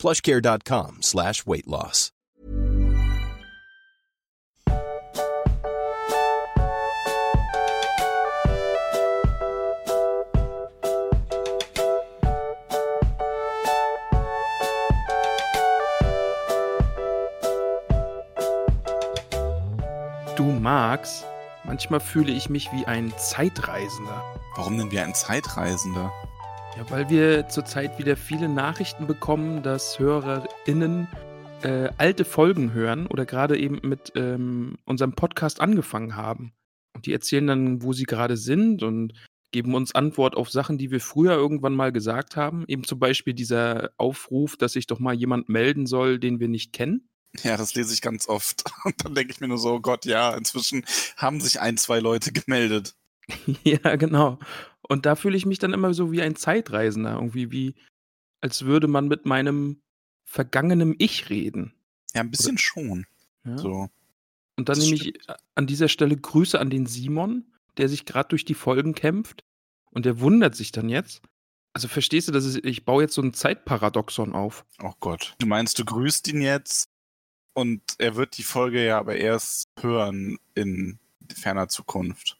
plushcare.com slash weight loss. Du Max, manchmal fühle ich mich wie ein Zeitreisender. Warum denn wie ein Zeitreisender? Ja, weil wir zurzeit wieder viele Nachrichten bekommen, dass HörerInnen äh, alte Folgen hören oder gerade eben mit ähm, unserem Podcast angefangen haben. Und die erzählen dann, wo sie gerade sind und geben uns Antwort auf Sachen, die wir früher irgendwann mal gesagt haben. Eben zum Beispiel dieser Aufruf, dass sich doch mal jemand melden soll, den wir nicht kennen. Ja, das lese ich ganz oft. Und dann denke ich mir nur so, oh Gott, ja, inzwischen haben sich ein, zwei Leute gemeldet. ja, genau. Und da fühle ich mich dann immer so wie ein Zeitreisender, irgendwie wie, als würde man mit meinem vergangenen Ich reden. Ja, ein bisschen schon. Ja. So. Und dann Das nehme ich an dieser Stelle Grüße an den Simon, der sich gerade durch die Folgen kämpft. Und der wundert sich dann jetzt. Also verstehst du, dass es, ich baue jetzt so ein Zeitparadoxon auf. Oh Gott. Du meinst, du grüßt ihn jetzt und er wird die Folge ja aber erst hören in ferner Zukunft.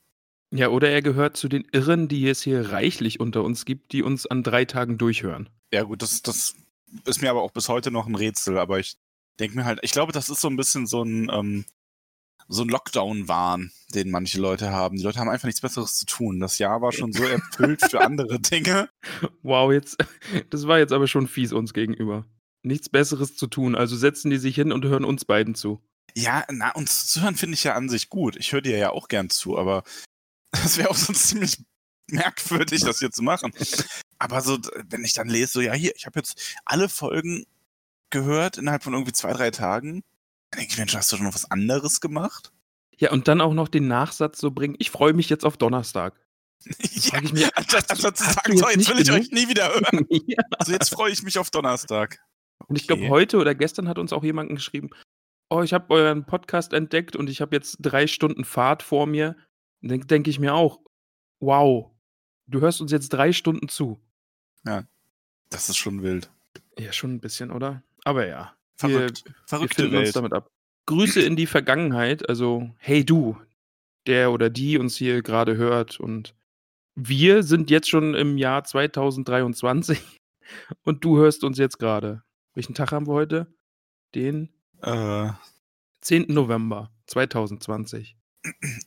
Ja, oder er gehört zu den Irren, die es hier reichlich unter uns gibt, die uns an drei Tagen durchhören. Ja, gut, das, das ist mir aber auch bis heute noch ein Rätsel, aber ich denke mir halt, ich glaube, das ist so ein bisschen so ein, ähm, so ein Lockdown-Wahn, den manche Leute haben. Die Leute haben einfach nichts Besseres zu tun. Das Jahr war schon so erfüllt für andere Dinge. Wow, jetzt, das war jetzt aber schon fies uns gegenüber. Nichts Besseres zu tun, also setzen die sich hin und hören uns beiden zu. Ja, na, uns zu hören finde ich ja an sich gut. Ich höre dir ja auch gern zu, aber das wäre auch sonst ziemlich merkwürdig, das hier zu machen. Aber so, wenn ich dann lese, so, ja, hier, ich habe jetzt alle Folgen gehört innerhalb von irgendwie zwei, drei Tagen, dann denke ich, Mensch, hast du schon noch was anderes gemacht? Ja, und dann auch noch den Nachsatz so bringen, ich freue mich jetzt auf Donnerstag. ja, ich mich, anstatt, zu sagen, so, jetzt will ich genug? euch nie wieder hören. ja. Also jetzt freue ich mich auf Donnerstag. Und ich glaube, Okay. heute oder gestern hat uns auch jemand geschrieben, oh, ich habe euren Podcast entdeckt und ich habe jetzt drei Stunden Fahrt vor mir. Denke ich mir auch, wow, du hörst uns jetzt drei Stunden zu. Das ist schon wild. Ja, schon ein bisschen, oder? Aber ja, Verrückt. wir, wir Verrückte uns Welt. damit ab. Grüße in die Vergangenheit, also hey du, der oder die uns hier gerade hört und wir sind jetzt schon im Jahr 2023 und du hörst uns jetzt gerade. Welchen Tag haben wir heute? Den Äh, 10. November 2020.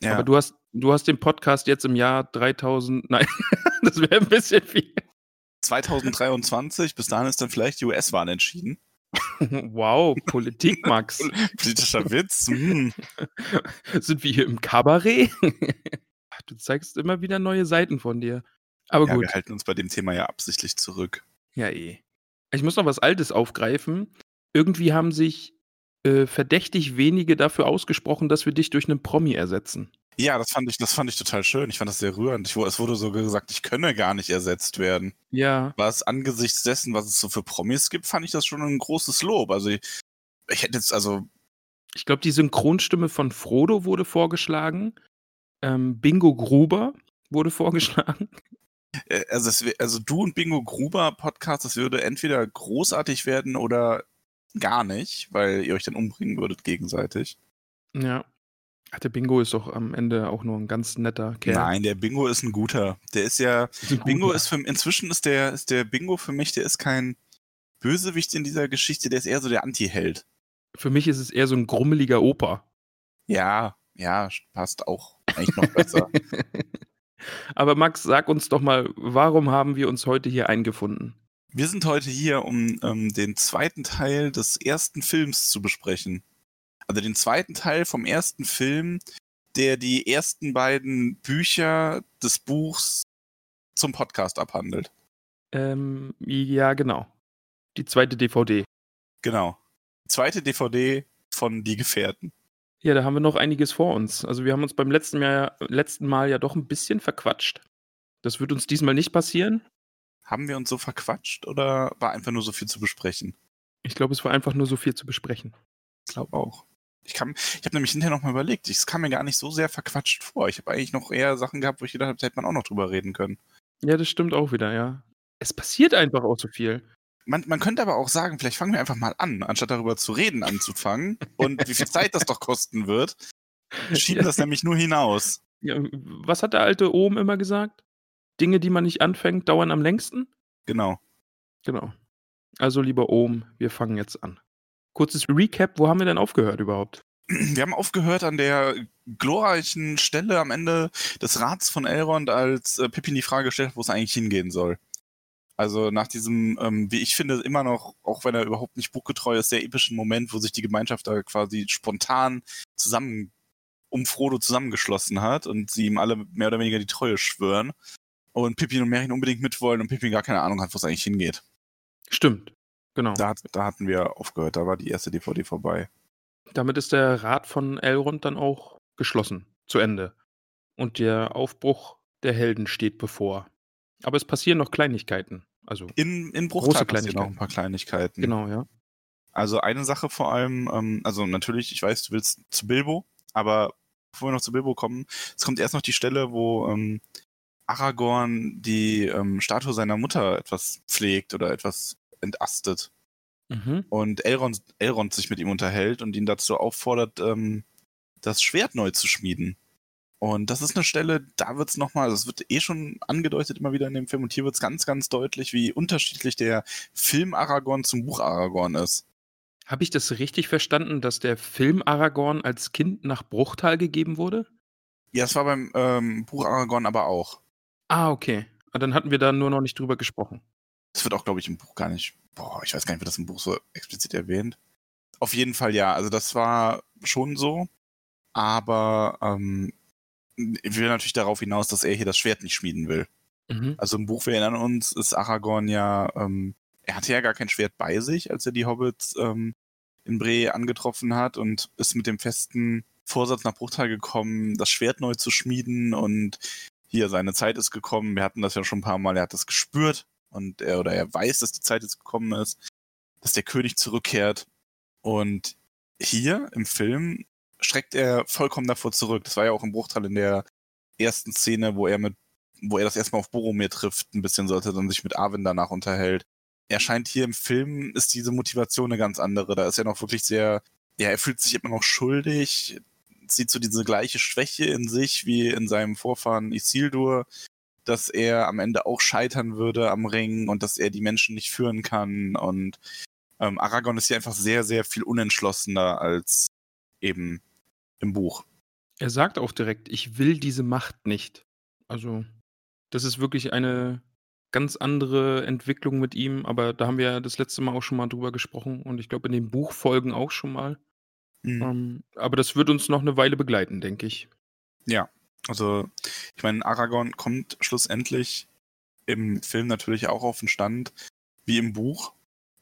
ja. Aber du hast, du hast den Podcast jetzt im Jahr 3000. Nein, das wäre ein bisschen viel. 2023, bis dahin ist dann vielleicht die US-Wahl entschieden. Wow, Politik, Max. Politischer Witz. Hm. Sind wir hier im Kabarett? Du zeigst immer wieder neue Seiten von dir. Aber Ja, gut. wir halten uns bei dem Thema ja absichtlich zurück. Ja, eh. Ich muss noch was Altes aufgreifen. Irgendwie haben sich äh, verdächtig wenige dafür ausgesprochen, dass wir dich durch einen Promi ersetzen. Ja, das fand ich, das fand ich total schön. Ich fand das sehr rührend. Ich, es wurde so gesagt, ich könne gar nicht ersetzt werden. Ja, Was angesichts dessen, was es so für Promis gibt, fand ich das schon ein großes Lob. Also ich, ich hätte jetzt, also, ich glaube, die Synchronstimme von Frodo wurde vorgeschlagen. Ähm, Bingo Gruber wurde vorgeschlagen. äh, also, es, also du und Bingo Gruber Podcast, das würde entweder großartig werden oder gar nicht, weil ihr euch dann umbringen würdet gegenseitig. Ja. Ach, der Bingo ist doch am Ende auch nur ein ganz netter Kerl. Nein, der Bingo ist ein guter. Der ist ja, Ist Bingo ist für inzwischen ist der, ist der Bingo für mich, der ist kein Bösewicht in dieser Geschichte, der ist eher so der Anti-Held. Für mich ist es eher so ein grummeliger Opa. Ja, ja, passt auch eigentlich noch besser. Aber Max, sag uns doch mal, warum haben wir uns heute hier eingefunden? Wir sind heute hier, um ähm, den zweiten Teil des ersten Films zu besprechen. Also den zweiten Teil vom ersten Film, der die ersten beiden Bücher des Buchs zum Podcast abhandelt. Ähm, ja, genau. Die zweite DVD. Genau. Zweite DVD von Die Gefährten. Ja, da haben wir noch einiges vor uns. Also wir haben uns beim letzten, Jahr, letzten Mal ja doch ein bisschen verquatscht. Das wird uns diesmal nicht passieren. Haben wir uns so verquatscht oder war einfach nur so viel zu besprechen? Ich glaube, es war einfach nur so viel zu besprechen. Ich glaube auch. Ich, ich habe nämlich hinterher nochmal überlegt, es kam mir gar nicht so sehr verquatscht vor. Ich habe eigentlich noch eher Sachen gehabt, wo ich gedacht habe, da hätte man auch noch drüber reden können. Ja, das stimmt auch wieder, ja. Es passiert einfach auch so viel. Man, man könnte aber auch sagen, vielleicht fangen wir einfach mal an, anstatt darüber zu reden anzufangen und wie viel Zeit das doch kosten wird. Schieben das nämlich nur hinaus. Ja, was hat der alte Ohm immer gesagt? Dinge, die man nicht anfängt, dauern am längsten? Genau. Genau. Also, lieber Ohm, wir fangen jetzt an. Kurzes Recap, wo haben wir denn aufgehört überhaupt? Wir haben aufgehört an der glorreichen Stelle am Ende des Rats von Elrond, als äh, Pippin die Frage stellt, wo es eigentlich hingehen soll. Also nach diesem, ähm, wie ich finde, immer noch, auch wenn er überhaupt nicht buchgetreu ist, sehr epischen Moment, wo sich die Gemeinschaft da quasi spontan zusammen um Frodo zusammengeschlossen hat und sie ihm alle mehr oder weniger die Treue schwören und Pippin und Merlin unbedingt mitwollen und Pippin gar keine Ahnung hat, wo es eigentlich hingeht. Stimmt. Genau. Da, hat- da hatten wir aufgehört, da war die erste DVD vorbei. Damit ist der Rat von Elrond dann auch geschlossen, zu Ende. Und der Aufbruch der Helden steht bevor. Aber es passieren noch Kleinigkeiten. Also, In, in Große Bruchtal passieren noch Kleinigkeiten. ein paar Kleinigkeiten. genau, ja. Also eine Sache vor allem, ähm, also natürlich, ich weiß, du willst zu Bilbo, aber bevor wir noch zu Bilbo kommen, es kommt erst noch die Stelle, wo ähm, Aragorn die ähm, Statue seiner Mutter etwas pflegt oder etwas entastet Mhm. und Elrond, Elrond sich mit ihm unterhält und ihn dazu auffordert, ähm, das Schwert neu zu schmieden. Und das ist eine Stelle, da wird's noch nochmal, das wird eh schon angedeutet immer wieder in dem Film und hier wird's ganz, ganz deutlich, wie unterschiedlich der Film Aragorn zum Buch Aragorn ist. Habe ich das richtig verstanden, dass der Film Aragorn als Kind nach Bruchtal gegeben wurde? Ja, es war beim ähm, Buch Aragorn aber auch. Ah, okay. Ah, Dann hatten wir da nur noch nicht drüber gesprochen. Das wird auch, glaube ich, im Buch gar nicht. Boah, ich weiß gar nicht, wird das im Buch so explizit erwähnt. Auf jeden Fall ja. Also das war schon so. Aber ähm, ich will natürlich darauf hinaus, dass er hier das Schwert nicht schmieden will. Mhm. Also im Buch, wir erinnern uns, ist Aragorn ja, ähm, er hatte ja gar kein Schwert bei sich, als er die Hobbits ähm, in Bre angetroffen hat und ist mit dem festen Vorsatz nach Bruchtal gekommen, das Schwert neu zu schmieden und hier, seine Zeit ist gekommen. Wir hatten das ja schon ein paar Mal, er hat das gespürt und er oder er weiß, dass die Zeit jetzt gekommen ist, dass der König zurückkehrt. Und hier im Film schreckt er vollkommen davor zurück. Das war ja auch im Bruchtal in der ersten Szene, wo er mit, wo er das erstmal auf Boromir trifft, ein bisschen sollte dann sich mit Arwen danach unterhält. Er scheint hier im Film, ist diese Motivation eine ganz andere. Da ist er noch wirklich sehr, ja, er fühlt sich immer noch schuldig, sieht so diese gleiche Schwäche in sich wie in seinem Vorfahren Isildur, dass er am Ende auch scheitern würde am Ring und dass er die Menschen nicht führen kann. Und ähm, Aragorn ist hier einfach sehr, sehr viel unentschlossener als eben im Buch. Er sagt auch direkt, ich will diese Macht nicht. Also, das ist wirklich eine ganz andere Entwicklung mit ihm, aber da haben wir ja das letzte Mal auch schon mal drüber gesprochen und ich glaube in den Buchfolgen auch schon mal. Mhm. Ähm, aber das wird uns noch eine Weile begleiten, denke ich. Ja, also ich meine, Aragorn kommt schlussendlich im Film natürlich auch auf den Stand wie im Buch,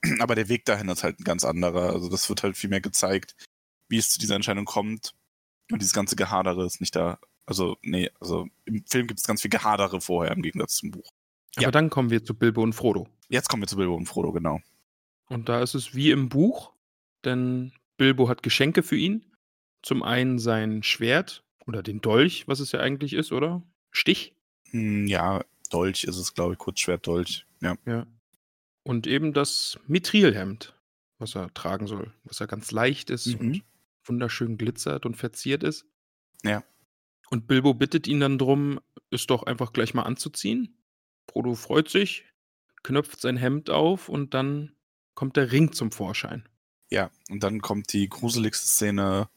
aber der Weg dahin ist halt ein ganz anderer. Also das wird halt viel mehr gezeigt, wie es zu dieser Entscheidung kommt und dieses ganze Gehadere ist nicht da. Also nee, also im Film gibt es ganz viel Gehadere vorher im Gegensatz zum Buch. Aber Ja. dann kommen wir zu Bilbo und Frodo. Jetzt kommen wir zu Bilbo und Frodo, genau. Und da ist es wie im Buch, denn Bilbo hat Geschenke für ihn. Zum einen sein Schwert oder den Dolch, was es ja eigentlich ist, oder? Stich. Hm, ja, Dolch ist es, glaube ich, Kurzschwert Dolch. Ja. Ja. Und eben das Mithrilhemd, was er tragen soll, was ja ganz leicht ist Mhm. und wunderschön glitzert und verziert ist. Ja. Und Bilbo bittet ihn dann drum, es doch einfach gleich mal anzuziehen. Frodo freut sich, knöpft sein Hemd auf und dann kommt der Ring zum Vorschein. Ja, und dann kommt die gruseligste Szene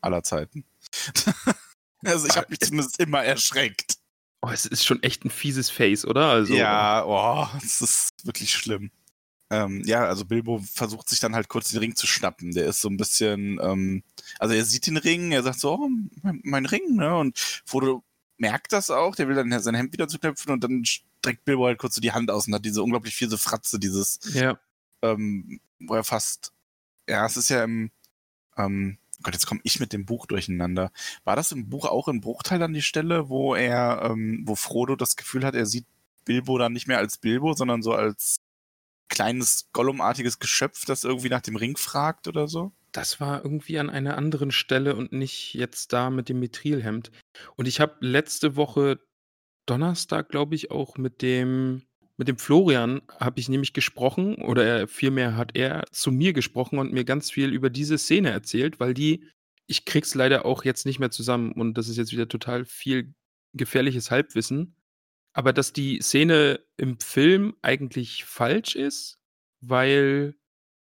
aller Zeiten. also ich habe mich zumindest immer erschreckt. Oh, es ist schon echt ein fieses Face, oder? Also, ja, oh, es ist wirklich schlimm. Ähm, ja, also Bilbo versucht sich dann halt kurz den Ring zu schnappen. Der ist so ein bisschen, ähm, also er sieht den Ring, er sagt so, oh, mein, mein Ring, ne? Und Frodo merkt das auch, der will dann sein Hemd wieder zuknöpfen und dann streckt Bilbo halt kurz so die Hand aus und hat diese unglaublich fiese Fratze, dieses, Ja, ähm, wo er fast ja, es ist ja im, ähm, Gott, jetzt komme ich mit dem Buch durcheinander. War das im Buch auch in Bruchteil an die Stelle, wo er, ähm, wo Frodo das Gefühl hat, er sieht Bilbo dann nicht mehr als Bilbo, sondern so als kleines Gollumartiges Geschöpf, das irgendwie nach dem Ring fragt oder so? Das war irgendwie an einer anderen Stelle und nicht jetzt da mit dem Mithrilhemd. Und ich habe letzte Woche Donnerstag, glaube ich, auch mit dem mit dem Florian habe ich nämlich gesprochen oder er, vielmehr hat er zu mir gesprochen und mir ganz viel über diese Szene erzählt, weil die ich krieg's leider auch jetzt nicht mehr zusammen und das ist jetzt wieder total viel gefährliches Halbwissen, aber dass die Szene im Film eigentlich falsch ist, weil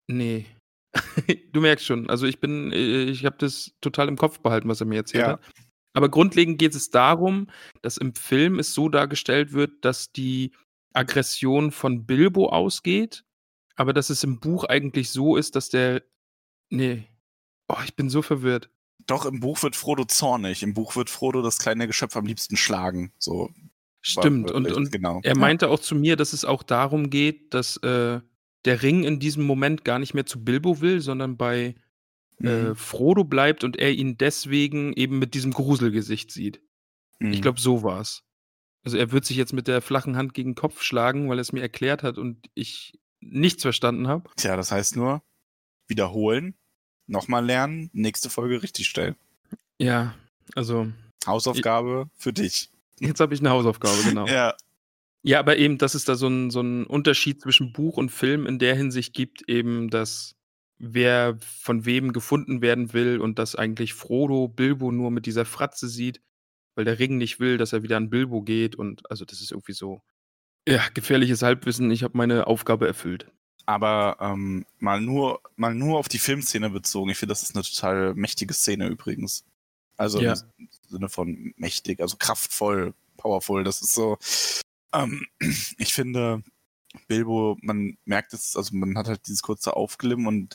ne. Du merkst schon, also ich bin äh, ich habe das total im Kopf behalten, was er mir erzählt Ja. hat. Aber grundlegend geht es darum, dass im Film es so dargestellt wird, dass die Aggression von Bilbo ausgeht, aber dass es im Buch eigentlich so ist, dass der ne. Oh, ich bin so verwirrt. Doch, im Buch wird Frodo zornig. Im Buch wird Frodo das kleine Geschöpf am liebsten schlagen. So. Stimmt. Und, wortwörtlich, und genau. er Ja. meinte auch zu mir, dass es auch darum geht, dass äh, der Ring in diesem Moment gar nicht mehr zu Bilbo will, sondern bei äh, Mhm. Frodo bleibt und er ihn deswegen eben mit diesem Gruselgesicht sieht. Ich Mhm. glaube, so war's. Also er wird sich jetzt mit der flachen Hand gegen den Kopf schlagen, weil er es mir erklärt hat und ich nichts verstanden habe. Tja, das heißt nur, wiederholen, nochmal lernen, nächste Folge richtig stellen. Ja, also Hausaufgabe für dich. jetzt habe ich eine Hausaufgabe, genau. Ja. Ja, aber eben, dass es da so 'n so 'n Unterschied zwischen Buch und Film in der Hinsicht gibt eben, dass wer von wem gefunden werden will und dass eigentlich Frodo Bilbo nur mit dieser Fratze sieht, weil der Ring nicht will, dass er wieder an Bilbo geht und also, das ist irgendwie so ja, gefährliches Halbwissen. Ich habe meine Aufgabe erfüllt. Aber ähm, mal, nur, mal nur auf die Filmszene bezogen. Ich finde, das ist eine total mächtige Szene übrigens. Also Ja. im Sinne von mächtig, also kraftvoll, powerful. Das ist so. Ähm, ich finde, Bilbo, man merkt es, also man hat halt dieses kurze Aufglimmen und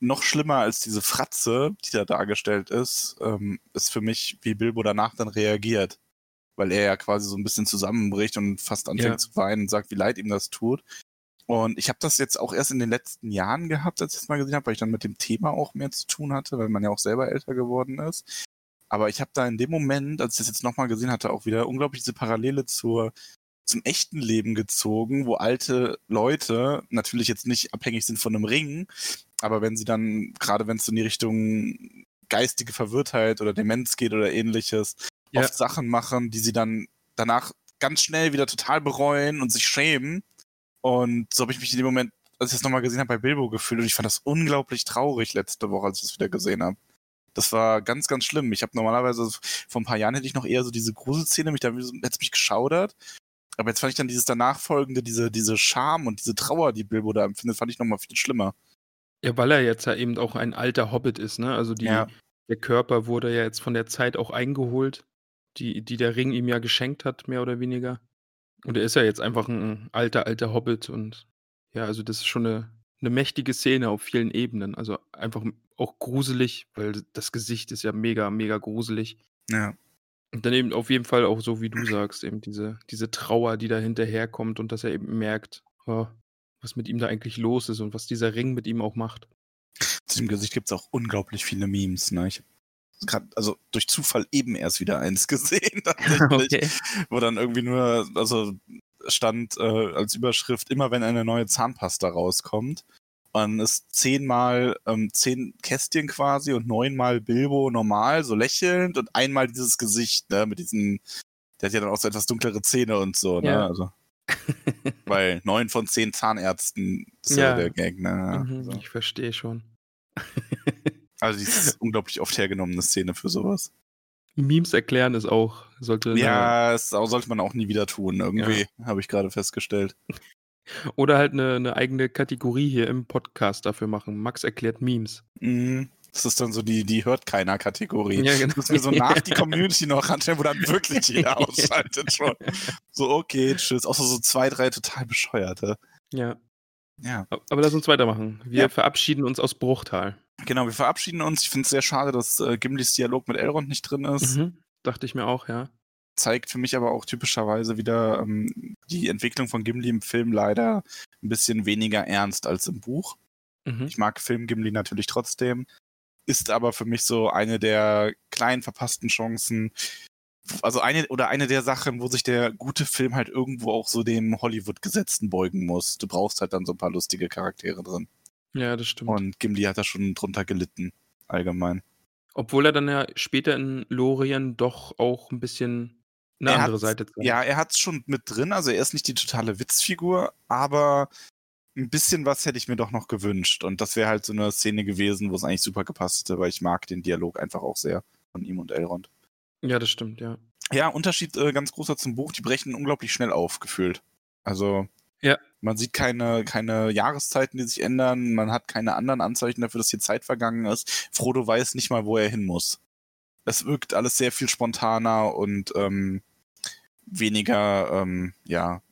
noch schlimmer als diese Fratze, die da dargestellt ist, ähm, ist für mich, wie Bilbo danach dann reagiert. Weil er ja quasi so ein bisschen zusammenbricht und fast anfängt Ja. zu weinen und sagt, wie leid ihm das tut. Und ich habe das jetzt auch erst in den letzten Jahren gehabt, als ich das mal gesehen habe, weil ich dann mit dem Thema auch mehr zu tun hatte, weil man ja auch selber älter geworden ist. Aber ich habe da in dem Moment, als ich das jetzt nochmal gesehen hatte, auch wieder unglaublich diese Parallele zur, zum echten Leben gezogen, wo alte Leute natürlich jetzt nicht abhängig sind von einem Ring, aber wenn sie dann, gerade wenn es in die Richtung geistige Verwirrtheit oder Demenz geht oder ähnliches, Ja. oft Sachen machen, die sie dann danach ganz schnell wieder total bereuen und sich schämen. Und so habe ich mich in dem Moment, als ich das nochmal gesehen habe, bei Bilbo gefühlt und ich fand das unglaublich traurig letzte Woche, als ich das wieder gesehen habe. Das war ganz, ganz schlimm. Ich habe normalerweise, vor ein paar Jahren hätte ich noch eher so diese Gruselszene, mich da hätte mich geschaudert. Aber jetzt fand ich dann dieses danach folgende, diese, diese Scham und diese Trauer, die Bilbo da empfindet, fand ich nochmal viel schlimmer. Ja, weil er jetzt ja eben auch ein alter Hobbit ist, ne? Also die Ja. der Körper wurde ja jetzt von der Zeit auch eingeholt, die die der Ring ihm ja geschenkt hat, mehr oder weniger. Und er ist ja jetzt einfach ein alter, alter Hobbit und ja, also das ist schon 'ne 'ne mächtige Szene auf vielen Ebenen. Also einfach auch gruselig, weil das Gesicht ist ja mega, mega gruselig. Ja. Und dann eben auf jeden Fall auch so, wie du sagst, eben diese diese Trauer, die da hinterherkommt und dass er eben merkt, oh, was mit ihm da eigentlich los ist und was dieser Ring mit ihm auch macht. Zu dem Gesicht gibt es auch unglaublich viele Memes. Ne? Ich habe gerade, also durch Zufall eben erst wieder eins gesehen, Okay. wo dann irgendwie nur, also stand äh, als Überschrift, immer wenn eine neue Zahnpasta rauskommt. Und es zehnmal, ähm, zehn Kästchen quasi und neunmal Bilbo normal, so lächelnd und einmal dieses Gesicht, ne, mit diesen, der hat ja dann auch so etwas dunklere Zähne und so, ne, Ja. also. Weil neun von zehn Zahnärzten ist ja, Ja. der Gag, ne. Mhm, so. ich verstehe schon. Also die ist unglaublich oft hergenommene Szene für sowas. Memes erklären ist auch sollte Ja, das sollte man auch nie wieder tun, irgendwie, habe ich gerade festgestellt. oder halt 'ne 'ne eigene Kategorie hier im Podcast dafür machen. Max erklärt Memes. Mhm. Das ist dann so die, die hört keiner Kategorie. Ja, genau. Das müssen wir so nach die Community noch ranstellen, wo dann wirklich jeder ausschaltet schon. So, okay, tschüss. Außer so zwei, drei total bescheuerte. Ja. Ja, aber lass uns weitermachen. Wir Ja. verabschieden uns aus Bruchtal. genau, wir verabschieden uns. Ich finde es sehr schade, dass äh, Gimlis Dialog mit Elrond nicht drin ist. Mhm. Dachte ich mir auch, ja. Zeigt für mich aber auch typischerweise wieder ähm, die Entwicklung von Gimli im Film leider ein bisschen weniger ernst als im Buch. Mhm. Ich mag Film Gimli natürlich trotzdem. Ist aber für mich so eine der kleinen verpassten Chancen. Also eine oder eine der Sachen, wo sich der gute Film halt irgendwo auch so dem Hollywood-Gesetzen beugen muss. Du brauchst halt dann so ein paar lustige Charaktere drin. Ja, das stimmt. Und Gimli hat da schon drunter gelitten, allgemein. Obwohl er dann ja später in Lorien doch auch ein bisschen eine Er andere Seite zeigt. Ja, er hat's schon mit drin. Also er ist nicht die totale Witzfigur, aber ein bisschen was hätte ich mir doch noch gewünscht. Und das wäre halt so eine Szene gewesen, wo es eigentlich super gepasst hätte, weil ich mag den Dialog einfach auch sehr von ihm und Elrond. Ja, das stimmt, ja. Ja, Unterschied äh, ganz großer zum Buch, die brechen unglaublich schnell auf, gefühlt. Also Ja. man sieht keine, keine Jahreszeiten, die sich ändern, man hat keine anderen Anzeichen dafür, dass hier Zeit vergangen ist. Frodo weiß nicht mal, wo er hin muss. Es wirkt alles sehr viel spontaner und ähm, weniger, ähm, ja,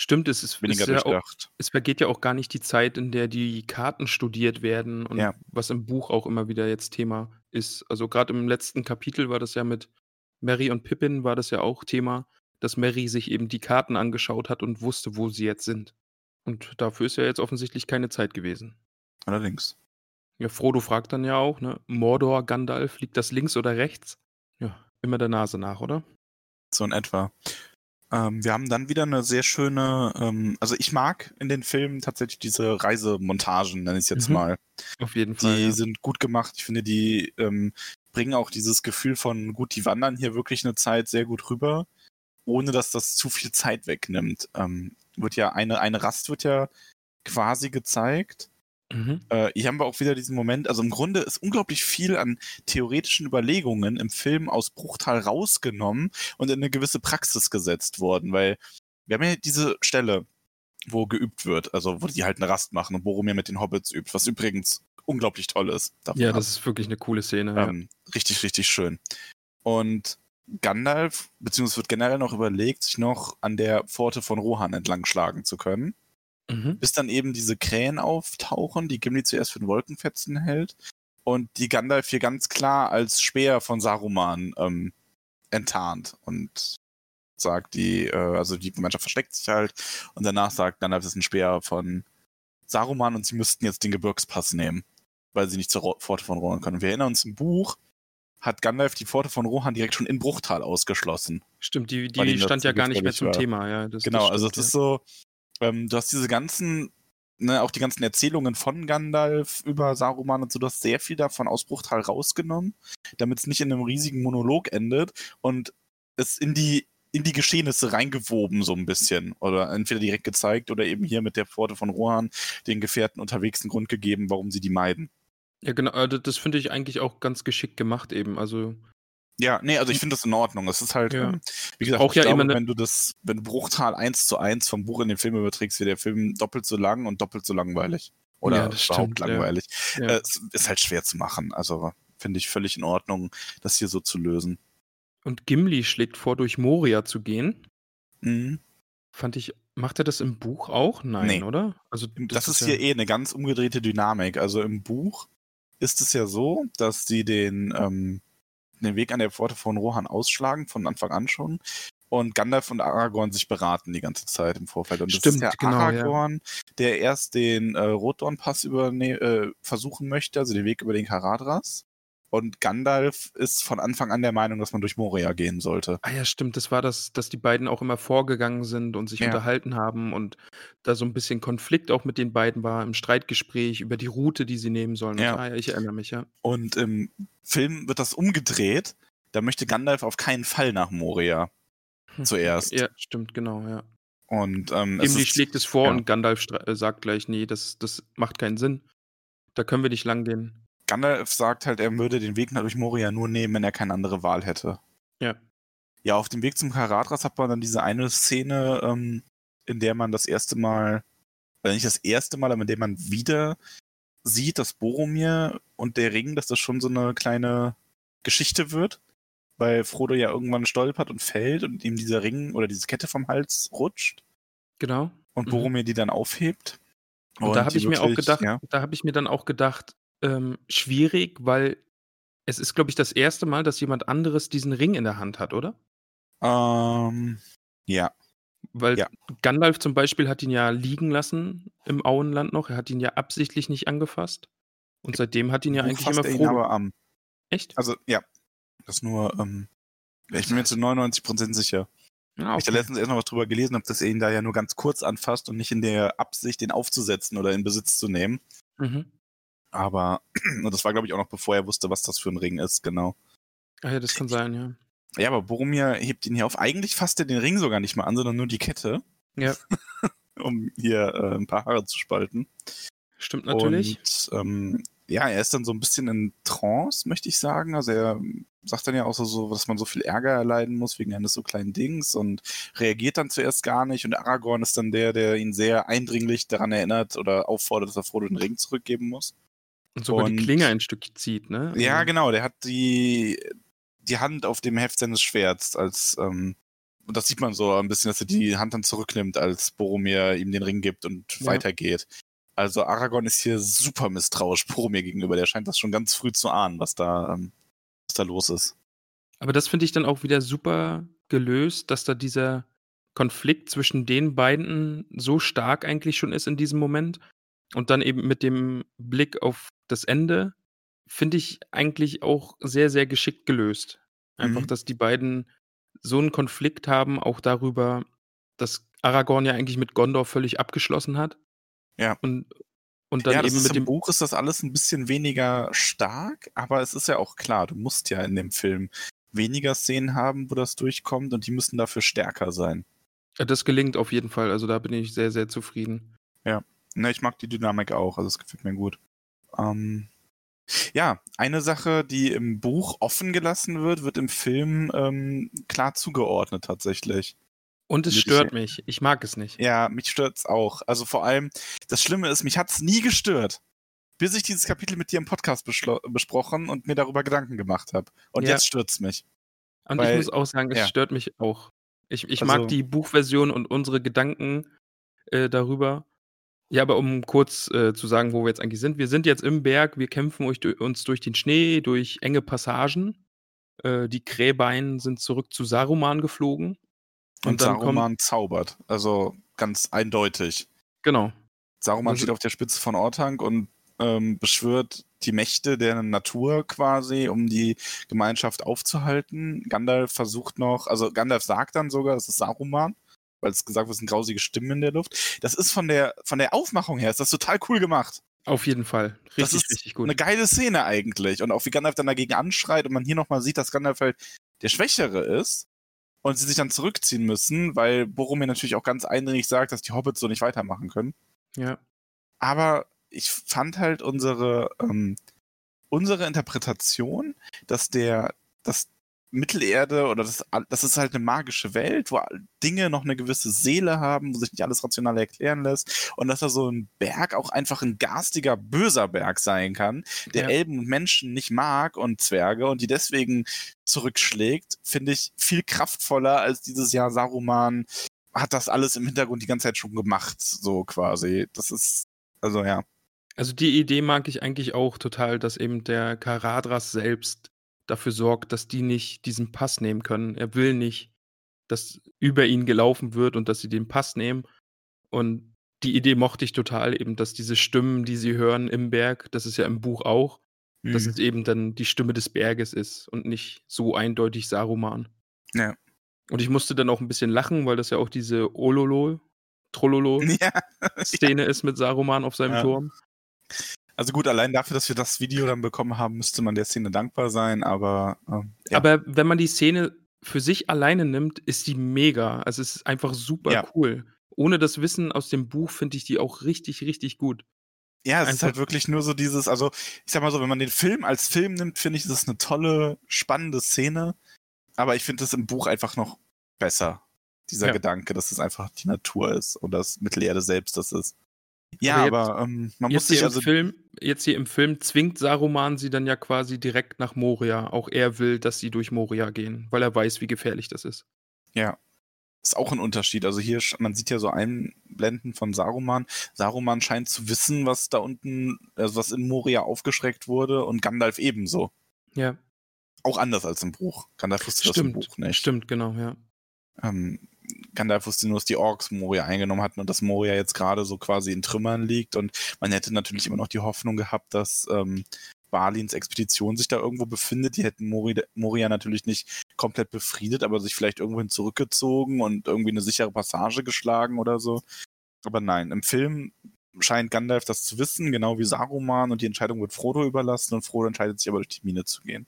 Stimmt, es ist, weniger ist ja auch, durchdacht. es vergeht ja auch gar nicht die Zeit, in der die Karten studiert werden und Ja. was im Buch auch immer wieder jetzt Thema ist. Also gerade im letzten Kapitel war das ja mit Mary und Pippin war das ja auch Thema, dass Mary sich eben die Karten angeschaut hat und wusste, wo sie jetzt sind. Und dafür ist ja jetzt offensichtlich keine Zeit gewesen. Allerdings. Ja, Frodo fragt dann ja auch, ne? Mordor, Gandalf, liegt das links oder rechts? Ja, immer der Nase nach, oder? So in etwa. Ähm, wir haben dann wieder eine sehr schöne, ähm, also ich mag in den Filmen tatsächlich diese Reisemontagen, nenne ich es jetzt Mhm. mal. Auf jeden Die Fall. Ja. sind gut gemacht. Ich finde, die ähm, bringen auch dieses Gefühl von, gut, die wandern hier wirklich eine Zeit sehr gut rüber, ohne dass das zu viel Zeit wegnimmt. Ähm, wird ja eine, eine Rast wird ja quasi gezeigt. Mhm. Äh, hier haben wir auch wieder diesen Moment, also im Grunde ist unglaublich viel an theoretischen Überlegungen im Film aus Bruchtal rausgenommen und in eine gewisse Praxis gesetzt worden, weil wir haben ja diese Stelle, wo geübt wird, also wo die halt eine Rast machen und Boromir mit den Hobbits übt, was übrigens unglaublich toll ist. Ja, das ist wirklich eine coole Szene. Ja. Ähm, richtig, richtig schön. Und Gandalf, beziehungsweise wird generell noch überlegt, sich noch an der Pforte von Rohan entlang schlagen zu können Mhm. bis dann eben diese Krähen auftauchen, die Gimli zuerst für den Wolkenfetzen hält und die Gandalf hier ganz klar als Speer von Saruman ähm, enttarnt und sagt die, äh, also die Mannschaft versteckt sich halt und danach sagt Gandalf, das ist ein Speer von Saruman und sie müssten jetzt den Gebirgspass nehmen, weil sie nicht zur Pforte von Rohan können. Wir erinnern uns im Buch, hat Gandalf die Pforte von Rohan direkt schon in Bruchtal ausgeschlossen. Stimmt, die, die das stand ja gar nicht mehr zum war. Thema. Ja, das, Genau, das also stimmt, es ist so, ähm, du hast diese ganzen, ne, auch die ganzen Erzählungen von Gandalf über Saruman und so, du hast sehr viel davon aus Bruchtal rausgenommen, damit es nicht in einem riesigen Monolog endet und es in die in die Geschehnisse reingewoben so ein bisschen oder entweder direkt gezeigt oder eben hier mit der Pforte von Rohan den Gefährten unterwegs einen Grund gegeben, warum sie die meiden. Ja, genau, äh, das- das finde ich eigentlich auch ganz geschickt gemacht eben. Also, Ja, nee, also ich finde das in Ordnung. Es ist halt, Ja. ähm, wie gesagt, ich ja glaube, immer wenn du das, wenn du Bruchtal eins zu eins vom Buch in den Film überträgst, wird der Film doppelt so lang und doppelt so langweilig. Oder Ja, das überhaupt stimmt, langweilig. ja. Äh, es ist halt schwer zu machen. Also finde ich völlig in Ordnung, das hier so zu lösen. Und Gimli schlägt vor, durch Moria zu gehen. Mhm. Fand ich, macht er das im Buch auch? Nein, Nee. oder? Also, Das, ist hier eh eine ganz umgedrehte Dynamik. Also im Buch ist es ja so, dass sie den, ähm, den Weg an der Pforte von Rohan ausschlagen, von Anfang an schon. Und Gandalf und Aragorn sich beraten die ganze Zeit im Vorfeld. Und das Stimmt, ist der genau, ja. Aragorn, der erst den äh, Rotdornpass äh, versuchen möchte, also den Weg über den Karadras. Und Gandalf ist von Anfang an der Meinung, dass man durch Moria gehen sollte. Ah ja, stimmt, das war das, dass die beiden auch immer vorgegangen sind und sich Ja. unterhalten haben und da so ein bisschen Konflikt auch mit den beiden war im Streitgespräch über die Route, die sie nehmen sollen. Ja. Ah ja, ich erinnere mich, ja. Und im Film wird das umgedreht. Da möchte Gandalf auf keinen Fall nach Moria Hm. zuerst. Ja, stimmt, genau, ja. Und ähm, ist, schlägt es vor ja. und Gandalf äh, sagt gleich, nee, das, das macht keinen Sinn. Da können wir nicht lang gehen. Gandalf sagt halt, er würde den Weg nach durch Moria nur nehmen, wenn er keine andere Wahl hätte. Ja. Ja, auf dem Weg zum Karadras hat man dann diese eine Szene, ähm, in der man das erste Mal, oder nicht das erste Mal, aber in der man wieder sieht, dass Boromir und der Ring, dass das schon so eine kleine Geschichte wird, weil Frodo ja irgendwann stolpert und fällt und ihm dieser Ring oder diese Kette vom Hals rutscht Genau. und Mhm. Boromir die dann aufhebt. Und, da habe ich mir auch gedacht, Ja, da habe ich mir dann auch gedacht, ähm, schwierig, weil es ist, glaube ich, das erste Mal, dass jemand anderes diesen Ring in der Hand hat, oder? ähm, ja. Weil Ja. Gandalf zum Beispiel hat ihn ja liegen lassen im Auenland noch. Er hat ihn ja absichtlich nicht angefasst. Und seitdem hat ihn ja eigentlich immer er ihn Frodo. aber am. Echt? Also, ja. Das nur, ähm, ich bin mir zu 99% sicher. Ja, Ich da letztens erst noch was drüber gelesen habe, dass er ihn da ja nur ganz kurz anfasst und nicht in der Absicht, den aufzusetzen oder in Besitz zu nehmen. Mhm. Aber, und das war, glaube ich, auch noch bevor er wusste, was das für ein Ring ist, genau. Ah ja, das kann sein, ja. Ja, aber Boromir hebt ihn hier auf. Eigentlich fasst er den Ring sogar nicht mal an, sondern nur die Kette. Ja. um hier äh, ein paar Haare zu spalten. Stimmt natürlich. Und ähm, ja, er ist dann so ein bisschen in Trance, möchte ich sagen. Also er sagt dann ja auch so, so, dass man so viel Ärger erleiden muss wegen eines so kleinen Dings und reagiert dann zuerst gar nicht. Und Aragorn ist dann der, der ihn sehr eindringlich daran erinnert oder auffordert, dass er Frodo den Ring zurückgeben muss. Und sogar die und- Klinge ein Stück zieht, ne? Ja, Also- genau, der hat die, die Hand auf dem Heft seines Schwerts als, ähm, und das sieht man so ein bisschen, dass er die Hand dann zurücknimmt, als Boromir ihm den Ring gibt und Ja. weitergeht. Also Aragorn ist hier super misstrauisch Boromir gegenüber. Der scheint das schon ganz früh zu ahnen, was da, ähm, was da los ist. Aber das finde ich dann auch wieder super gelöst, dass da dieser Konflikt zwischen den beiden so stark eigentlich schon ist in diesem Moment. Und dann eben mit dem Blick auf das Ende, finde ich eigentlich auch sehr, sehr geschickt gelöst. Einfach, Mhm. dass die beiden so einen Konflikt haben, auch darüber, dass Aragorn ja eigentlich mit Gondor völlig abgeschlossen hat. Ja. Und, und dann ja, eben mit dem. Buch ist das alles ein bisschen weniger stark, aber es ist ja auch klar, du musst ja in dem Film weniger Szenen haben, wo das durchkommt und die müssen dafür stärker sein. Das gelingt auf jeden Fall. Also da bin ich sehr, sehr zufrieden. Ne, ich mag die Dynamik auch, also es gefällt mir gut. Ähm, ja, eine Sache, die im Buch offen gelassen wird, wird im Film ähm, klar zugeordnet tatsächlich. Und es stört mich. Ich mag es nicht. Ja, mich stört's auch. Also vor allem, das Schlimme ist, mich hat's nie gestört, bis ich dieses Kapitel mit dir im Podcast besprochen und mir darüber Gedanken gemacht habe. Und Ja. jetzt stört's mich. Und Weil- ich muss auch sagen, es ja. stört mich auch. Ich, ich Also- mag die Buchversion und unsere Gedanken äh, darüber. Ja, aber um kurz äh, zu sagen, wo wir jetzt eigentlich sind. Wir sind jetzt im Berg, wir kämpfen euch, du- uns durch den Schnee, durch enge Passagen. Äh, die Kräbeien sind zurück zu Saruman geflogen. Und, dann kommt- Saruman zaubert. Also ganz eindeutig. Genau. Saruman Also- steht auf der Spitze von Orthanc und ähm, beschwört die Mächte der Natur quasi, um die Gemeinschaft aufzuhalten. Gandalf versucht noch, also Gandalf sagt dann sogar, es ist Saruman, weil es gesagt wird, es sind grausige Stimmen in der Luft. Das ist von der, von der Aufmachung her, ist das total cool gemacht. Auf jeden Fall. Richtig, das ist richtig gut. eine geile Szene eigentlich. Und auch wie Gandalf dann dagegen anschreit und man hier nochmal sieht, dass Gandalf halt der Schwächere ist und sie sich dann zurückziehen müssen, weil Boromir natürlich auch ganz eindringlich sagt, dass die Hobbits so nicht weitermachen können. Ja. Aber ich fand halt unsere, ähm, unsere Interpretation, dass der, dass Mittelerde oder das, das ist halt eine magische Welt, wo Dinge noch eine gewisse Seele haben, wo sich nicht alles rational erklären lässt und dass da so ein Berg auch einfach ein garstiger, böser Berg sein kann, der Ja. Elben und Menschen nicht mag und Zwerge und die deswegen zurückschlägt, finde ich viel kraftvoller als dieses Jahr Saruman hat das alles im Hintergrund die ganze Zeit schon gemacht, so quasi. Das ist, also ja. Also die Idee mag ich eigentlich auch total, dass eben der Karadras selbst dafür sorgt, dass die nicht diesen Pass nehmen können. Er will nicht, dass über ihn gelaufen wird und dass sie den Pass nehmen. Und die Idee mochte ich total, eben, dass diese Stimmen, die sie hören im Berg, das ist ja im Buch auch, dass Mhm. es eben dann die Stimme des Berges ist und nicht so eindeutig Saruman. Ja. Und ich musste dann auch ein bisschen lachen, weil das ja auch diese Ololo, Trollolo-Szene ja. ist mit Saruman auf seinem Ja. Turm. Also gut, allein dafür, dass wir das Video dann bekommen haben, müsste man der Szene dankbar sein, aber ähm, ja. Aber wenn man die Szene für sich alleine nimmt, ist die mega. Also es ist einfach super Ja. cool. Ohne das Wissen aus dem Buch finde ich die auch richtig, richtig gut. ja, es ist einfach- halt wirklich nur so dieses, also ich sag mal so, wenn man den Film als Film nimmt, finde ich, ist es eine tolle, spannende Szene, aber ich finde es im Buch einfach noch besser. Dieser Ja. Gedanke, dass es einfach die Natur ist und das Mittelerde selbst das ist. Ja, Aber jetzt- aber, ähm, man muss sich also Film, jetzt hier im Film zwingt Saruman sie dann ja quasi direkt nach Moria. Auch er will, dass sie durch Moria gehen, weil er weiß, wie gefährlich das ist. Ja. Ist auch ein Unterschied. Also hier, man sieht ja so Einblenden von Saruman. Saruman scheint zu wissen, was da unten, also was in Moria aufgeschreckt wurde und Gandalf ebenso. Ja, Auch anders als im Buch. Gandalf wusste das im. Buch nicht. Stimmt, genau, ja. Ähm, Gandalf wusste nur, dass die Orks Moria eingenommen hatten und dass Moria jetzt gerade so quasi in Trümmern liegt. Und man hätte natürlich immer noch die Hoffnung gehabt, dass ähm, Balins Expedition sich da irgendwo befindet. Die hätten Moria, Moria natürlich nicht komplett befriedet, aber sich vielleicht irgendwohin zurückgezogen und irgendwie eine sichere Passage geschlagen oder so. Aber nein, im Film scheint Gandalf das zu wissen, genau wie Saruman, und die Entscheidung wird Frodo überlassen und Frodo entscheidet sich aber durch die Mine zu gehen.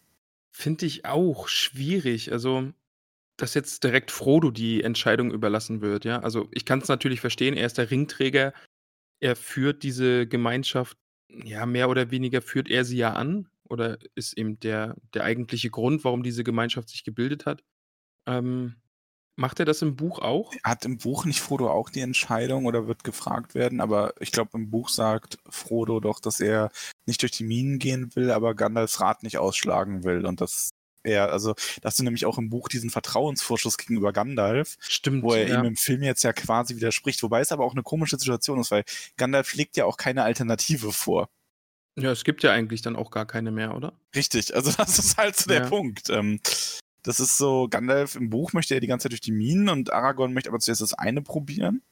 Finde ich auch schwierig. Also, dass jetzt direkt Frodo die Entscheidung überlassen wird, ja. Also, ich kann es natürlich verstehen, er ist der Ringträger. Er führt diese Gemeinschaft, ja, mehr oder weniger führt er sie ja an oder ist eben der, der eigentliche Grund, warum diese Gemeinschaft sich gebildet hat. Ähm, Macht er das im Buch auch? Hat im Buch nicht Frodo auch die Entscheidung oder wird gefragt werden? Aber ich glaube, im Buch sagt Frodo doch, dass er nicht durch die Minen gehen will, aber Gandalfs Rat nicht ausschlagen will. Und dass er, also, dass du nämlich auch im Buch diesen Vertrauensvorschuss gegenüber Gandalf, Stimmt, wo er ja. ihm im Film jetzt ja quasi widerspricht. Wobei es aber auch eine komische Situation ist, weil Gandalf legt ja auch keine Alternative vor. Ja, es gibt ja eigentlich dann auch gar keine mehr, oder? Richtig, also das ist halt so der Ja. Punkt. Ähm, das ist so, Gandalf im Buch möchte ja die ganze Zeit durch die Minen und Aragorn möchte aber zuerst das eine probieren.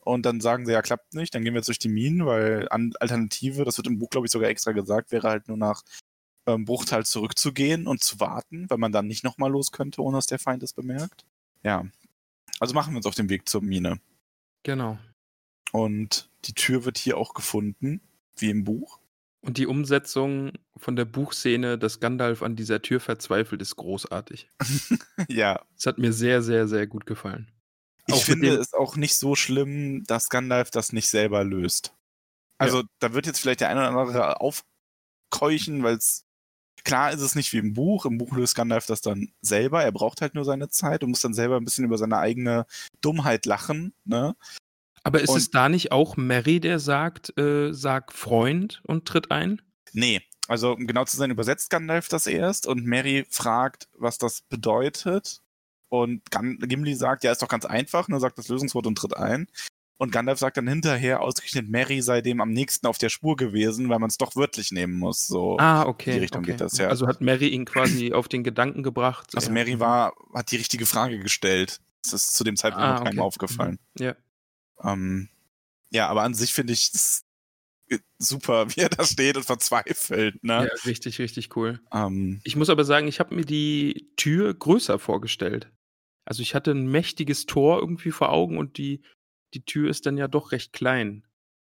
Und dann sagen sie, ja, klappt nicht, dann gehen wir jetzt durch die Minen, weil Alternative, das wird im Buch, glaube ich, sogar extra gesagt, wäre halt nur nach ähm, Bruchtal zurückzugehen und zu warten, weil man dann nicht nochmal los könnte, ohne dass der Feind es bemerkt. Ja. Also machen wir uns auf den Weg zur Mine. Genau. Und die Tür wird hier auch gefunden, wie im Buch. Und die Umsetzung von der Buchszene, dass Gandalf an dieser Tür verzweifelt, ist großartig. ja, Das hat mir sehr, sehr, sehr gut gefallen. Ich Auch finde es auch nicht so schlimm, dass Gandalf das nicht selber löst. Also da wird jetzt vielleicht der eine oder andere aufkeuchen, weil es klar ist es nicht wie im Buch. Im Buch löst Gandalf das dann selber. Er braucht halt nur seine Zeit und muss dann selber ein bisschen über seine eigene Dummheit lachen. Ne? Aber ist Und- es da nicht auch Mary, der sagt, äh, sag Freund und tritt ein? Nee, also um genau zu sein, übersetzt Gandalf das erst und Mary fragt, was das bedeutet. Und Gimli sagt, ja, ist doch ganz einfach, nur sagt das Lösungswort und tritt ein. Und Gandalf sagt dann hinterher, ausgerechnet Mary sei dem am nächsten auf der Spur gewesen, weil man es doch wörtlich nehmen muss. So. Ah, okay. in die Richtung okay. geht das, ja. Also hat Mary ihn quasi auf den Gedanken gebracht. Also ja. Mary war, hat die richtige Frage gestellt. Das ist zu dem Zeitpunkt Ah, noch keinem okay. aufgefallen. Ja. Ähm, ja, aber an sich finde ich es super, wie er da steht und verzweifelt. ja, Ne? richtig, richtig cool. Ähm, Ich muss aber sagen, ich habe mir die Tür größer vorgestellt. Also ich hatte ein mächtiges Tor irgendwie vor Augen und die, die Tür ist dann ja doch recht klein.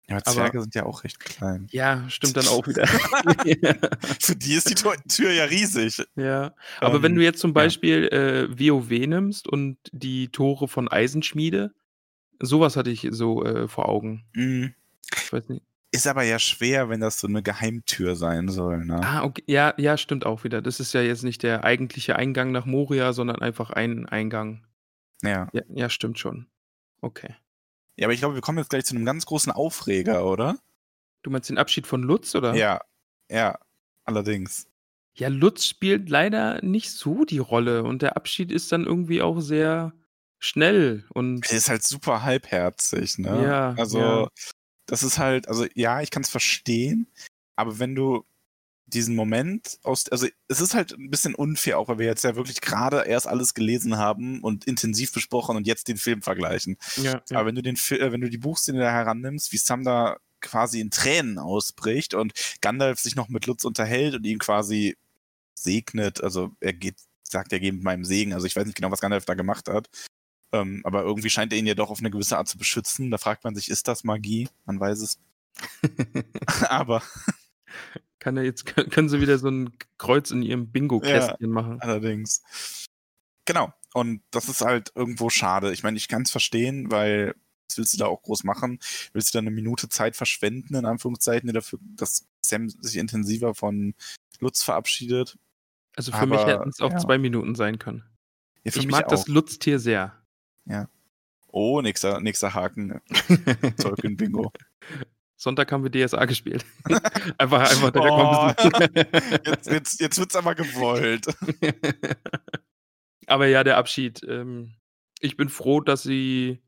ja, aber Aber- Zwerge sind ja auch recht klein. Ja, stimmt dann auch wieder. Für die ist die Tür ja riesig. ja. Aber wenn Ähm, du jetzt zum ja. Beispiel äh, WoW nimmst und die Tore von Eisenschmiede, sowas hatte ich so äh, vor Augen. mm, Ich weiß nicht. Ist aber ja schwer, wenn das so eine Geheimtür sein soll. Ne? Ah, okay. Ja, ja, stimmt auch wieder. Das ist ja jetzt nicht der eigentliche Eingang nach Moria, sondern einfach ein Eingang. Ja. Ja, ja stimmt schon. Okay. Ja, aber ich glaube, wir kommen jetzt gleich zu einem ganz großen Aufreger, oder? Du meinst den Abschied von Lutz, oder? Ja, ja, allerdings. Ja, Lutz spielt leider nicht so die Rolle und der Abschied ist dann irgendwie auch sehr schnell und Er ist halt super halbherzig, ne? Ja, Also, ja. das ist halt, also ja, ich kann es verstehen, aber wenn du diesen Moment aus, also es ist halt ein bisschen unfair, auch weil wir jetzt ja wirklich gerade erst alles gelesen haben und intensiv besprochen und jetzt den Film vergleichen. ja, ja. Aber wenn du den, äh, wenn du die Buchszene da herannimmst, wie Sam da quasi in Tränen ausbricht und Gandalf sich noch mit Lutz unterhält und ihn quasi segnet, also er geht, sagt, er geht mit meinem Segen, also ich weiß nicht genau, was Gandalf da gemacht hat, ähm, aber irgendwie scheint er ihn ja doch auf eine gewisse Art zu beschützen. Da fragt man sich, ist das Magie? Man weiß es. aber Kann er jetzt, können sie wieder so ein Kreuz in ihrem Bingo-Kästchen machen. allerdings. Genau. Und das ist halt irgendwo schade. Ich meine, ich kann es verstehen, weil was willst du da auch groß machen? Willst du da eine Minute Zeit verschwenden, in Anführungszeichen, dafür, dass Sam sich intensiver von Lutz verabschiedet? Also für mich Aber, hätten es auch ja. zwei Minuten sein können. Ja, Ich mich mag das auch. Lutz-Tier sehr. Oh, nächster, nächster Haken. Zurück in Bingo. Sonntag haben wir DSA gespielt. einfach, einfach direkt Oh. mal ein bisschen. Jetzt, jetzt, jetzt wird's aber gewollt. Aber ja, der Abschied. Ähm, ich bin froh, dass sie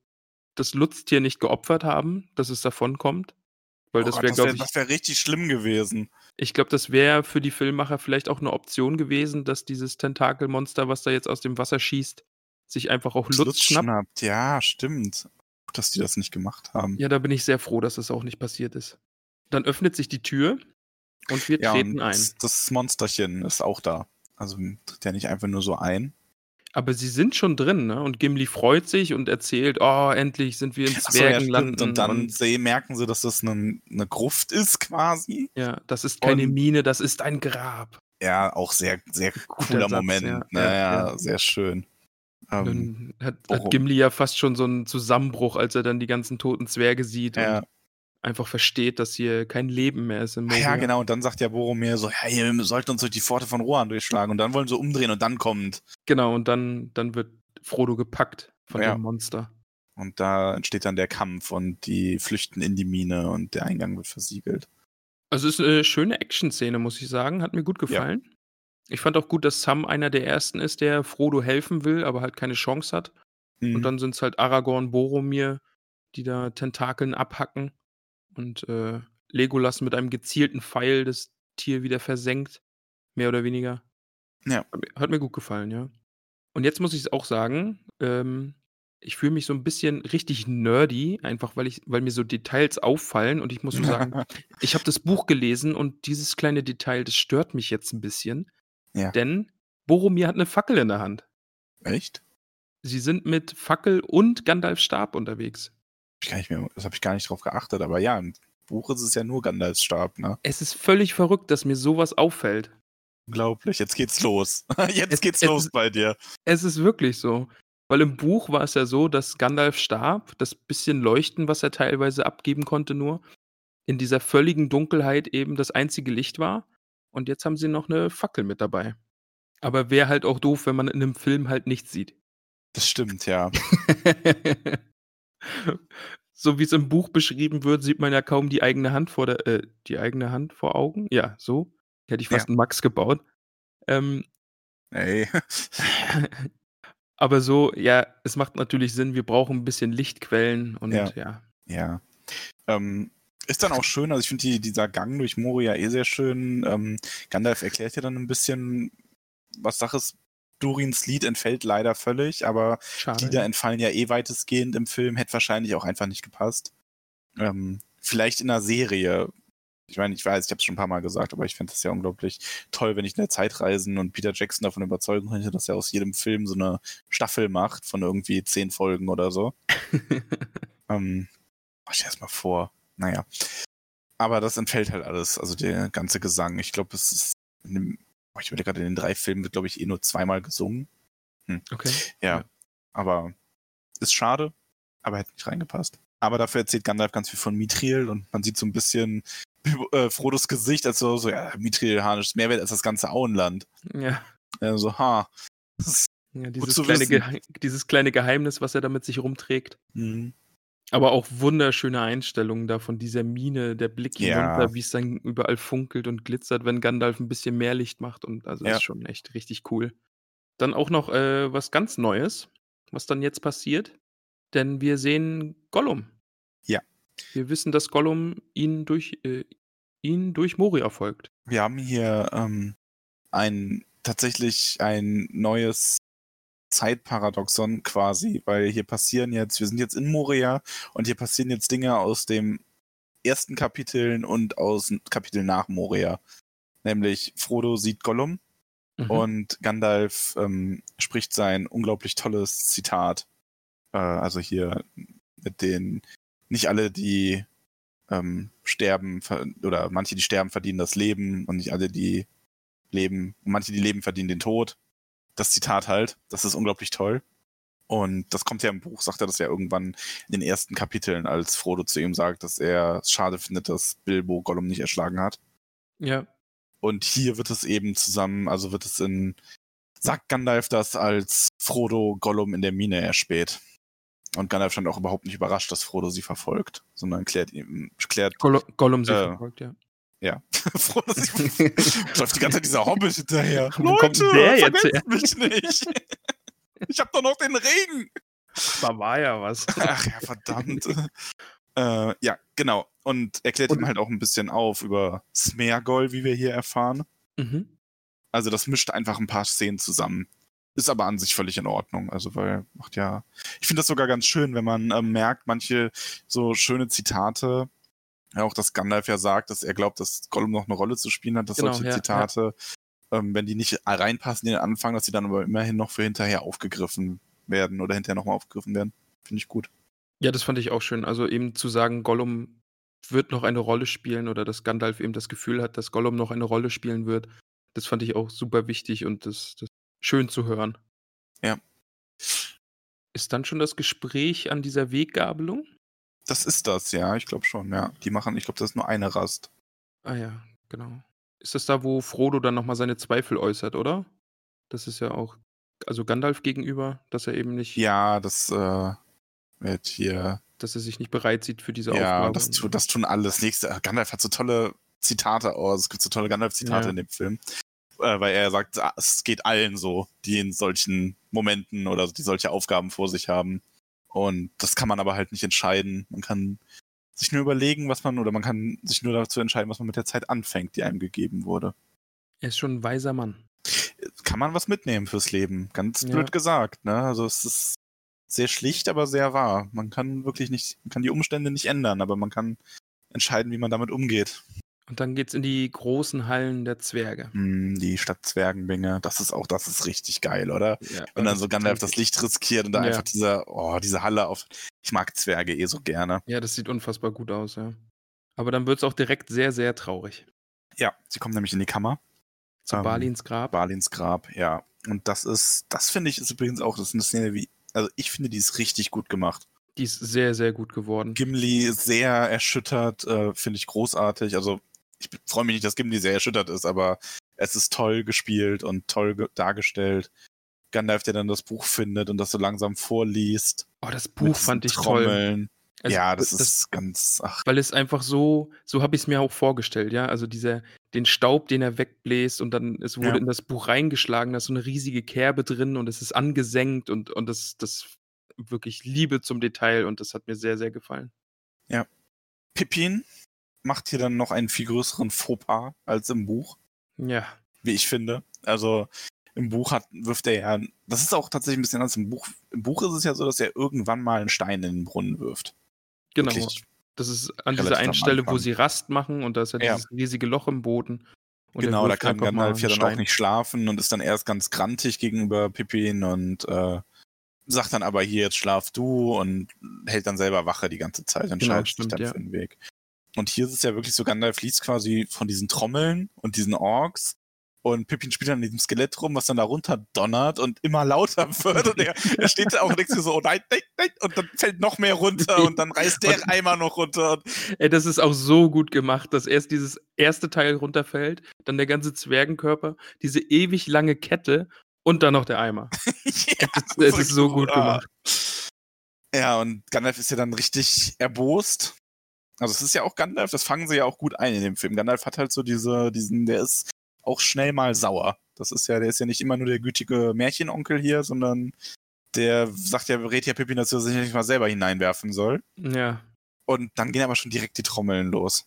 das Lutztier nicht geopfert haben, dass es davon kommt. Weil Oh das wäre, glaube wäre ich, das wär richtig schlimm gewesen. ich glaube, das wäre für die Filmmacher vielleicht auch eine Option gewesen, dass dieses Tentakelmonster, was da jetzt aus dem Wasser schießt, sich einfach auch Lutz, schnappt. Ja, stimmt. Dass die das nicht gemacht haben. Ja, da bin ich sehr froh, dass das auch nicht passiert ist. Dann öffnet sich die Tür und wir Ja, treten und ein. das Monsterchen ist auch da. Also tritt ja nicht einfach nur so ein. Aber sie sind schon drin, ne? Und Gimli freut sich und erzählt, oh, endlich sind wir in Ach so, ja. Und dann und, seh- merken sie, dass das eine, eine Gruft ist quasi. ja, das ist keine Und- Mine, das ist ein Grab. Ja, auch sehr, sehr cooler Satz, Moment. ja, naja, ja, ja. sehr schön. Ähm, Dann hat, hat Gimli ja fast schon so einen Zusammenbruch, als er dann die ganzen toten Zwerge sieht ja. und einfach versteht, dass hier kein Leben mehr ist Moria. ja, genau. Und dann sagt ja Boromir so, hey, wir sollten uns durch die Pforte von Rohan durchschlagen. Und dann wollen sie umdrehen und dann kommt. Genau, und dann, dann wird Frodo gepackt von Ja. dem Monster. Und da entsteht dann der Kampf und die flüchten in die Mine und der Eingang wird versiegelt. Also es ist eine schöne Action-Szene, muss ich sagen. Hat mir gut gefallen. Ich fand auch gut, dass Sam einer der ersten ist, der Frodo helfen will, aber halt keine Chance hat. Mhm. Und dann sind es halt Aragorn, Boromir, die da Tentakeln abhacken. Und äh, Legolas mit einem gezielten Pfeil das Tier wieder versenkt. Mehr oder weniger. Ja. Hat mir, gut gefallen, ja. Und jetzt muss ich es auch sagen, ähm, ich fühle mich so ein bisschen richtig nerdy, einfach weil ich, weil mir so Details auffallen und ich muss so sagen, ich habe das Buch gelesen und dieses kleine Detail, das stört mich jetzt ein bisschen. Ja. Denn Boromir hat eine Fackel in der Hand. Echt? Sie sind mit Fackel und Gandalfs Stab unterwegs. Mehr, das habe ich gar nicht drauf geachtet. Aber ja, im Buch ist es ja nur Gandalfs Stab, ne? Es ist völlig verrückt, dass mir sowas auffällt. Unglaublich. Jetzt geht's los. Jetzt Es- geht's es los bei dir. Es ist wirklich so. Weil im Buch war es ja so, dass Gandalf Stab, das bisschen Leuchten, was er teilweise abgeben konnte, nur in dieser völligen Dunkelheit eben das einzige Licht war. Und jetzt haben sie noch eine Fackel mit dabei. Aber wäre halt auch doof, wenn man in einem Film halt nichts sieht. Das stimmt, ja. so wie es im Buch beschrieben wird, sieht man ja kaum die eigene Hand vor der, äh, die eigene Hand vor Augen. Ja, so. Hätte ich fast einen Max gebaut. Ähm, Ey. aber so, ja, es macht natürlich Sinn, wir brauchen ein bisschen Lichtquellen und Ja. ja. Ja. Ähm, ist dann auch schön, also ich finde die, dieser Gang durch Moria eh sehr schön. Ähm, Gandalf erklärt ja dann ein bisschen, was Sache ist. Durins Lied entfällt leider völlig, aber Schade. Lieder entfallen ja eh weitestgehend im Film, hätte wahrscheinlich auch einfach nicht gepasst. Ähm, vielleicht in einer Serie. Ich meine, ich weiß, ich habe es schon ein paar Mal gesagt, aber ich finde es ja unglaublich toll, wenn ich in der Zeit reisen und Peter Jackson davon überzeugen könnte, dass er aus jedem Film so eine Staffel macht von irgendwie zehn Folgen oder so. Ähm, mach ich erst mal vor. Naja. Aber das entfällt halt alles. Also der ganze Gesang. Ich glaube, es ist in dem, oh, ich überlege gerade, in den drei Filmen wird, glaube ich, eh nur zweimal gesungen. okay. Ja. Ja. Aber ist schade, aber hätte nicht reingepasst. Aber dafür erzählt Gandalf ganz viel von Mithril und man sieht so ein bisschen äh, Frodos Gesicht, als so, so ja, Mithril harnisches Mehrwert als das ganze Auenland. Ja. Ja, so, ha. ja dieses, kleine dieses kleine Geheimnis, was er da mit sich rumträgt. Mhm. Aber auch wunderschöne Einstellungen da von dieser Mine, der Blick Ja. hinunter, wie es dann überall funkelt und glitzert, wenn Gandalf ein bisschen mehr Licht macht. Und also Ja. ist schon echt richtig cool. Dann auch noch äh, was ganz Neues, was dann jetzt passiert. Denn wir sehen Gollum. Ja. Wir wissen, dass Gollum ihn durch, äh, ihn durch Moria folgt. Wir haben hier ähm, ein tatsächlich ein neues Zeitparadoxon quasi, weil hier passieren jetzt, wir sind jetzt in Moria und hier passieren jetzt Dinge aus dem ersten Kapiteln und aus den Kapiteln nach Moria. Nämlich Frodo sieht Gollum Mhm. und Gandalf ähm, spricht sein unglaublich tolles Zitat. Äh, also hier mit den, nicht alle, die ähm, sterben, oder manche, die sterben, verdienen das Leben und nicht alle, die leben, manche, die leben, verdienen den Tod. Das Zitat halt, das ist unglaublich toll. Und das kommt ja im Buch, sagt er das ja irgendwann in den ersten Kapiteln, als Frodo zu ihm sagt, dass er es schade findet, dass Bilbo Gollum nicht erschlagen hat. ja. Und hier wird es eben zusammen, also wird es in, sagt Gandalf das, als Frodo Gollum in der Mine erspäht. Und Gandalf stand auch überhaupt nicht überrascht, dass Frodo sie verfolgt, sondern klärt ihm, klärt Gollum, Gollum sie Äh, verfolgt, ja. Frodo sie läuft die ganze Zeit dieser Hobbit hinterher. Wo kommt denn der jetzt vergesst mich nicht. Ich hab doch noch den Ring. Da war ja was. Ach ja, verdammt. äh, ja, genau. Und erklärt Und- ihm halt auch ein bisschen auf über Smergol, wie wir hier erfahren. Mhm. Also das mischt einfach ein paar Szenen zusammen. ist aber an sich völlig in Ordnung. Also, weil macht ja. Ich finde das sogar ganz schön, wenn man ähm, merkt, manche so schöne Zitate, ja, auch dass Gandalf ja sagt, dass er glaubt, dass Gollum noch eine Rolle zu spielen hat, dass Genau, solche ja, Zitate, Ähm, wenn die nicht reinpassen in den Anfang, dass sie dann aber immerhin noch für hinterher aufgegriffen werden oder hinterher nochmal aufgegriffen werden. Finde ich gut. Ja, das fand ich auch schön. Also eben zu sagen, Gollum wird noch eine Rolle spielen oder dass Gandalf eben das Gefühl hat, dass Gollum noch eine Rolle spielen wird. Das fand ich auch super wichtig und das, das schön zu hören. Ja. Ist dann schon das Gespräch an dieser Weggabelung? Das ist das, ja, ich glaube schon, ja. Die machen, ich glaube, das ist nur eine Rast. Ah ja, genau. Ist das da, wo Frodo dann nochmal seine Zweifel äußert, oder? Das ist ja auch, also Gandalf gegenüber, dass er eben nicht, Ja, das äh, wird hier. dass er sich nicht bereit sieht für diese Ja, Aufgabe. das, tu, das tun alles. Nächste, äh, Gandalf hat so tolle Zitate aus. Es gibt so tolle Gandalf-Zitate Ja. in dem Film. Äh, weil er sagt, ah, es geht allen so, die in solchen Momenten oder die solche Aufgaben vor sich haben. Und das kann man aber halt nicht entscheiden. Man kann sich nur überlegen, was man, oder man kann sich nur dazu entscheiden, was man mit der Zeit anfängt, die einem gegeben wurde. er ist schon ein weiser Mann. Kann man was mitnehmen fürs Leben. Ganz Ja. blöd gesagt, ne? Also es ist sehr schlicht, aber sehr wahr. Man kann wirklich nicht, man kann die Umstände nicht ändern, aber man kann entscheiden, wie man damit umgeht. Und dann geht's in die großen Hallen der Zwerge. Hm, die Stadt Zwergenbinge, das ist auch, das ist richtig geil, oder? Ja, Und dann so Gandalf das Licht riskiert und da Ja. einfach diese, oh, diese Halle auf. Ich mag Zwerge eh so gerne. Ja, das sieht unfassbar gut aus, ja. Aber dann wird's auch direkt sehr, sehr traurig. Ja, sie kommen nämlich in die Kammer. Zu Ähm, Balins Grab. Balins Grab, ja. Und das ist, das finde ich, ist übrigens auch, das ist eine Szene wie, also ich finde, die ist richtig gut gemacht. Die ist sehr, sehr gut geworden. Gimli ist sehr erschüttert, äh, finde ich großartig. Also ich freue mich nicht, dass Gimli sehr erschüttert ist, aber es ist toll gespielt und toll ge dargestellt. Gandalf, der dann das Buch findet und das so langsam vorliest. Oh, das Buch fand ich toll. Trommeln. Also, ja, das, ist ganz, ach, Weil es einfach so, so habe ich es mir auch vorgestellt, ja. Also dieser, den Staub, den er wegbläst und dann, es wurde Ja. in das Buch reingeschlagen, da ist so eine riesige Kerbe drin und es ist angesenkt und, und das, das wirklich Liebe zum Detail und das hat mir sehr, sehr gefallen. Pippin macht hier dann noch einen viel größeren Fauxpas als im Buch, Ja, wie ich finde. Also im Buch hat, wirft er ja, das ist auch tatsächlich ein bisschen anders. Im Buch, Im Buch ist es ja so, dass er irgendwann mal einen Stein in den Brunnen wirft. genau. Wirklich Das ist an dieser einen Stelle, wo sie Rast machen und da ist ja Ja. dieses riesige Loch im Boden. Und genau, da kann Gandalf ja dann auch nicht schlafen und ist dann erst ganz grantig gegenüber Pippin und äh, sagt dann aber hier, jetzt schlaf du und hält dann selber Wache die ganze Zeit, entscheidet Genau, sich stimmt, dann ja. für den Weg. Und hier ist es ja wirklich so, Gandalf liest quasi von diesen Trommeln und diesen Orks und Pippin spielt dann in diesem Skelett rum, was dann da runter donnert und immer lauter wird und er, er steht da auch und denkt sich so, oh nein, nein, nein, und dann fällt noch mehr runter und dann reißt der Eimer noch runter Ey, das ist auch so gut gemacht, dass erst dieses erste Teil runterfällt, dann der ganze Zwergenkörper, diese ewig lange Kette und dann noch der Eimer. ja, Es, es ist so gut ah. gemacht. Ja, und Gandalf ist ja dann richtig erbost. Also es ist ja auch Gandalf, das fangen sie ja auch gut ein in dem Film. Gandalf hat halt so diese, diesen, der ist auch schnell mal sauer. Das ist ja, der ist ja nicht immer nur der gütige Märchenonkel hier, sondern der sagt ja, rät ja Pippin, dass er sich nicht mal selber hineinwerfen soll. Ja. Und dann gehen aber schon direkt die Trommeln los.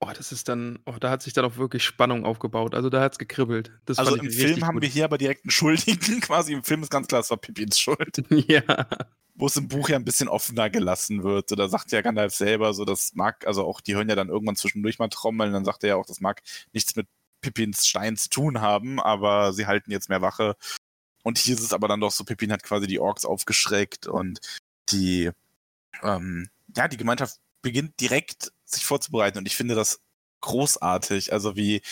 Oh, das ist dann, oh, da hat sich dann auch wirklich Spannung aufgebaut. Also da hat's gekribbelt. Das also im Film haben gut. wir hier aber direkt einen Schuldigen. Quasi im Film ist ganz klar, es war Pippins Schuld. ja. wo es im Buch ja ein bisschen offener gelassen wird. So, da sagt ja Gandalf selber, so das mag, also auch die hören ja dann irgendwann zwischendurch mal trommeln, dann sagt er ja auch, das mag nichts mit Pippins Stein zu tun haben, aber sie halten jetzt mehr Wache. Und hier ist es aber dann doch so, Pippin hat quasi die Orks aufgeschreckt und die, ähm, ja, die Gemeinschaft beginnt direkt sich vorzubereiten. Und ich finde das großartig, also wie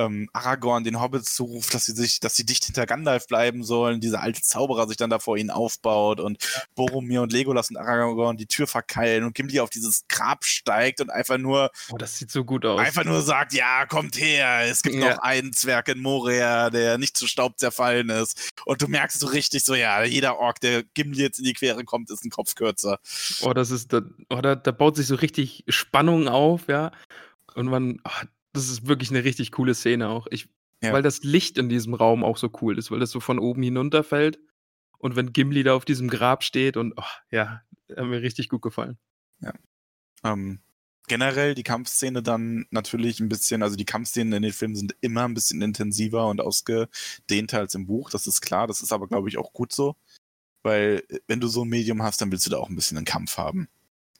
ähm, Aragorn den Hobbits zuruft, dass sie sich, dass sie dicht hinter Gandalf bleiben sollen, dieser alte Zauberer sich dann da vor ihnen aufbaut und Boromir und Legolas und Aragorn die Tür verkeilen und Gimli auf dieses Grab steigt und einfach nur, Oh, das sieht so gut aus. einfach nur sagt, ja, kommt her, es gibt Ja. noch einen Zwerg in Moria, der nicht zu Staub zerfallen ist. Und du merkst so richtig so, ja, jeder Ork, der Gimli jetzt in die Quere kommt, ist ein Kopf kürzer. Oh, das ist, da, oh, da, da baut sich so richtig Spannung auf, ja. Und man, oh, das ist wirklich eine richtig coole Szene auch. Ich, Ja. Weil das Licht in diesem Raum auch so cool ist, weil das so von oben hinunterfällt. Und wenn Gimli da auf diesem Grab steht und, oh, ja, hat mir richtig gut gefallen. Ähm, generell die Kampfszene dann natürlich ein bisschen, also die Kampfszenen in den Filmen sind immer ein bisschen intensiver und ausgedehnter als im Buch, das ist klar, das ist aber, glaube ich, auch gut so. Weil, äh, wenn du so ein Medium hast, dann willst du da auch ein bisschen einen Kampf haben.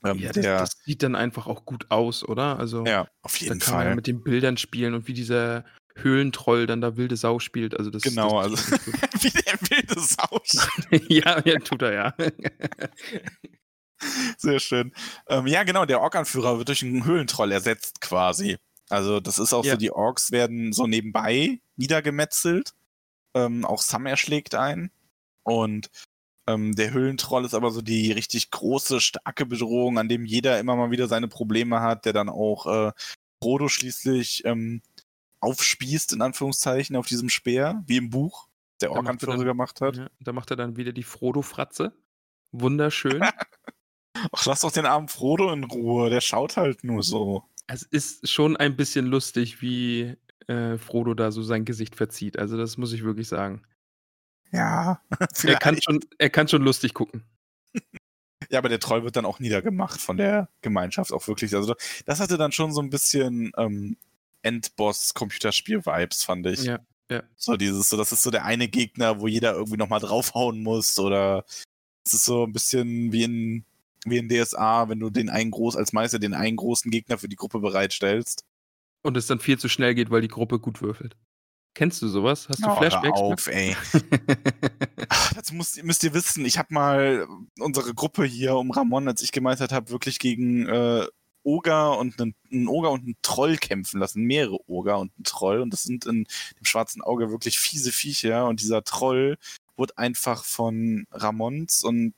Ähm, ja, das, der, das, sieht dann einfach auch gut aus, oder? Also, ja, auf jeden da kann Fall. Man ja mit den Bildern spielen und wie dieser Höhlentroll dann da wilde Sau spielt. Also das, genau, das also wie der wilde Sau spielt. ja, ja, tut er ja. Sehr schön. Ähm, ja, genau, der Ork-Anführer wird durch einen Höhlentroll ersetzt quasi. Also das ist auch ja. so, die Orks werden so nebenbei niedergemetzelt. Ähm, auch Sam erschlägt ein. Und ähm, der Höhlentroll ist aber so die richtig große, starke Bedrohung, an dem jeder immer mal wieder seine Probleme hat, der dann auch äh, Frodo schließlich ähm, aufspießt, in Anführungszeichen, auf diesem Speer, wie im Buch, der Ork-Anführer gemacht hat. Ja, da macht er dann wieder die Frodo-Fratze. Wunderschön. Ach, lass doch den armen Frodo in Ruhe, der schaut halt nur so. Es ist schon ein bisschen lustig, wie äh, Frodo da so sein Gesicht verzieht. Also, das muss ich wirklich sagen. Ja. Er kann, schon, er kann schon lustig gucken. Ja, aber der Troll wird dann auch niedergemacht von der Gemeinschaft auch wirklich. Also das hatte dann schon so ein bisschen ähm, Endboss-Computerspiel-Vibes, fand ich. Ja, ja. So dieses, so das ist so der eine Gegner, wo jeder irgendwie nochmal draufhauen muss oder es ist so ein bisschen wie in, wie in DSA, wenn du den einen groß als Meister den einen großen Gegner für die Gruppe bereitstellst. Und es dann viel zu schnell geht, weil die Gruppe gut würfelt. Kennst du sowas? Hast du oh, Flashbacks? Hör auf, ey. Ach, dazu müsst, müsst ihr wissen, ich habe mal unsere Gruppe hier um Ramon, als ich gemeistert habe, wirklich gegen äh, Oger und einen, einen Oger und einen Troll kämpfen lassen. Mehrere Oger und einen Troll. Und das sind in dem schwarzen Auge wirklich fiese Viecher. Und dieser Troll wurde einfach von Ramons und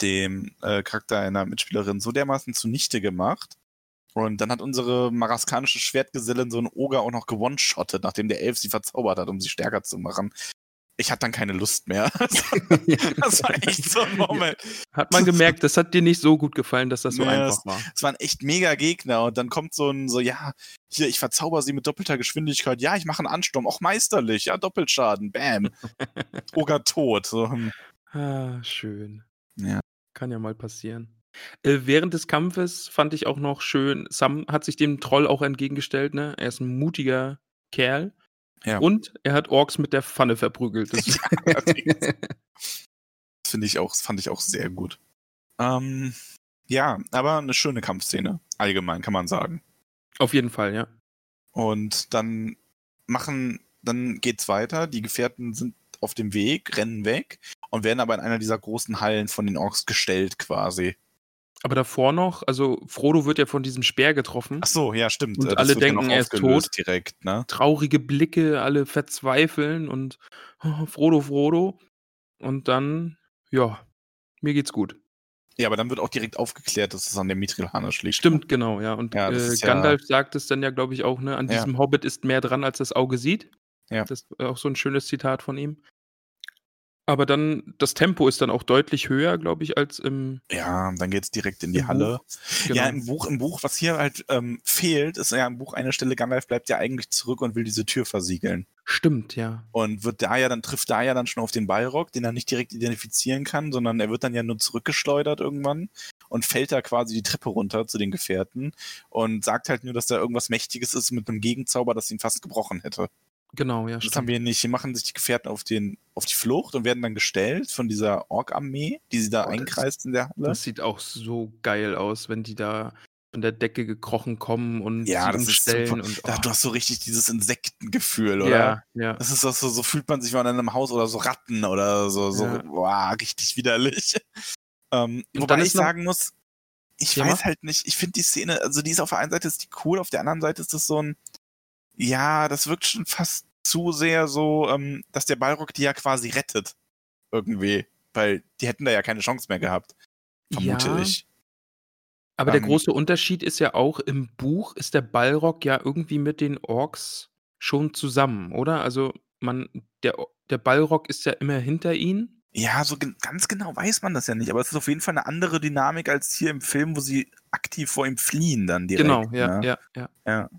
dem äh, Charakter einer Mitspielerin so dermaßen zunichte gemacht, und dann hat unsere maraskanische Schwertgesellin so einen Oger auch noch gewone-shottet, nachdem der Elf sie verzaubert hat, um sie stärker zu machen. Ich hatte dann keine Lust mehr. das war echt so ein Moment. Hat man gemerkt, das hat dir nicht so gut gefallen, dass das so nee, einfach war. Es waren echt mega Gegner und dann kommt so ein, so, ja, hier, ich verzauber sie mit doppelter Geschwindigkeit. Ja, ich mache einen Ansturm, auch meisterlich. Ja, Doppelschaden, bam. Oger tot. So. Hm. Ah, schön. Ja. Kann ja mal passieren. Äh, während des Kampfes fand ich auch noch schön, Sam hat sich dem Troll auch entgegengestellt, ne? Er ist ein mutiger Kerl. Ja. Und er hat Orks mit der Pfanne verprügelt. Das finde ich auch, fand ich auch sehr gut. Ähm, ja, aber eine schöne Kampfszene. Allgemein kann man sagen. Auf jeden Fall, ja. Und dann machen, dann geht's weiter. Die Gefährten sind auf dem Weg, rennen weg und werden aber in einer dieser großen Hallen von den Orks gestellt quasi. Aber davor noch, also Frodo wird ja von diesem Speer getroffen. Ach so, ja, stimmt. Und das alle denken, er ist tot. Direkt, ne? Traurige Blicke, alle verzweifeln und oh, Frodo, Frodo. Und dann, ja, mir geht's gut. Ja, aber dann wird auch direkt aufgeklärt, dass es an der Mithril-Harnisch liegt. Stimmt, genau, ja. Und ja, äh, Gandalf ja... sagt es dann ja, glaube ich, auch, ne? An diesem ja. Hobbit ist mehr dran, als das Auge sieht. Ja. Das ist auch so ein schönes Zitat von ihm. Aber dann, das Tempo ist dann auch deutlich höher, glaube ich, als im. Ja, dann geht's direkt in die Halle. Genau. Ja, im Buch, im Buch, was hier halt ähm, fehlt, ist ja im Buch eine Stelle, Gandalf bleibt ja eigentlich zurück und will diese Tür versiegeln. Stimmt, ja. Und wird da ja dann, trifft da ja dann schon auf den Balrog, den er nicht direkt identifizieren kann, sondern er wird dann ja nur zurückgeschleudert irgendwann und fällt da quasi die Treppe runter zu den Gefährten und sagt halt nur, dass da irgendwas Mächtiges ist mit einem Gegenzauber, das ihn fast gebrochen hätte. Genau, ja. Das stimmt. haben wir nicht. Hier machen sich die Gefährten auf, den, auf die Flucht und werden dann gestellt von dieser Ork-Armee, die sie da oh, einkreist das, in der Halle. Das sieht auch so geil aus, wenn die da von der Decke gekrochen kommen und ja, das. Ist super. Und, oh. Du hast so richtig dieses Insektengefühl, oder? Ja, ja. Das ist so, so fühlt man sich mal in einem Haus oder so Ratten oder so, so ja. boah, richtig widerlich. Ähm, wobei ich sagen muss, ich ja. weiß halt nicht, ich finde die Szene, also die ist auf der einen Seite ist die cool, auf der anderen Seite ist das so ein, ja, das wirkt schon fast zu sehr so, ähm, dass der Balrog die ja quasi rettet. Irgendwie. Weil die hätten da ja keine Chance mehr gehabt. Vermute ja. ich. Aber ähm, der große Unterschied ist ja auch, im Buch ist der Balrog ja irgendwie mit den Orks schon zusammen, oder? Also man, der, der Balrog ist ja immer hinter ihnen. Ja, so ganz genau weiß man das ja nicht, aber es ist auf jeden Fall eine andere Dynamik als hier im Film, wo sie aktiv vor ihm fliehen dann direkt. Genau, ja, ne? ja, ja. ja.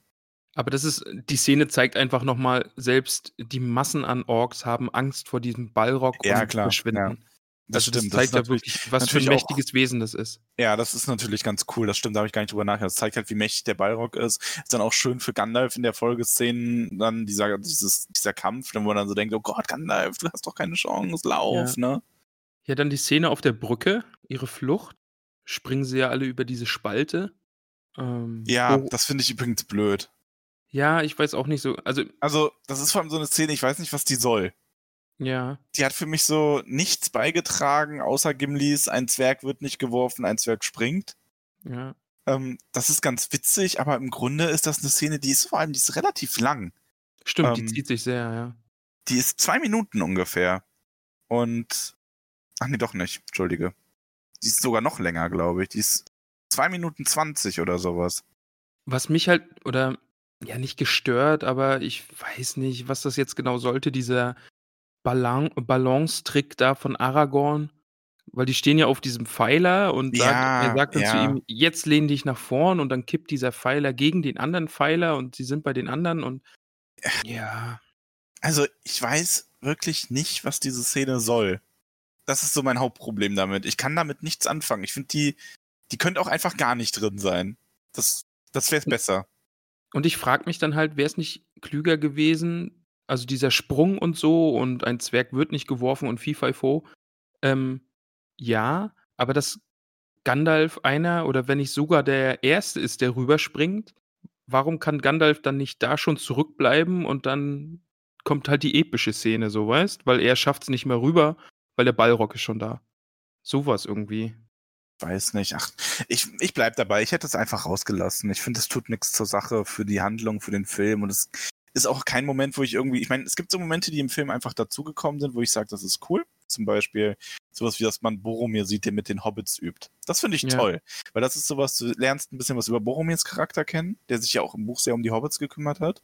Aber das ist die Szene zeigt einfach noch mal, selbst die Massen an Orks haben Angst vor diesem Balrog Ja, und klar, verschwinden. Das also stimmt. Das zeigt ist ja wirklich, was für ein auch- mächtiges Wesen das ist. Ja, das ist natürlich ganz cool. Das stimmt, da habe ich gar nicht drüber nachgedacht. Das zeigt halt, wie mächtig der Balrog ist. Ist dann auch schön für Gandalf in der Folgeszenen dann dieser, dieses, dieser Kampf, wo man dann so denkt, oh Gott, Gandalf, du hast doch keine Chance, lauf, ne? Ja, dann die Szene auf der Brücke, ihre Flucht. Springen sie ja alle über diese Spalte. Ähm, Ja, wo- das finde ich übrigens blöd. Ja, ich weiß auch nicht so. Also, Also, das ist vor allem so eine Szene, ich weiß nicht, was die soll. ja, Die hat für mich so nichts beigetragen, außer Gimlis, ein Zwerg wird nicht geworfen, ein Zwerg springt. ja. Ähm, das ist ganz witzig, aber im Grunde ist das eine Szene, die ist vor allem, die ist relativ lang. Stimmt, die Ähm, zieht sich sehr, ja. Die ist zwei Minuten ungefähr. Und. Ach nee, doch nicht. Entschuldige. Die ist sogar noch länger, glaube ich. Die ist zwei Minuten zwanzig oder sowas. Was mich halt, oder ja, nicht gestört, aber ich weiß nicht, was das jetzt genau sollte, dieser Balan Balance-Trick da von Aragorn. Weil die stehen ja auf diesem Pfeiler und sagt, Ja, er sagt dann zu ja. ihm, jetzt lehn dich nach vorn und dann kippt dieser Pfeiler gegen den anderen Pfeiler und sie sind bei den anderen und ja, Also, ich weiß wirklich nicht, was diese Szene soll. Das ist so mein Hauptproblem damit. Ich kann damit nichts anfangen. Ich finde, die, die könnte auch einfach gar nicht drin sein. Das, das wäre besser. Und ich frage mich dann halt, wäre es nicht klüger gewesen, also dieser Sprung und so und ein Zwerg wird nicht geworfen und Fifo, ähm, ja, aber dass Gandalf einer oder wenn nicht sogar der Erste ist, der rüberspringt, warum kann Gandalf dann nicht da schon zurückbleiben und dann kommt halt die epische Szene, so weißt? Weil er schafft es nicht mehr rüber, weil der Ballrock ist schon da. Sowas irgendwie. Weiß nicht. Ach, ich, ich bleib dabei. Ich hätte es einfach rausgelassen. Ich finde, es tut nichts zur Sache für die Handlung, für den Film. Und es ist auch kein Moment, wo ich irgendwie. Ich meine, es gibt so Momente, die im Film einfach dazugekommen sind, wo ich sage, das ist cool. Zum Beispiel sowas wie, dass man Boromir sieht, der mit den Hobbits übt. Das finde ich Ja. toll. Weil das ist sowas, du lernst ein bisschen was über Boromirs Charakter kennen, der sich ja auch im Buch sehr um die Hobbits gekümmert hat.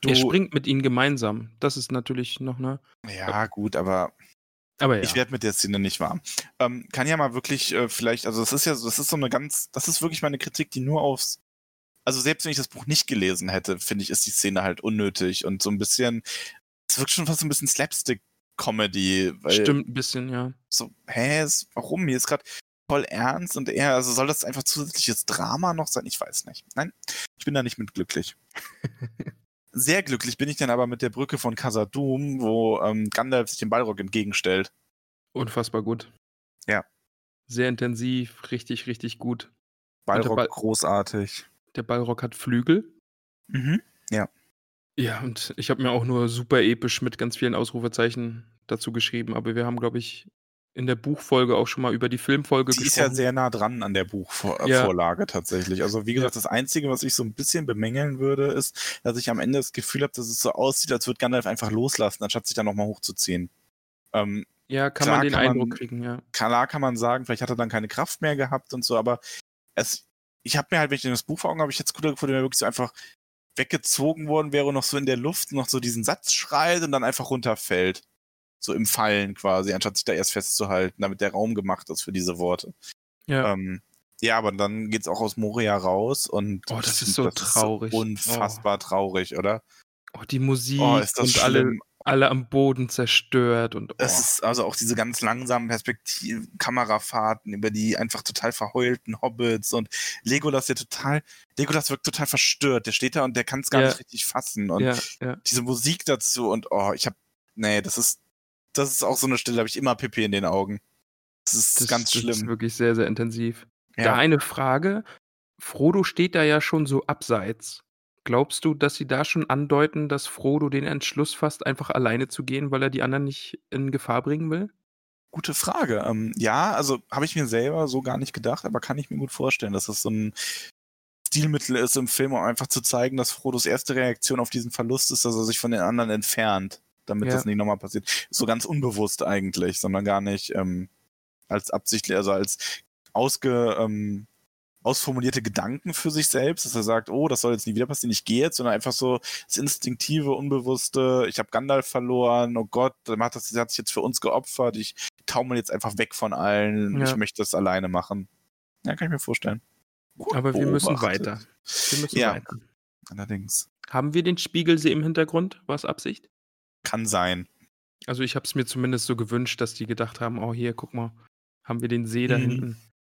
Du, er springt mit ihnen gemeinsam. Das ist natürlich noch, ne? ja, gut, aber Aber ja. Ich werde mit der Szene nicht warm. Ähm, kann ja mal wirklich äh, vielleicht, also das ist ja, so- das ist so eine ganz, das ist wirklich meine Kritik, die nur aufs, also selbst wenn ich das Buch nicht gelesen hätte, finde ich, ist die Szene halt unnötig und so ein bisschen, es wirkt schon fast so ein bisschen Slapstick-Comedy, Stimmt ein bisschen, ja. so, hä, ist, warum? Hier ist gerade voll ernst und er, also soll das einfach zusätzliches Drama noch sein? Ich weiß nicht. Nein, ich bin da nicht mit glücklich. Sehr glücklich bin ich dann aber mit der Brücke von Khazad-dûm, wo ähm, Gandalf sich dem Balrog entgegenstellt. Unfassbar gut. Ja. Sehr intensiv, richtig, richtig gut. Balrog Ball- großartig. Der Ballrock hat Flügel. Mhm. Ja, und ich habe mir auch nur super episch mit ganz vielen Ausrufezeichen dazu geschrieben, aber wir haben, glaube ich, in der Buchfolge auch schon mal über die Filmfolge Die ist gesprochen. ja sehr nah dran an der Buchvorlage Ja. Vorlage tatsächlich. Also wie gesagt, das Einzige, was ich so ein bisschen bemängeln würde, ist, dass ich am Ende das Gefühl habe, dass es so aussieht, als würde Gandalf einfach loslassen, anstatt sich dann nochmal hochzuziehen. Ähm, ja, kann man den kann man- Eindruck kriegen, ja. klar kann man sagen, vielleicht hat er dann keine Kraft mehr gehabt und so, aber es, ich habe mir halt, wenn ich das Buch vor Augen habe, ich jetzt cooler gefunden, wenn er wirklich so einfach weggezogen worden wäre und noch so in der Luft noch so diesen Satz schreit und dann einfach runterfällt. So im Fallen quasi, anstatt sich da erst festzuhalten, damit der Raum gemacht ist für diese Worte. Ja, Ähm, ja, aber dann geht's auch aus Moria raus und Oh, das ist so traurig. unfassbar traurig, oder? oh, die Musik Oh, ist das und alle, schlimm. alle am Boden zerstört und oh. Es ist also auch diese ganz langsamen Perspektiv Kamerafahrten über die einfach total verheulten Hobbits und Legolas, der total, Legolas wirkt total verstört. Der steht da und der kann es gar Ja. nicht richtig fassen und ja, ja. diese Musik dazu und oh, ich hab, nee, das ist, das ist auch so eine Stelle, da habe ich immer Pipi in den Augen. Das ist Das, ganz das schlimm. ist wirklich sehr, sehr intensiv. Da ja. eine Frage. Frodo steht da ja schon so abseits. Glaubst du, dass sie da schon andeuten, dass Frodo den Entschluss fasst, einfach alleine zu gehen, weil er die anderen nicht in Gefahr bringen will? Gute Frage. Ähm, ja, also habe ich mir selber so gar nicht gedacht, aber kann ich mir gut vorstellen, dass das so ein Stilmittel ist im Film, um einfach zu zeigen, dass Frodos erste Reaktion auf diesen Verlust ist, dass er sich von den anderen entfernt, damit Ja. das nicht nochmal passiert. So ganz unbewusst eigentlich, sondern gar nicht ähm, als absichtlich, also als ausge, ähm, ausformulierte Gedanken für sich selbst, dass er sagt, oh, das soll jetzt nie wieder passieren, ich gehe jetzt, sondern einfach so das instinktive, unbewusste, ich habe Gandalf verloren, oh Gott, der macht das, der hat sich jetzt für uns geopfert, ich taumel jetzt einfach weg von allen, Ja. ich möchte das alleine machen. Ja, kann ich mir vorstellen. Gut Aber wir müssen weiter. Wir müssen Ja. weiter. Allerdings. Haben wir den Spiegelsee im Hintergrund? War es Absicht? Kann sein. Also ich habe es mir zumindest so gewünscht, dass die gedacht haben, oh hier, guck mal, haben wir den See da Mhm. hinten.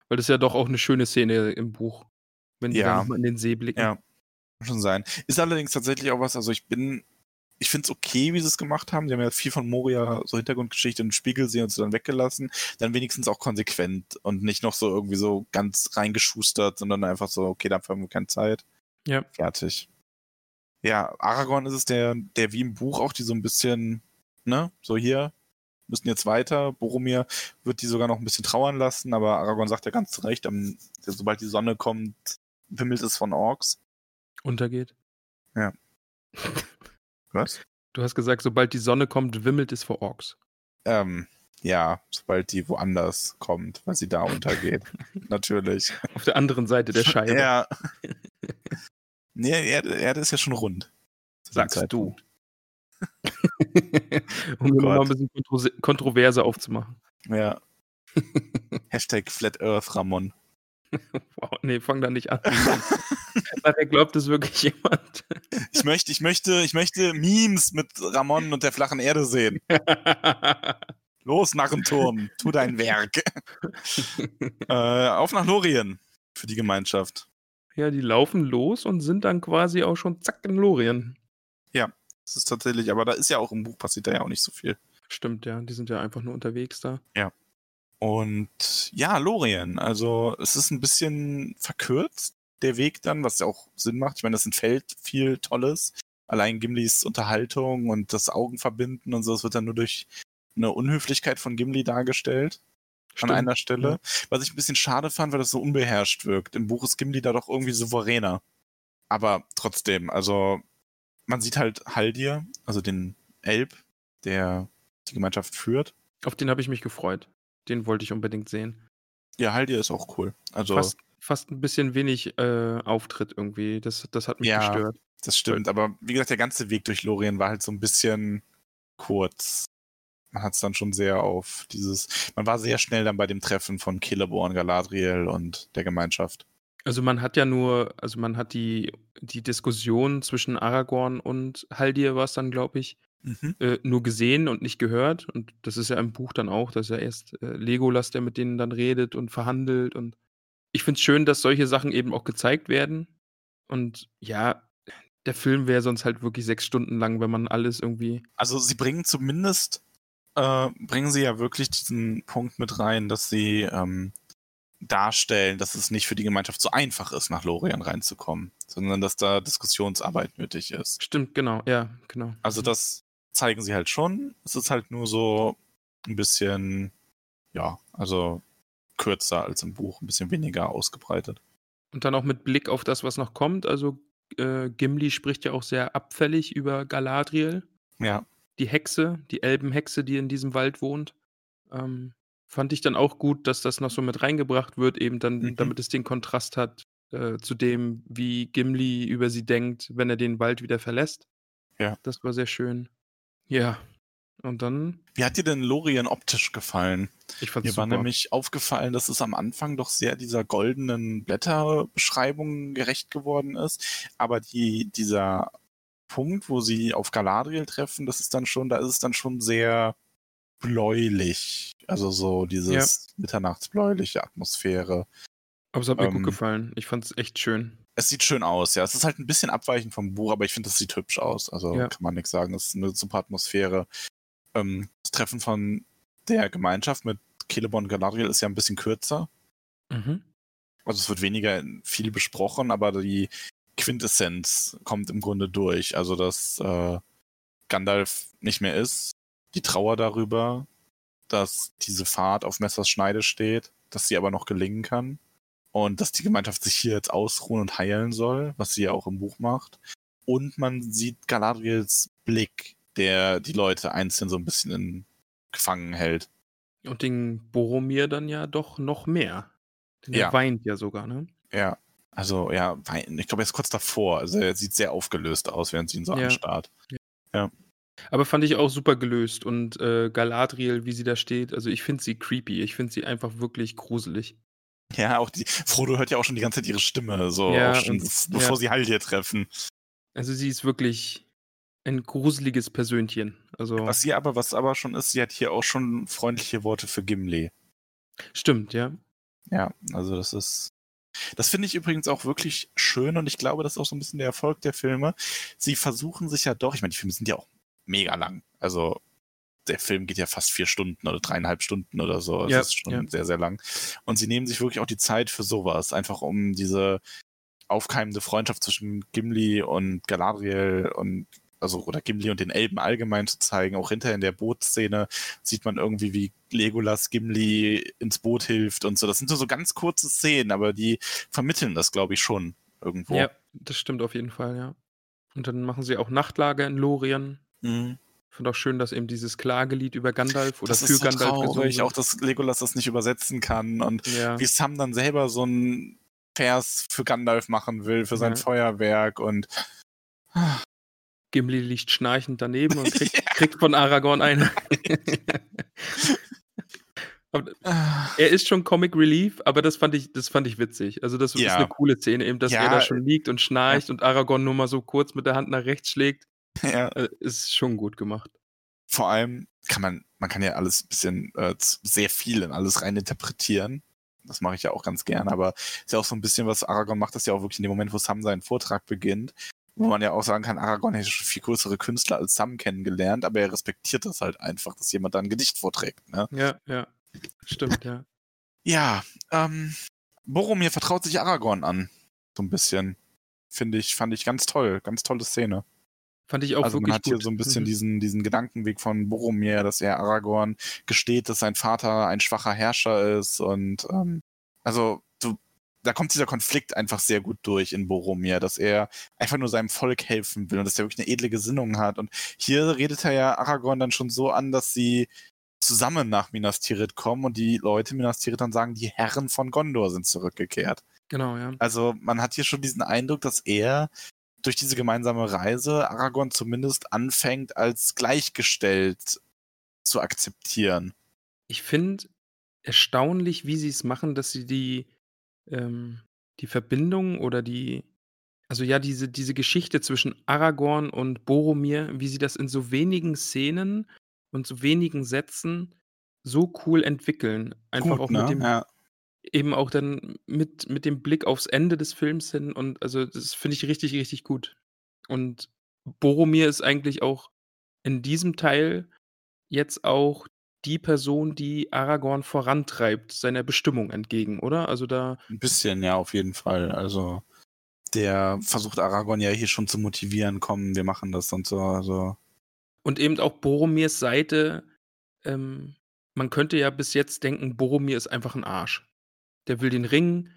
Weil das ist ja doch auch eine schöne Szene im Buch, wenn die Ja. nochmal in den See blicken. Ja, kann schon sein. Ist allerdings tatsächlich auch was, also ich bin, ich finde es okay, wie sie es gemacht haben. Die haben ja viel von Moria, so Hintergrundgeschichte und Spiegelsee und so dann weggelassen. Dann wenigstens auch konsequent und nicht noch so irgendwie so ganz reingeschustert, sondern einfach so, okay, dafür haben wir keine Zeit. Ja. Fertig. Ja, Aragorn ist es, der, der wie im Buch auch die so ein bisschen, ne, so hier, müssen jetzt weiter. Boromir wird die sogar noch ein bisschen trauern lassen, aber Aragorn sagt ja ganz zu Recht, am, sobald die Sonne kommt, wimmelt es von Orks. Untergeht. Ja. Was? Du hast gesagt, sobald die Sonne kommt, wimmelt es vor Orks. Ähm, ja, sobald die woanders kommt, weil sie da untergeht. Natürlich. Auf der anderen Seite der Scheibe. Ja. Nee, Erde, Erde ist ja schon rund. Sagst du. Um Gott. nochmal ein bisschen Kontro Kontroverse aufzumachen. Ja. Hashtag Flat Earth Ramon. Wow, nee, fang da nicht an. Nachher glaubt es wirklich jemand. Ich möchte, ich möchte, ich möchte Memes mit Ramon und der flachen Erde sehen. Los, Narrenturm, tu dein Werk. äh, auf nach Lorien für die Gemeinschaft. Ja, die laufen los und sind dann quasi auch schon zack in Lorien. Das ist tatsächlich, aber da ist ja auch im Buch passiert da ja auch nicht so viel. Stimmt, ja. Die sind ja einfach nur unterwegs da. Und ja, Lorien. Also es ist ein bisschen verkürzt, der Weg dann, was ja auch Sinn macht. Ich meine, das entfällt viel Tolles. Allein Gimlis Unterhaltung und das Augenverbinden und so, das wird dann nur durch eine Unhöflichkeit von Gimli dargestellt. Stimmt, An einer Stelle. Was ich ein bisschen schade fand, weil das so unbeherrscht wirkt. Im Buch ist Gimli da doch irgendwie souveräner. Aber trotzdem, also man sieht halt Haldir, also den Elb, der die Gemeinschaft führt. Auf den habe ich mich gefreut. Den wollte ich unbedingt sehen. Ja, Haldir ist auch cool. Also Fast, fast ein bisschen wenig äh, Auftritt irgendwie. Das, das hat mich Ja. gestört. Das stimmt, aber wie gesagt, der ganze Weg durch Lorien war halt so ein bisschen kurz. Man hat es dann schon sehr auf dieses. Man war sehr schnell dann bei dem Treffen von Celeborn, Galadriel und der Gemeinschaft. Also man hat ja nur, also man hat die, die Diskussion zwischen Aragorn und Haldir war es dann, glaube ich, Mhm. äh, nur gesehen und nicht gehört. Und das ist ja im Buch dann auch, dass ja erst äh, Legolas, der mit denen dann redet und verhandelt. Und ich finde es schön, dass solche Sachen eben auch gezeigt werden. Und ja, der Film wäre sonst halt wirklich sechs Stunden lang, wenn man alles irgendwie. Also sie bringen zumindest, äh, bringen sie ja wirklich diesen Punkt mit rein, dass sie ähm, darstellen, dass es nicht für die Gemeinschaft so einfach ist, nach Lorien reinzukommen, sondern dass da Diskussionsarbeit nötig ist. Stimmt, genau, ja, genau. Also das zeigen sie halt schon. Es ist halt nur so ein bisschen, ja, also kürzer als im Buch, ein bisschen weniger ausgebreitet. Und dann auch mit Blick auf das, was noch kommt. Also äh, Gimli spricht ja auch sehr abfällig über Galadriel. Ja, die Hexe, die Elbenhexe, die in diesem Wald wohnt. Ähm, fand ich dann auch gut, dass das noch so mit reingebracht wird, eben dann, Mhm. damit es den Kontrast hat äh, zu dem, wie Gimli über sie denkt, wenn er den Wald wieder verlässt. Ja. Das war sehr schön. Ja. Und dann, wie hat dir denn Lorien optisch gefallen? ich fand Mir es war super. nämlich aufgefallen, dass es am Anfang doch sehr dieser goldenen Blätterbeschreibung gerecht geworden ist. Aber die, dieser Punkt, wo sie auf Galadriel treffen, das ist dann schon, da ist es dann schon sehr bläulich. Also so dieses mitternachtsbläuliche Atmosphäre. Aber es hat mir ähm, gut gefallen. Ich fand es echt schön. Es sieht schön aus, ja. Es ist halt ein bisschen abweichend vom Buch, aber ich finde, es sieht hübsch aus. Also Ja. kann man nichts sagen. Es ist eine super Atmosphäre. Ähm, das Treffen von der Gemeinschaft mit Celeborn und Galadriel ist ja ein bisschen kürzer. Mhm. Also es wird weniger viel besprochen, aber die Quintessenz kommt im Grunde durch. Also dass äh, Gandalf nicht mehr ist, die Trauer darüber, dass diese Fahrt auf Messers Schneide steht, dass sie aber noch gelingen kann und dass die Gemeinschaft sich hier jetzt ausruhen und heilen soll, was sie ja auch im Buch macht. Und man sieht Galadriels Blick, der die Leute einzeln so ein bisschen in gefangen hält. Und den Boromir dann ja doch noch mehr. Denn er Ja. weint ja sogar, ne? Ja. Also, ja, ich glaube, er ist kurz davor. Also, er sieht sehr aufgelöst aus, während sie ihn so Ja. anstarrt. Aber fand ich auch super gelöst. Und äh, Galadriel, wie sie da steht, also ich finde sie creepy. Ich finde sie einfach wirklich gruselig. Ja, auch die. Frodo hört ja auch schon die ganze Zeit ihre Stimme, so Ja, schon, und- bevor ja. sie Haldir treffen. Also sie ist wirklich ein gruseliges Persönchen. Also Was sie aber, was aber schon ist, sie hat hier auch schon freundliche Worte für Gimli. stimmt, ja. Ja, also das ist. Das finde ich übrigens auch wirklich schön und ich glaube, das ist auch so ein bisschen der Erfolg der Filme. Sie versuchen sich ja doch, ich meine, die Filme sind ja auch mega lang. Also der Film geht ja fast vier Stunden oder dreieinhalb Stunden oder so. Das Ja, ist schon ja. sehr, sehr lang. Und sie nehmen sich wirklich auch die Zeit für sowas, einfach um diese aufkeimende Freundschaft zwischen Gimli und Galadriel und also oder Gimli und den Elben allgemein zu zeigen. Auch hinterher in der Bootszene sieht man irgendwie, wie Legolas Gimli ins Boot hilft und so. Das sind so, so ganz kurze Szenen, aber die vermitteln das, glaube ich, schon irgendwo. Ja, das stimmt auf jeden Fall, ja. Und dann machen sie auch Nachtlager in Lorien. Mhm. Ich finde auch schön, dass eben dieses Klagelied über Gandalf oder Das für ist so Gandalf traurig, wird. auch dass Legolas das nicht übersetzen kann und ja. wie Sam dann selber so ein Vers für Gandalf machen will, für sein Ja. Feuerwerk und Gimli liegt schnarchend daneben und kriegt, kriegt von Aragorn eine. er ist schon Comic Relief, aber das fand ich, das fand ich witzig. Also das ist Ja. eine coole Szene, eben, dass Ja, er da schon liegt und schnarcht und Aragorn nur mal so kurz mit der Hand nach rechts schlägt. ja, Äh, ist schon gut gemacht. vor allem kann man, man kann ja alles ein bisschen, äh, sehr viel in alles rein interpretieren. Das mache ich ja auch ganz gern, aber ist ja auch so ein bisschen, was Aragorn macht, das ja auch wirklich in dem Moment, wo Sam seinen Vortrag beginnt, wo man ja auch sagen kann, Aragorn hätte schon viel größere Künstler als Sam kennengelernt, aber er respektiert das halt einfach, dass jemand da ein Gedicht vorträgt. Ne? Ja, ja. Stimmt, ja. Ja, ähm, Boromir vertraut sich Aragorn an. So ein bisschen. Finde ich, fand ich ganz toll. Ganz tolle Szene. Fand ich auch also wirklich man hat gut. hier so ein bisschen Mhm. diesen, diesen Gedankenweg von Boromir, dass er Aragorn gesteht, dass sein Vater ein schwacher Herrscher ist und ähm, also da kommt dieser Konflikt einfach sehr gut durch in Boromir, dass er einfach nur seinem Volk helfen will und dass er wirklich eine edle Gesinnung hat. Und hier redet er ja Aragorn dann schon so an, dass sie zusammen nach Minas Tirith kommen und die Leute in Minas Tirith dann sagen, die Herren von Gondor sind zurückgekehrt. Genau, ja. Also man hat hier schon diesen Eindruck, dass er durch diese gemeinsame Reise Aragorn zumindest anfängt, als gleichgestellt zu akzeptieren. Ich finde erstaunlich, wie sie es machen, dass sie die, ähm, die Verbindung oder die, also ja, diese, diese Geschichte zwischen Aragorn und Boromir, wie sie das in so wenigen Szenen und so wenigen Sätzen so cool entwickeln. Einfach Gut, auch ne? mit dem, Ja. eben auch dann mit, mit dem Blick aufs Ende des Films hin und also das finde ich richtig, richtig gut. Und Boromir ist eigentlich auch in diesem Teil jetzt auch die Person, die Aragorn vorantreibt, seiner Bestimmung entgegen, oder? Also da, Ein bisschen, ja, auf jeden Fall. Also der versucht Aragorn ja hier schon zu motivieren, komm, wir machen das und so. Also und eben auch Boromirs Seite, ähm, man könnte ja bis jetzt denken, Boromir ist einfach ein Arsch. Der will den Ring,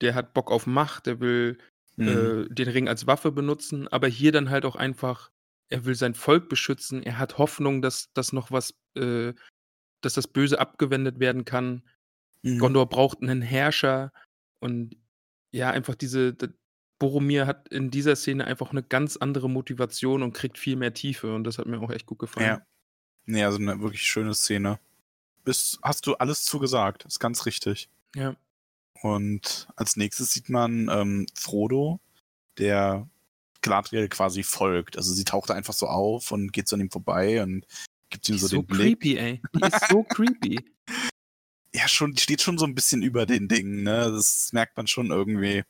der hat Bock auf Macht, der will mhm. äh, den Ring als Waffe benutzen, aber hier dann halt auch einfach, er will sein Volk beschützen, er hat Hoffnung, dass, dass noch was, äh, dass das Böse abgewendet werden kann. Mhm. Gondor braucht einen Herrscher und ja, einfach diese, Boromir hat in dieser Szene einfach eine ganz andere Motivation und kriegt viel mehr Tiefe und das hat mir auch echt gut gefallen. Ja. Nee, also eine wirklich schöne Szene. Bist, hast du alles zugesagt, ist ganz richtig. Ja. Und als nächstes sieht man ähm, Frodo, der Galadriel quasi folgt. Also sie taucht einfach so auf und geht so an ihm vorbei und gibt ist so so den Blick. creepy, ey. Die ist so creepy. Ja, schon, die steht schon so ein bisschen über den Dingen, ne? Das merkt man schon irgendwie.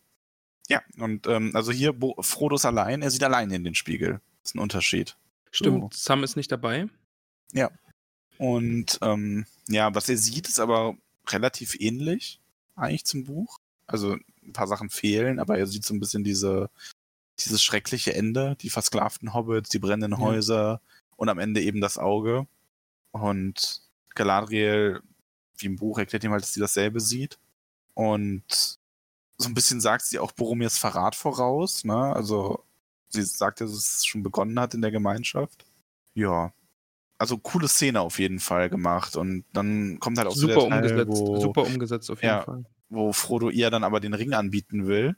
Ja, und ähm, also hier, Bo Frodo ist allein, er sieht allein in den Spiegel. Das ist ein Unterschied. Stimmt, Sam ist nicht dabei. Und ähm, ja, was er sieht, ist aber relativ ähnlich eigentlich zum Buch. Also ein paar Sachen fehlen, aber er sieht so ein bisschen diese, dieses schreckliche Ende, die versklavten Hobbits, die brennenden Ja. Und am Ende eben das Auge. Und Galadriel, wie im Buch, erklärt ihm halt, dass sie dasselbe sieht. Und so ein bisschen sagt sie auch Boromirs Verrat voraus, ne? Also sie sagt, dass es schon begonnen hat in der Gemeinschaft. Ja. Also coole Szene auf jeden Fall gemacht. Und dann kommt halt auch so Super der Teil, umgesetzt, wo, super umgesetzt auf jeden Ja. Fall. wo Frodo ihr dann aber den Ring anbieten will.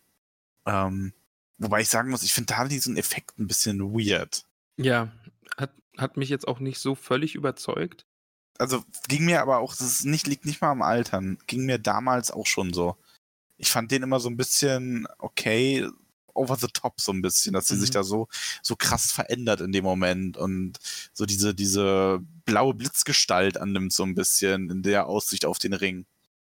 Ähm, wobei ich sagen muss, ich finde da diesen Effekt ein bisschen weird. Ja, hat, mich jetzt auch nicht so völlig überzeugt. Also ging mir aber auch, das nicht, liegt nicht mal am Altern, ging mir damals auch schon so. Ich fand den immer so ein bisschen okay, over the top so ein bisschen, dass sie Mhm. sich da so, so krass verändert in dem Moment und so diese, diese blaue Blitzgestalt annimmt so ein bisschen in der Aussicht auf den Ring.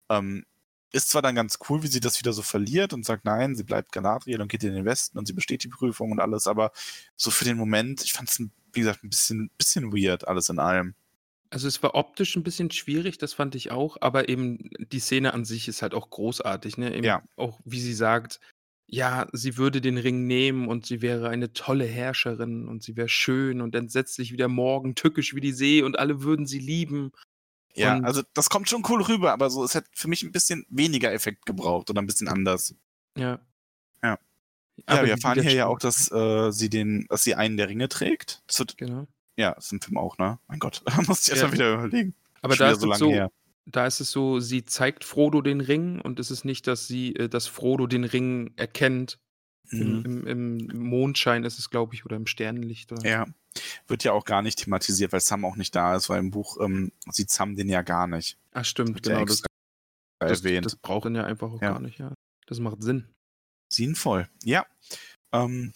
Ähm, ist zwar dann ganz cool, wie sie das wieder so verliert und sagt, nein, sie bleibt Galadriel und geht in den Westen und sie besteht die Prüfung und alles, aber so für den Moment, ich fand es, wie gesagt, ein bisschen, bisschen weird, alles in allem. Also es war optisch ein bisschen schwierig, das fand ich auch, aber eben die Szene an sich ist halt auch großartig, ne? Eben Ja. Auch wie sie sagt, ja, sie würde den Ring nehmen und sie wäre eine tolle Herrscherin und sie wäre schön und entsetzlich wie der Morgen, tückisch wie die See und alle würden sie lieben. Ja, Und- also das kommt schon cool rüber, aber so, es hätte für mich ein bisschen weniger Effekt gebraucht oder ein bisschen anders. Ja. Ja. Ja, wir erfahren hier ja auch, dass äh, sie den, dass sie einen der Ringe trägt. Das wird, Genau. ja, ist im Film auch, ne? Mein Gott, da musste ich Ja. erstmal wieder überlegen. Aber Schon da ist, so es so, her. da ist es so, sie zeigt Frodo den Ring und es ist nicht, dass sie, äh, dass Frodo den Ring erkennt. Im, Mhm. im, Im Mondschein ist es, glaube ich, oder im Sternenlicht. Oder? Ja. Wird ja auch gar nicht thematisiert, weil Sam auch nicht da ist, weil im Buch ähm, sieht Sam den ja gar nicht. Ach, stimmt, ja genau. Das, das, erwähnt. das braucht ihn ja einfach auch Ja. gar nicht, ja. Das macht Sinn. Sinnvoll. Ja. Ähm,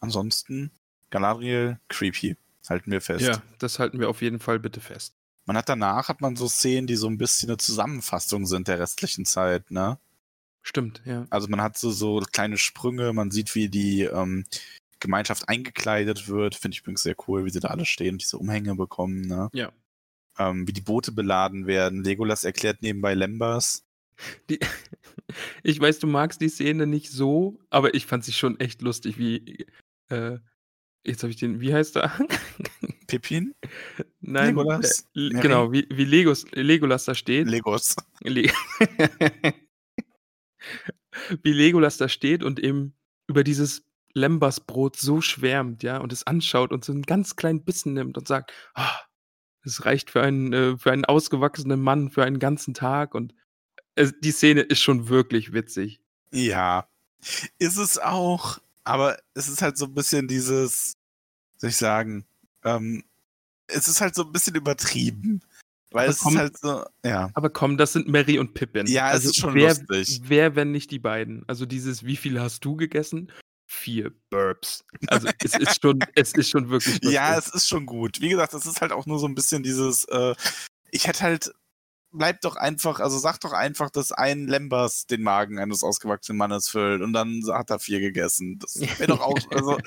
ansonsten, Galadriel, creepy. Halten wir fest. Ja, das halten wir auf jeden Fall bitte fest. Man hat danach, hat man so Szenen, die so ein bisschen eine Zusammenfassung sind der restlichen Zeit, ne? Stimmt, ja. Also man hat so, so kleine Sprünge, man sieht, wie die ähm, Gemeinschaft eingekleidet wird. Finde ich übrigens sehr cool, wie sie da alle stehen und diese Umhänge bekommen, ne? Ja. Ähm, wie die Boote beladen werden. Legolas erklärt nebenbei Lembas. Die, ich weiß, du magst die Szene nicht so, aber ich fand sie schon echt lustig, wie. Äh, jetzt habe ich den. Wie heißt er? Pippin? Nein. Legolas? Äh, genau, wie, wie Legos, Legolas da steht. Legos. Le wie Legolas da steht und eben über dieses Lembasbrot so schwärmt, ja, und es anschaut und so einen ganz kleinen Bissen nimmt und sagt, ah, es reicht für einen, äh, für einen ausgewachsenen Mann für einen ganzen Tag und die Szene ist schon wirklich witzig. Ja. Ist es auch, aber es ist halt so ein bisschen dieses, soll ich sagen, ähm, es ist halt so ein bisschen übertrieben. Weil es komm- ist halt so, ja. Aber komm, das sind Mary und Pippin. Ja, es also ist schon wer, lustig. Wer, wenn nicht die beiden? Also dieses, wie viel hast du gegessen? Vier Burps. Also es ist schon, es ist schon wirklich lustig. Ja, es ist schon gut. Wie gesagt, es ist halt auch nur so ein bisschen dieses, äh, ich hätte halt, bleib doch einfach, also sag doch einfach, dass ein Lembas den Magen eines ausgewachsenen Mannes füllt und dann hat er vier gegessen. Das wäre doch auch, also,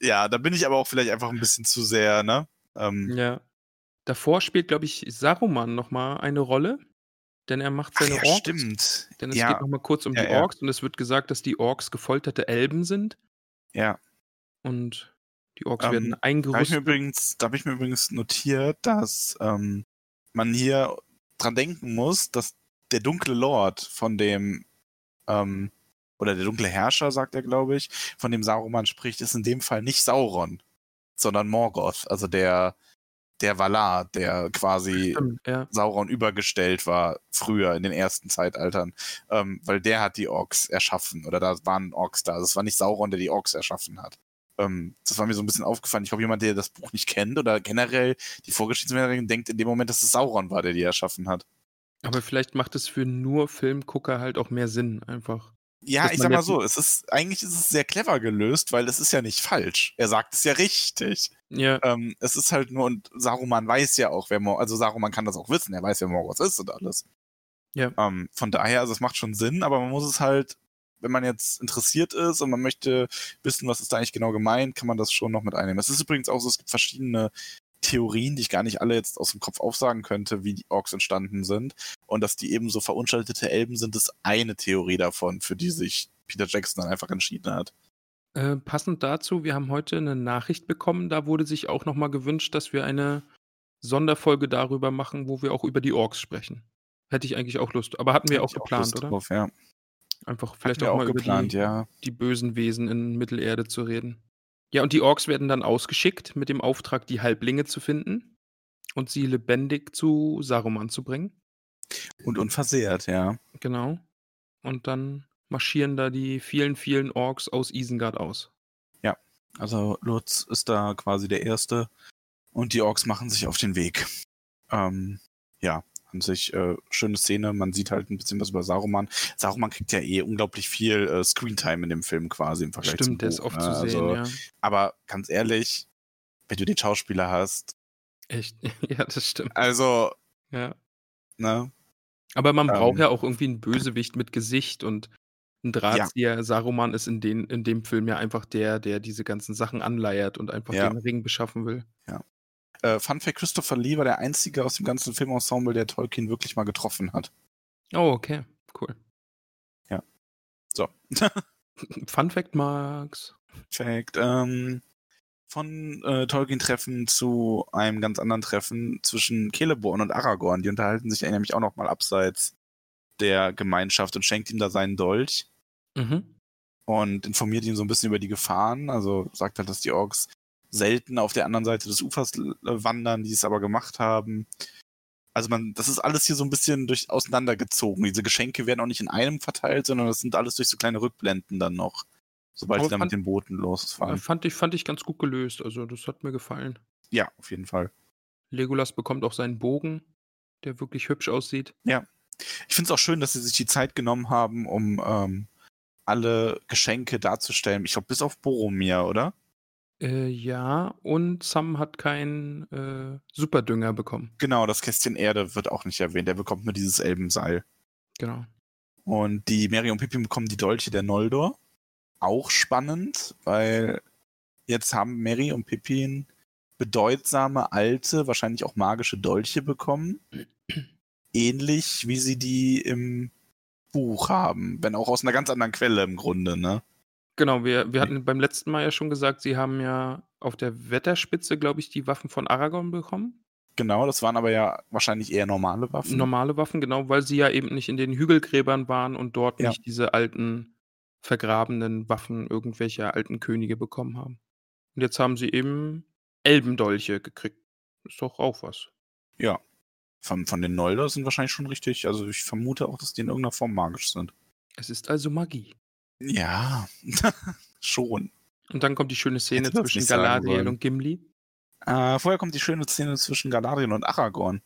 ja, da bin ich aber auch vielleicht einfach ein bisschen zu sehr, ne? Ähm, Ja. Davor spielt, glaube ich, Saruman nochmal eine Rolle, denn er macht ach seine ja, Orks. stimmt. Denn es Ja, geht nochmal kurz um Ja, die ja. Orks und es wird gesagt, dass die Orks gefolterte Elben sind ja. und die Orks Ähm, werden Da habe ich, mir eingerüstet. übrigens, da hab ich mir übrigens notiert, dass ähm, man hier dran denken muss, dass der dunkle Lord von dem, ähm, oder der dunkle Herrscher, sagt er, glaube ich, von dem Saruman spricht, ist in dem Fall nicht Sauron, sondern Morgoth, also der, der Valar, der quasi Stimmt, ja. Sauron übergestellt war, früher in den ersten Zeitaltern, ähm, weil der hat die Orks erschaffen oder da waren Orks da. Also es war nicht Sauron, der die Orks erschaffen hat. Ähm, das war mir so ein bisschen aufgefallen. Ich glaube, jemand, der das Buch nicht kennt oder generell die Vorgeschichtsmännerin denkt in dem Moment, dass es Sauron war, der die erschaffen hat. Aber vielleicht macht es für nur Filmgucker halt auch mehr Sinn, einfach. Ja, ich sag mal so, es ist, eigentlich ist es sehr clever gelöst, weil es ist ja nicht falsch. Er sagt es ja richtig. Ja, Ähm, es ist halt nur, und Saruman weiß ja auch, wer Mor also Saruman kann das auch wissen, er weiß, wer Morgoth ist und alles. Ja. Ähm, von daher, also es macht schon Sinn, aber man muss es halt, wenn man jetzt interessiert ist und man möchte wissen, was ist da eigentlich genau gemeint, kann man das schon noch mit einnehmen. Es ist übrigens auch so, es gibt verschiedene Theorien, die ich gar nicht alle jetzt aus dem Kopf aufsagen könnte, wie die Orks entstanden sind. Und dass die eben so verunstaltete Elben sind, ist eine Theorie davon, für die sich Peter Jackson dann einfach entschieden hat. Äh, passend dazu, wir haben heute eine Nachricht bekommen, da wurde sich auch nochmal gewünscht, dass wir eine Sonderfolge darüber machen, wo wir auch über die Orks sprechen. Hätte ich eigentlich auch Lust, aber hatten wir Hätte auch geplant, Lust oder? Drauf, ja. Einfach vielleicht wir auch mal geplant, über die, ja. die bösen Wesen in Mittelerde zu reden. Ja, und die Orks werden dann ausgeschickt mit dem Auftrag, die Halblinge zu finden und sie lebendig zu Saruman zu bringen. Und unversehrt, ja. Genau. Und dann marschieren da die vielen, vielen Orks aus Isengard aus. Also Lutz ist da quasi der Erste und die Orks machen sich auf den Weg. Ähm, ja, an sich äh, schöne Szene. Man sieht halt ein bisschen was über Saruman. Saruman kriegt ja eh unglaublich viel äh, Screentime in dem Film quasi im Vergleich Stimmt, zum der Buch, ist oft ne? zu sehen, Also, ja. Aber ganz ehrlich, wenn du den Schauspieler hast, Echt. Ja, das stimmt. also, Ja. ne? Aber man braucht Ähm. ja auch irgendwie einen Bösewicht mit Gesicht und ein Drahtzieher. Saruman ist in, den, in dem Film ja einfach der, der diese ganzen Sachen anleiert und einfach Ja. den Ring beschaffen will. Äh, Fun Fact: Christopher Lee war der einzige aus dem ganzen Filmensemble, der Tolkien wirklich mal getroffen hat. Oh, okay. Cool. So. Fun Fact, Max. Fact. Ähm, von äh, Tolkien-Treffen zu einem ganz anderen Treffen zwischen Celeborn und Aragorn. Die unterhalten sich ja nämlich auch noch mal abseits der Gemeinschaft und schenkt ihm da seinen Dolch Mhm. und informiert ihn so ein bisschen über die Gefahren. Also sagt halt, dass die Orks selten auf der anderen Seite des Ufers wandern, die es aber gemacht haben. Also man, das ist alles hier so ein bisschen durch auseinandergezogen. Diese Geschenke werden auch nicht in einem verteilt, sondern das sind alles durch so kleine Rückblenden dann noch. Sobald sie dann mit fand- den Booten losfahren. Äh, Fand ich, fand ich ganz gut gelöst. Also, das hat mir gefallen. Ja, auf jeden Fall. Legolas bekommt auch seinen Bogen, der wirklich hübsch aussieht. Ich finde es auch schön, dass sie sich die Zeit genommen haben, um ähm, alle Geschenke darzustellen. Ich glaube, bis auf Boromir, oder? Äh, ja, und Sam hat keinen äh, Superdünger bekommen. Genau, das Kästchen Erde wird auch nicht erwähnt. Der bekommt nur dieses Elbenseil. Genau. Und die Mary und Pippin bekommen die Dolche der Noldor. Auch spannend, weil jetzt haben Mary und Pippin bedeutsame, alte, wahrscheinlich auch magische Dolche bekommen. Ähnlich wie sie die im Buch haben. Wenn auch aus einer ganz anderen Quelle im Grunde, ne? Genau, wir, wir hatten beim letzten Mal ja schon gesagt, sie haben ja auf der Wetterspitze, glaube ich, die Waffen von Aragorn bekommen. Genau, das waren aber ja wahrscheinlich eher normale Waffen. Normale Waffen, genau, weil sie ja eben nicht in den Hügelgräbern waren und dort Ja. nicht diese alten, vergrabenen Waffen irgendwelcher alten Könige bekommen haben. Und jetzt haben sie eben Elbendolche gekriegt. Ist doch auch was. ja. Von, von den Noldor sind wahrscheinlich schon richtig. Also ich vermute auch, dass die in irgendeiner Form magisch sind. Es ist also Magie. Ja, schon. Und dann kommt die schöne Szene zwischen Galadriel und Gimli. Äh, vorher kommt die schöne Szene zwischen Galadriel und Aragorn.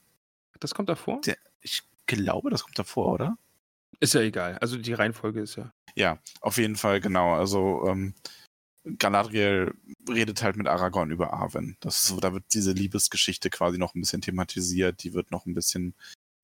Das kommt davor? Der- Ich glaube, das kommt davor, oder? Ist ja egal. Also die Reihenfolge ist ja. Ja, auf jeden Fall, genau. Also ähm, Galadriel redet halt mit Aragorn über Arwen. Das ist so, da wird diese Liebesgeschichte quasi noch ein bisschen thematisiert. Die wird noch ein bisschen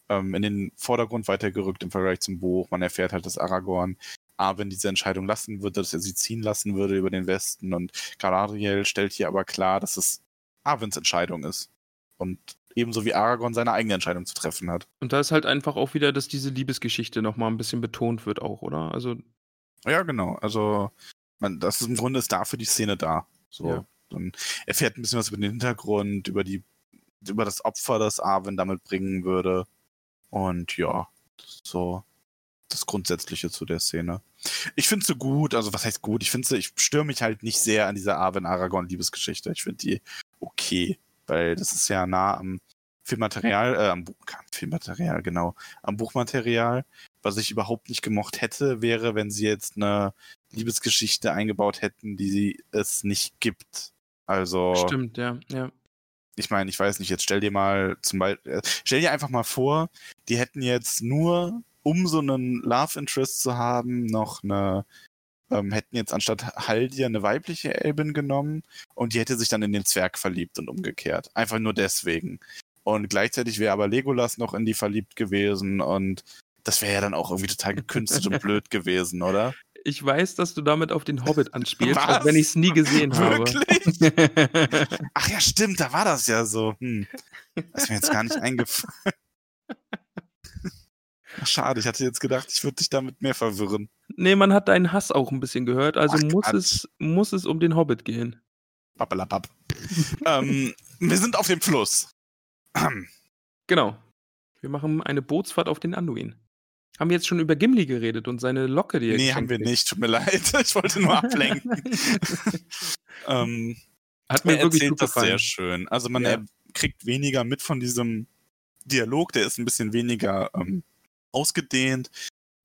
ähm, in den Vordergrund weitergerückt im Vergleich zum Buch. Man erfährt halt, dass Aragorn Arwen diese Entscheidung lassen würde, dass er sie ziehen lassen würde über den Westen. Und Galadriel stellt hier aber klar, dass es Arwens Entscheidung ist. Und ebenso wie Aragorn seine eigene Entscheidung zu treffen hat. Und da ist halt einfach auch wieder, dass diese Liebesgeschichte nochmal ein bisschen betont wird, auch, oder? Also, Ja, genau. Also, man, das ist im Grunde ist dafür die Szene da. So, Ja. dann erfährt ein bisschen was über den Hintergrund, über die, über das Opfer, das Arwen damit bringen würde. Und ja, so das Grundsätzliche zu der Szene. Ich finde sie gut, also was heißt gut? Ich finde sie, ich störe mich halt nicht sehr an dieser Arwen-Aragorn-Liebesgeschichte. Ich finde die okay, weil das ist ja nah am Filmmaterial, äh, am Buch, Filmmaterial, genau, am Buchmaterial. Was ich überhaupt nicht gemocht hätte, wäre, wenn sie jetzt eine Liebesgeschichte eingebaut hätten, die sie es nicht gibt. Also, stimmt, ja, ja. ich meine, ich weiß nicht, jetzt stell dir mal zum Beispiel, äh, stell dir einfach mal vor, die hätten jetzt nur, um so einen Love Interest zu haben, noch eine, ähm, hätten jetzt anstatt Haldir eine weibliche Elbin genommen und die hätte sich dann in den Zwerg verliebt und umgekehrt. Einfach nur deswegen. Und gleichzeitig wäre aber Legolas noch in die verliebt gewesen und das wäre ja dann auch irgendwie total gekünstelt und blöd gewesen, oder? Ich weiß, dass du damit auf den Hobbit anspielst, Was? auch wenn ich es nie gesehen Wirklich? habe. Ach ja, stimmt, da war das ja so. Hm. Das ist mir jetzt gar nicht eingefallen. Schade, ich hatte jetzt gedacht, ich würde dich damit mehr verwirren. nee, man hat deinen Hass auch ein bisschen gehört, also Ach, muss, es, muss es um den Hobbit gehen. Babbelabab. ähm, wir sind auf dem Fluss. Genau. Wir machen eine Bootsfahrt auf den Anduin. Haben wir jetzt schon über Gimli geredet und seine Locke, die er nee, haben wir kriegt? nicht. Tut mir leid. Ich wollte nur ablenken. ähm, Hat mir wirklich erzählt das sehr gefallen. schön. Also man Ja. kriegt weniger mit von diesem Dialog, der ist ein bisschen weniger ähm, ausgedehnt,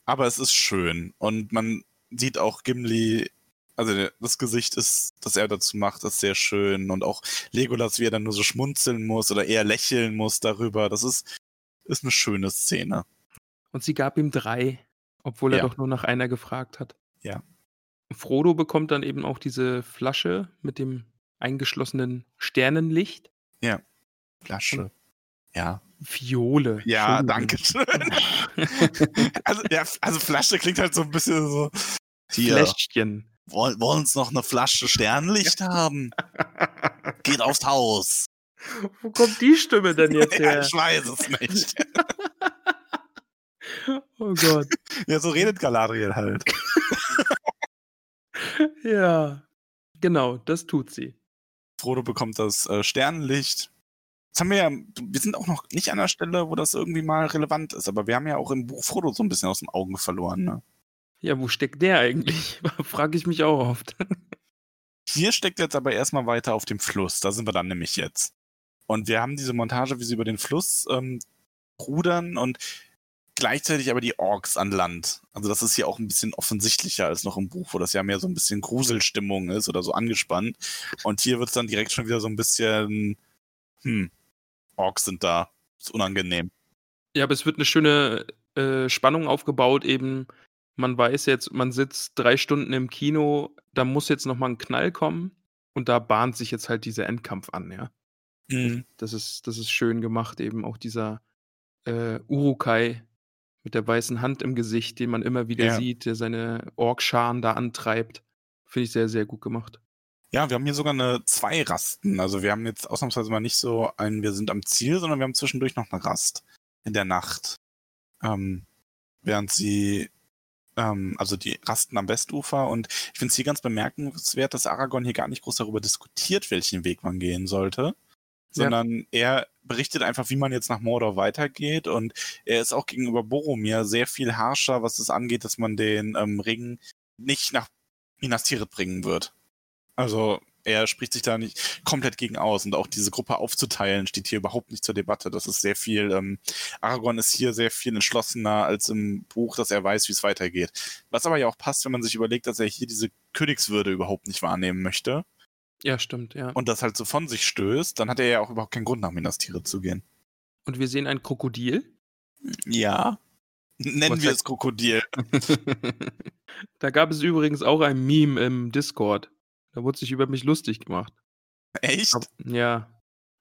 aber es ist schön. Und man sieht auch Gimli, also das Gesicht ist, das er dazu macht, ist sehr schön. Und auch Legolas, wie er dann nur so schmunzeln muss oder eher lächeln muss darüber. Das ist, ist eine schöne Szene. Und sie gab ihm drei, obwohl er Ja. doch nur nach einer gefragt hat. Ja. Frodo bekommt dann eben auch diese Flasche mit dem eingeschlossenen Sternenlicht. Flasche. Ja. Fiole. Ja, Entschuldigung. danke schön. also, ja, also Flasche klingt halt so ein bisschen so. Hier, Fläschchen. wollen, wollen Sie noch eine Flasche Sternlicht haben? Geht aufs Haus. Wo kommt die Stimme denn jetzt Ja, her? ich weiß es nicht. Oh Gott. Ja, so redet Galadriel halt. Ja. Genau, das tut sie. Frodo bekommt das äh, Sternenlicht. Jetzt haben wir ja, wir sind auch noch nicht an der Stelle, wo das irgendwie mal relevant ist, aber wir haben ja auch im Buch Frodo so ein bisschen aus den Augen verloren. Ne? Ja, wo steckt der eigentlich? Frage ich mich auch oft. Hier steckt jetzt aber erstmal weiter auf dem Fluss. Da sind wir dann nämlich jetzt. Und wir haben diese Montage, wie sie über den Fluss ähm, rudern und gleichzeitig aber die Orks an Land. Also das ist hier auch ein bisschen offensichtlicher als noch im Buch, wo das ja mehr so ein bisschen Gruselstimmung ist oder so angespannt. Und hier wird es dann direkt schon wieder so ein bisschen, hm, Orks sind da. Ist unangenehm. Ja, aber es wird eine schöne äh, Spannung aufgebaut, eben. Man weiß jetzt, man sitzt drei Stunden im Kino, da muss jetzt nochmal ein Knall kommen und da bahnt sich jetzt halt dieser Endkampf an, ja. Mhm. Das ist, das ist schön gemacht, eben auch dieser äh, Urukai mit der weißen Hand im Gesicht, den man immer wieder Ja. sieht, der seine Orkscharen da antreibt. Finde ich sehr, sehr gut gemacht. Ja, wir haben hier sogar eine zwei Rasten. Also wir haben jetzt ausnahmsweise mal nicht so ein, wir sind am Ziel, sondern wir haben zwischendurch noch eine Rast in der Nacht. Ähm, während sie, ähm, also die rasten am Westufer und ich finde es hier ganz bemerkenswert, dass Aragorn hier gar nicht groß darüber diskutiert, welchen Weg man gehen sollte, sondern er berichtet einfach, wie man jetzt nach Mordor weitergeht und er ist auch gegenüber Boromir sehr viel harscher, was es angeht, dass man den ähm, Ring nicht nach Minas Tirith bringen wird. Also er spricht sich da nicht komplett gegen aus und auch diese Gruppe aufzuteilen steht hier überhaupt nicht zur Debatte. Das ist sehr viel, ähm, Aragorn ist hier sehr viel entschlossener als im Buch, dass er weiß, wie es weitergeht. Was aber ja auch passt, wenn man sich überlegt, dass er hier diese Königswürde überhaupt nicht wahrnehmen möchte Ja, stimmt, ja. Und, und das halt so von sich stößt, dann hat er ja auch überhaupt keinen Grund, nach Minas Tirith zu gehen. wir sehen ein Krokodil. Ja. Nennen Was wir es Krokodil. da gab es übrigens auch ein Meme im Discord. Da wurde sich über mich lustig gemacht. Echt? Ab- Ja.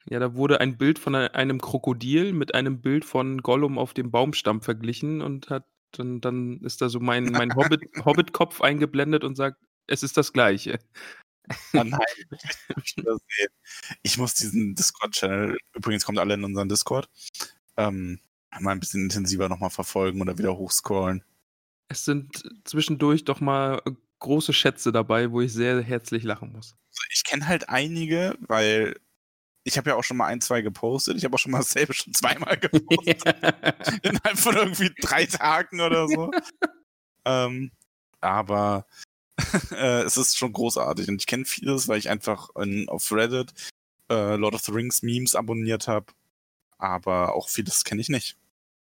Ja, da wurde ein Bild von ei- einem Krokodil mit einem Bild von Gollum auf dem Baumstamm verglichen und hat dann, dann ist da so mein, mein Hobbit, Hobbit-Kopf eingeblendet und sagt, es ist das Gleiche. Ah, nein, ich muss diesen Discord-Channel, übrigens kommt alle in unseren Discord, ähm, mal ein bisschen intensiver nochmal verfolgen oder wieder hochscrollen. Es sind zwischendurch doch mal große Schätze dabei, wo ich sehr herzlich lachen muss. Ich kenne halt einige, weil ich habe ja auch schon mal ein, zwei gepostet. Ich habe auch schon mal dasselbe schon zweimal gepostet. Innerhalb von irgendwie drei Tagen oder so. ähm, aber äh, es ist schon großartig und ich kenne vieles, weil ich einfach in, auf Reddit äh, Lord of the Rings Memes abonniert habe. Aber auch vieles kenne ich nicht.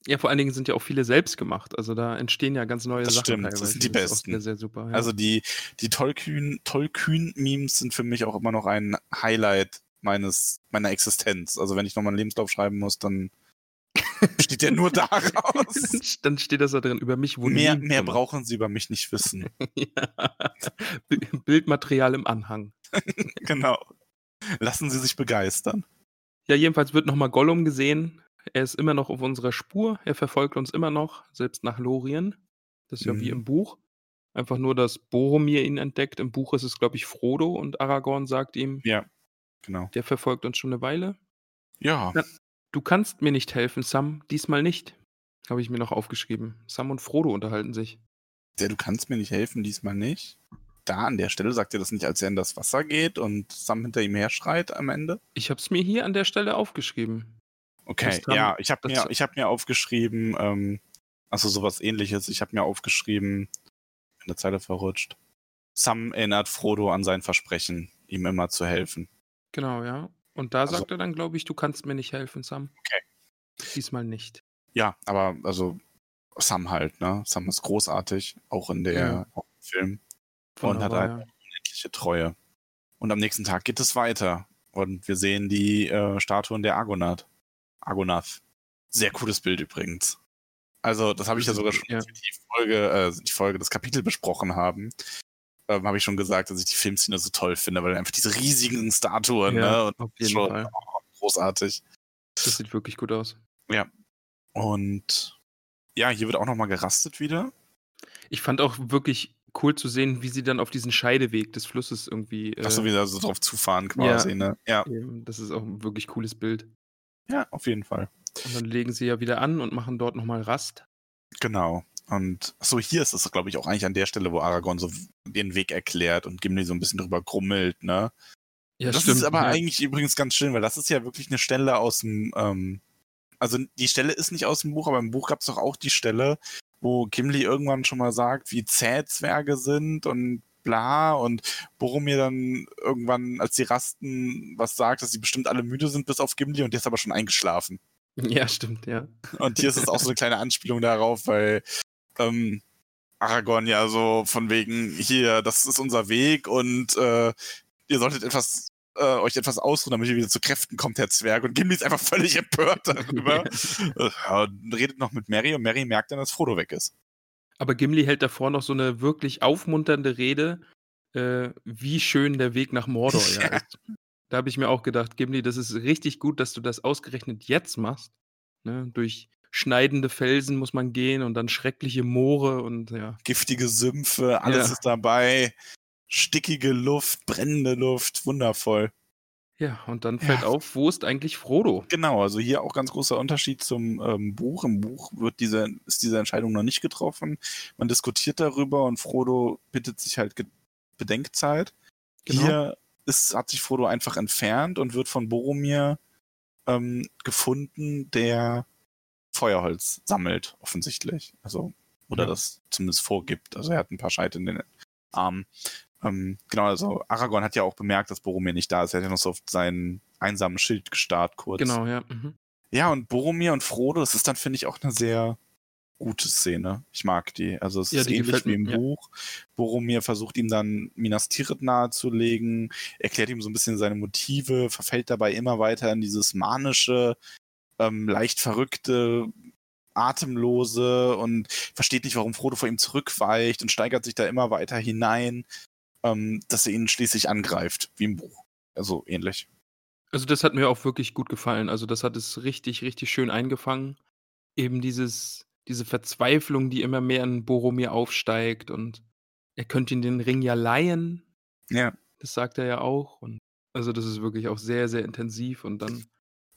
Ja, vor allen Dingen sind ja auch viele selbst gemacht. Also da entstehen ja ganz neue Das Sachen stimmt, das teilweise. sind die auch besten. Sehr, sehr super. Ja. Also die, die Tollkühn, Tollkühn-Memes sind für mich auch immer noch ein Highlight meines, meiner Existenz. Also wenn ich nochmal einen Lebenslauf schreiben muss, dann steht der nur daraus. dann steht das da drin. Über mich wurden mehr mehr brauchen sie über mich nicht wissen. ja. Bi- Bildmaterial im Anhang. genau. Lassen Sie sich begeistern. Ja, jedenfalls wird nochmal Gollum gesehen. Er ist immer noch auf unserer Spur. Er verfolgt uns immer noch, selbst nach Lorien. Das ist ja wie Mhm. im Buch. Einfach nur, dass Boromir ihn entdeckt. Im Buch ist es, glaube ich, Frodo und Aragorn sagt ihm, Ja, genau. der verfolgt uns schon eine Weile. Ja, Ja. Du kannst mir nicht helfen, Sam. Diesmal nicht. Habe ich mir noch aufgeschrieben. Sam und Frodo unterhalten sich. der, du kannst mir nicht helfen, diesmal nicht. Da an der Stelle sagt er das nicht, als er in das Wasser geht und Sam hinter ihm her schreit am Ende. Ich habe es mir hier an der Stelle aufgeschrieben. Okay, ja, ich habe mir, ich hab mir aufgeschrieben, ähm, also sowas ähnliches, ich habe mir aufgeschrieben, eine Zeile verrutscht. Sam erinnert Frodo an sein Versprechen, ihm immer zu helfen. Genau, ja. Und da Also- sagt er dann, glaube ich, du kannst mir nicht helfen, Sam. Okay. Diesmal nicht. Ja, aber also Sam halt, ne? Sam ist großartig, auch in der Ja. auch im Film. Und hat halt- ja. Unendliche Treue. Und am nächsten Tag geht es weiter. Und wir sehen die äh, Statuen der Argonath. Argonath. Sehr cooles Bild übrigens. Also, das habe ich ja sogar schon, ja. die Folge, äh, die Folge, das Kapitel besprochen haben. Ähm, habe ich schon gesagt, dass ich die Filmszene so toll finde, weil einfach diese riesigen Statuen, ja, ne? Und auf jeden schon, Fall. Oh, großartig. Das sieht wirklich gut aus. Ja. Und ja, hier wird auch nochmal gerastet wieder. Ich fand auch wirklich cool zu sehen, wie sie dann auf diesen Scheideweg des Flusses irgendwie. Äh, Achso, wieder so drauf zufahren quasi, ja, ne? Ja. Das ist auch ein wirklich cooles Bild. Ja, auf jeden Fall. Und dann legen sie ja wieder an und machen dort nochmal Rast. Genau. Und so hier ist es, glaube ich, auch eigentlich an der Stelle, wo Aragorn so den Weg erklärt und Gimli so ein bisschen drüber grummelt, ne? Ja, das stimmt. ist aber ja. eigentlich übrigens ganz schön, weil das ist ja wirklich eine Stelle aus dem, ähm, also die Stelle ist nicht aus dem Buch, aber im Buch gab es doch auch die Stelle, wo Gimli irgendwann schon mal sagt, wie zäh Zwerge sind und bla und Boromir dann irgendwann, als die rasten, was sagt, dass sie bestimmt alle müde sind, bis auf Gimli und der ist aber schon eingeschlafen. Ja, stimmt, ja. Und hier ist es auch so eine kleine Anspielung darauf, weil ähm, Aragorn ja so von wegen, hier, das ist unser Weg und äh, ihr solltet etwas äh, euch etwas ausruhen, damit ihr wieder zu Kräften kommt, Herr Zwerg. Und Gimli ist einfach völlig empört darüber. ja, und redet noch mit Mary und Mary merkt dann, dass Frodo weg ist. Aber Gimli hält davor noch so eine wirklich aufmunternde Rede, äh, wie schön der Weg nach Mordor ja ist. Da habe ich mir auch gedacht, Gimli, das ist richtig gut, dass du das ausgerechnet jetzt machst. Ne? Durch schneidende Felsen muss man gehen und dann schreckliche Moore und ja. Giftige Sümpfe, alles Ja. ist dabei. Stickige Luft, brennende Luft, wundervoll. Ja, und dann fällt Ja. auf, wo ist eigentlich Frodo? Genau, also hier auch ganz großer Unterschied zum ähm, Buch. Im Buch wird diese, ist diese Entscheidung noch nicht getroffen. Man diskutiert darüber und Frodo bittet sich halt Ge Bedenkzeit. Genau. Hier ist, hat sich Frodo einfach entfernt und wird von Boromir ähm, gefunden, der Feuerholz sammelt, offensichtlich. Also, oder Ja. das zumindest vorgibt. Also er hat ein paar Scheite in den Armen. Ähm, genau, also Aragorn hat ja auch bemerkt, dass Boromir nicht da ist. Er hat ja noch so auf seinen einsamen Schild gestarrt kurz. Genau, ja. Mhm. Ja, und Boromir und Frodo, das ist dann, finde ich, auch eine sehr gute Szene. Ich mag die. Also es Ja, ist ähnlich wie im ja. Buch. Boromir versucht ihm dann Minas Tirith nahezulegen, erklärt ihm so ein bisschen seine Motive, verfällt dabei immer weiter in dieses manische, ähm, leicht verrückte, atemlose und versteht nicht, warum Frodo vor ihm zurückweicht und steigert sich da immer weiter hinein, ähm, dass er ihn schließlich angreift, wie im Buch. Also ähnlich. Also das hat mir auch wirklich gut gefallen. Also das hat es richtig, richtig schön eingefangen. Eben dieses, diese Verzweiflung, die immer mehr in Boromir aufsteigt und er könnte ihn den Ring ja leihen. Ja. Das sagt er ja auch. Und also das ist wirklich auch sehr, sehr intensiv. Und dann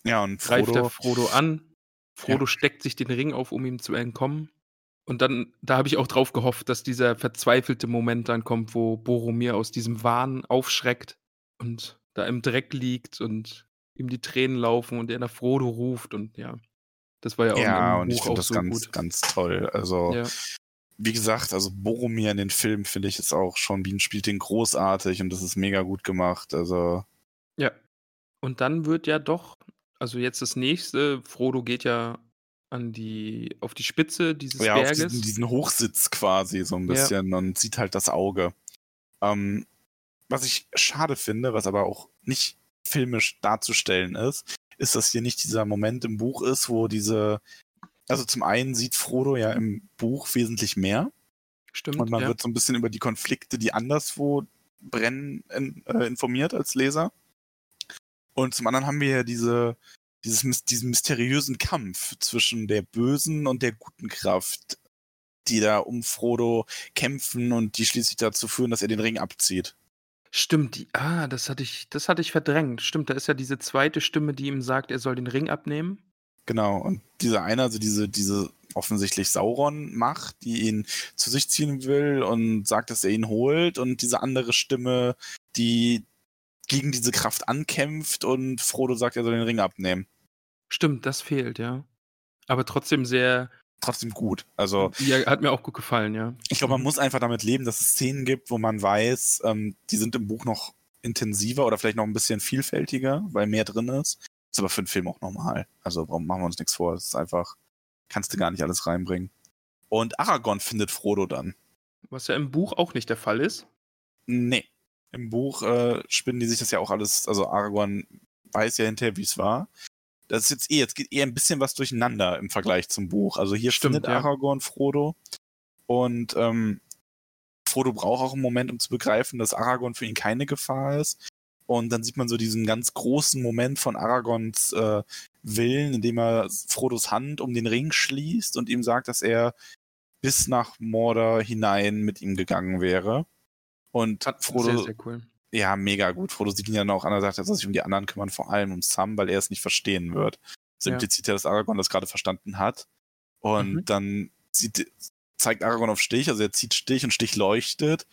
Ja, und greift Frodo, er Frodo an. Frodo steckt sich den Ring auf, um ihm zu entkommen. Und dann, da habe ich auch drauf gehofft, dass dieser verzweifelte Moment dann kommt, wo Boromir aus diesem Wahn aufschreckt und da im Dreck liegt und ihm die Tränen laufen und er nach Frodo ruft und ja. Das war ja auch ja, und ich Buch finde auch das so ganz, gut. ganz toll. Also, Ja. wie gesagt, also Boromir in den Filmen finde ich jetzt auch, Sean Bean spielt den großartig und das ist mega gut gemacht. Also, Ja. Und dann wird ja doch, also jetzt das nächste, Frodo geht ja an die, auf die Spitze dieses ja, auf Berges. diesen, diesen Hochsitz quasi so ein Ja. bisschen und sieht halt das Auge. Ähm, was ich schade finde, was aber auch nicht filmisch darzustellen ist, ist, dass hier nicht dieser Moment im Buch ist, wo diese, also zum einen sieht Frodo ja im Buch wesentlich mehr. Stimmt, Und man ja. wird so ein bisschen über die Konflikte, die anderswo brennen, in, äh, informiert als Leser. Und zum anderen haben wir ja diese, dieses, diesen mysteriösen Kampf zwischen der bösen und der guten Kraft, die da um Frodo kämpfen und die schließlich dazu führen, dass er den Ring abzieht. Stimmt, die, ah, das hatte ich, das hatte ich verdrängt. Stimmt, da ist ja diese zweite Stimme, die ihm sagt, er soll den Ring abnehmen. Genau. Und dieser eine, also diese, diese offensichtlich Sauron-Macht, die ihn zu sich ziehen will und sagt, dass er ihn holt. Und diese andere Stimme, die gegen diese Kraft ankämpft und Frodo sagt, er soll den Ring abnehmen. Stimmt, das fehlt, ja. Aber trotzdem sehr, Trotzdem gut. Also ja, hat mir auch gut gefallen, ja. ich glaube, man muss einfach damit leben, dass es Szenen gibt, wo man weiß, ähm, die sind im Buch noch intensiver oder vielleicht noch ein bisschen vielfältiger, weil mehr drin ist. Ist aber für einen Film auch normal. Also machen wir uns nichts vor. Es ist einfach, kannst du gar nicht alles reinbringen. Und Aragorn findet Frodo dann. Was ja im Buch auch nicht der Fall ist. Nee. Im Buch äh, spinnen die sich das ja auch alles, also Aragorn weiß ja hinterher, wie es war. das ist jetzt eh, jetzt geht eher ein bisschen was durcheinander im Vergleich zum Buch. Also hier Stimmt, findet ja. Aragorn Frodo und ähm, Frodo braucht auch einen Moment, um zu begreifen, dass Aragorn für ihn keine Gefahr ist. Und dann sieht man so diesen ganz großen Moment von Aragons äh, Willen, indem er Frodos Hand um den Ring schließt und ihm sagt, dass er bis nach Mordor hinein mit ihm gegangen wäre. Und Frodo, Sehr, sehr cool. ja, mega gut. Frodo sieht ihn ja noch an, er sagt, er soll sich um die anderen kümmern, vor allem um Sam, weil er es nicht verstehen wird. Das Ja. impliziert ja, dass Aragorn das gerade verstanden hat. Und Mhm. dann sieht, zeigt Aragorn auf Stich, also er zieht Stich und Stich leuchtet.